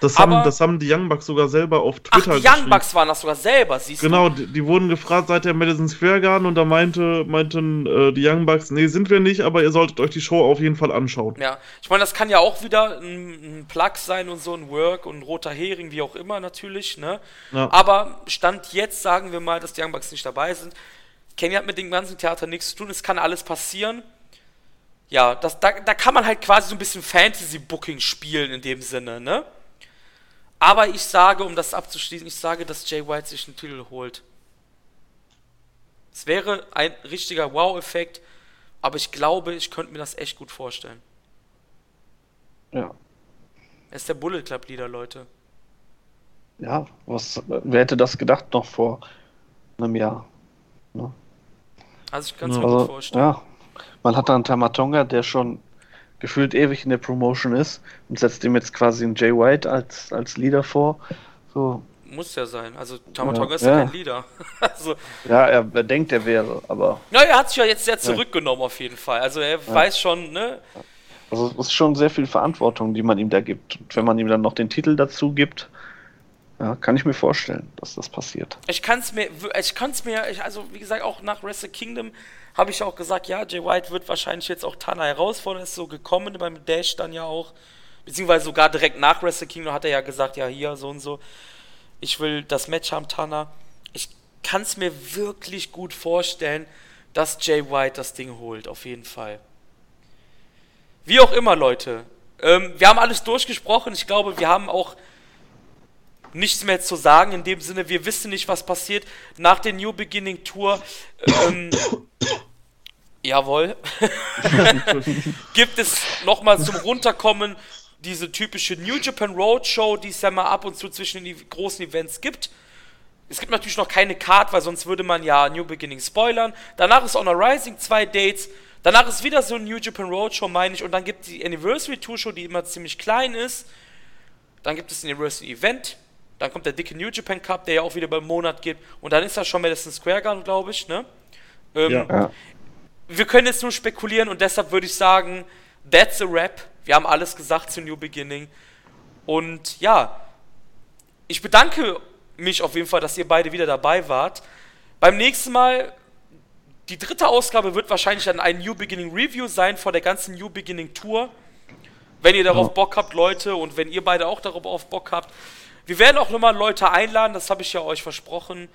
Das haben, das haben die Young Bucks sogar selber auf Ach, Twitter die Young. Bucks waren das sogar selber, siehst Genau, die, die wurden gefragt seit der Madison Square Garden und da meinte, meinten äh, die Young Bucks, nee, sind wir nicht, aber ihr solltet euch die Show auf jeden Fall anschauen. du? Ja. Ich meine, das kann ja auch wieder ein, ein Plug sein und so ein Work und ein roter Hering, wie auch immer natürlich, ne? Ja. Aber Stand jetzt sagen wir mal, dass die Young Bucks nicht dabei sind. Kenny hat mit dem ganzen Theater nichts zu tun, es kann alles passieren. Ja, das, da, da kann man halt quasi so ein bisschen Fantasy-Booking spielen in dem Sinne, ne? Aber ich sage, um das abzuschließen, ich sage, dass Jay White sich einen Titel holt. Es wäre ein richtiger Wow-Effekt, aber ich glaube, ich könnte mir das echt gut vorstellen. Ja. Er ist der Bullet Club Leader, Leute. Ja, was, wer hätte das gedacht noch vor einem Jahr? Ne? Also ich kann es mir Also, gut vorstellen. ja, man hat da einen Tamatonga, der schon gefühlt ewig in der Promotion ist und setzt ihm jetzt quasi einen Jay White als, als Leader vor. So, Muss ja sein. Also Tamatonga Ja, ist ja ja. kein Leader. also, ja, er, er denkt, er wäre, aber na, er hat sich ja jetzt sehr zurückgenommen auf jeden Fall. Also er weiß schon, ne? also es ist schon sehr viel Verantwortung, die man ihm da gibt. Und wenn man ihm dann noch den Titel dazu gibt, ja, kann ich mir vorstellen, dass das passiert. Ich kann es mir, ich kann es mir, ich, also wie gesagt, auch nach Wrestle Kingdom habe ich auch gesagt, ja, Jay White wird wahrscheinlich jetzt auch Tana herausfordern, ist so gekommen beim Dash dann ja auch, beziehungsweise sogar direkt nach Wrestle Kingdom hat er ja gesagt, ja, hier, so und so, ich will das Match haben, Tana. Ich kann es mir wirklich gut vorstellen, dass Jay White das Ding holt, auf jeden Fall. Wie auch immer, Leute. Ähm, wir haben alles durchgesprochen. Ich glaube, wir haben auch nichts mehr zu sagen. In dem Sinne, wir wissen nicht, was passiert nach der New Beginning Tour. Ähm, jawohl. Gibt es nochmal zum Runterkommen diese typische New Japan Roadshow, die es ja mal ab und zu zwischen den großen Events gibt. Es gibt natürlich noch keine Card, weil sonst würde man ja New Beginning spoilern. Danach ist Honor Rising zwei Dates. Danach ist wieder so ein New Japan Roadshow, meine ich. Und dann gibt es die Anniversary Tour Show, die immer ziemlich klein ist. Dann gibt es ein Anniversary Event. Dann kommt der dicke New Japan Cup, der ja auch wieder beim Monat geht. Und dann ist das schon Madison Square Garden, glaube ich, ne? Ähm, Ja. Wir können jetzt nur spekulieren und deshalb würde ich sagen, that's a wrap. Wir haben alles gesagt zu New Beginning. Und ja, ich bedanke mich auf jeden Fall, dass ihr beide wieder dabei wart. Beim nächsten Mal, die dritte Ausgabe wird wahrscheinlich dann ein New Beginning Review sein vor der ganzen New Beginning Tour. Wenn ihr darauf Ja. Bock habt, Leute, und wenn ihr beide auch darauf Bock habt. Wir werden auch nochmal Leute einladen, das habe ich ja euch versprochen.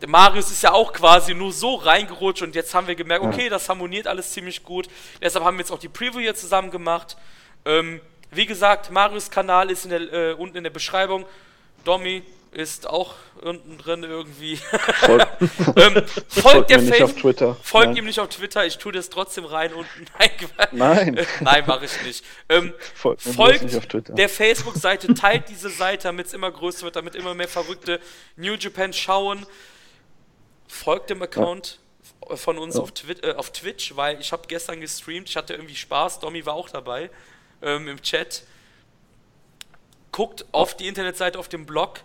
Der Marius ist ja auch quasi nur so reingerutscht und jetzt haben wir gemerkt, okay, das harmoniert alles ziemlich gut. Deshalb haben wir jetzt auch die Preview hier zusammen gemacht. Ähm, wie gesagt, Marius Kanal ist in der, äh, unten in der Beschreibung. Domi ist auch unten drin irgendwie. folgt, ähm, folgt folgt der nicht auf Twitter. Folgt Nein. ihm nicht auf Twitter, ich tue das trotzdem rein unten. Nein. Nein. Nein, mache ich nicht. Ähm, bloß folgt nicht der Facebook-Seite, teilt diese Seite, damit es immer größer wird, damit immer mehr Verrückte New Japan schauen. Folgt dem Account. von uns Ja. auf, Twi äh, auf Twitch, weil ich habe gestern gestreamt, ich hatte irgendwie Spaß, Domi war auch dabei ähm, im Chat. Guckt auf die Internetseite, auf dem Blog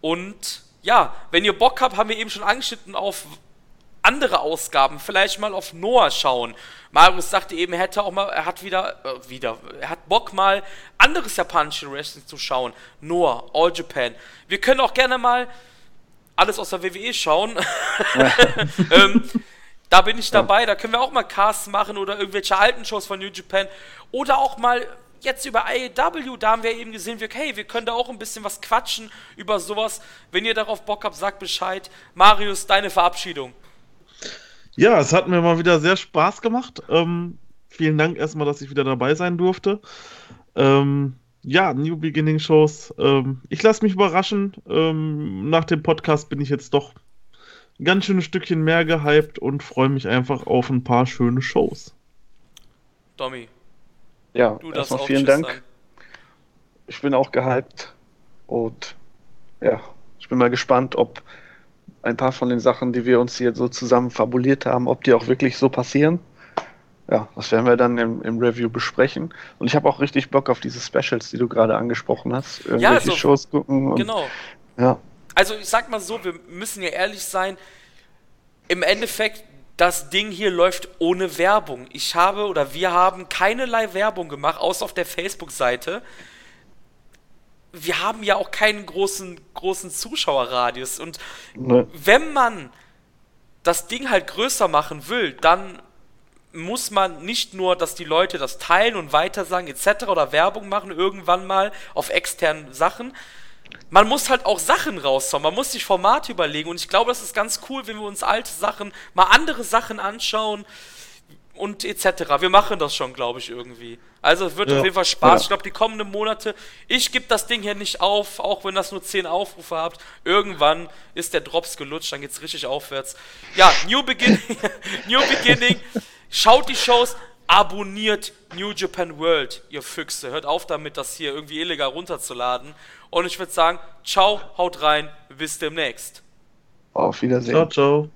und ja, wenn ihr Bock habt, haben wir eben schon angeschnitten auf andere Ausgaben, vielleicht mal auf Noah schauen. Marius sagte eben, er hätte auch mal, er hat wieder, äh, wieder, er hat Bock mal anderes japanische Wrestling zu schauen. Noah, All Japan. Wir können auch gerne mal alles aus der WWE schauen. ähm, da bin ich dabei, da können wir auch mal Casts machen oder irgendwelche alten Shows von New Japan. Oder auch mal jetzt über AEW, da haben wir eben gesehen, wir, hey, wir können da auch ein bisschen was quatschen über sowas. Wenn ihr darauf Bock habt, sagt Bescheid. Marius, deine Verabschiedung. Ja, es hat mir mal wieder sehr Spaß gemacht. Ähm, vielen Dank erstmal, dass ich wieder dabei sein durfte. Ähm, ja, New Beginning Shows. Ähm, ich lasse mich überraschen. Ähm, nach dem Podcast bin ich jetzt doch ein ganz schönes Stückchen mehr gehypt und freue mich einfach auf ein paar schöne Shows. Domi, Ja, du erstmal vielen Dank. sagen. Ich bin auch gehypt und ja, ich bin mal gespannt, ob ein paar von den Sachen, die wir uns hier so zusammen fabuliert haben, ob die auch wirklich so passieren. Ja, das werden wir dann im, im Review besprechen. Und ich habe auch richtig Bock auf diese Specials, die du gerade angesprochen hast. Irgendwelche so- Shows gucken. Und, Genau. Ja, Also ich sag mal so, wir müssen ja ehrlich sein, im Endeffekt, das Ding hier läuft ohne Werbung. Ich habe oder wir haben keinerlei Werbung gemacht, außer auf der Facebook-Seite. Wir haben ja auch keinen großen, großen Zuschauerradius. Und ne, wenn man das Ding halt größer machen will, dann muss man nicht nur, dass die Leute das teilen und weitersagen etc. oder Werbung machen irgendwann mal auf externen Sachen. Man muss halt auch Sachen raushauen, man muss sich Formate überlegen und ich glaube, das ist ganz cool, wenn wir uns alte Sachen, mal andere Sachen anschauen und etc. Wir machen das schon, glaube ich, irgendwie. Also es wird Ja. auf jeden Fall Spaß. Ja. Ich glaube, die kommenden Monate, ich gebe das Ding hier nicht auf, auch wenn das nur 10 Aufrufe habt. Irgendwann ist der Drops gelutscht, dann geht's richtig aufwärts. Ja, New Beginning, New Beginning. Schaut die Shows, abonniert New Japan World, ihr Füchse. Hört auf damit, das hier irgendwie illegal runterzuladen. Und ich würde sagen, ciao, haut rein, bis demnächst. auf Wiedersehen. Ciao, ciao.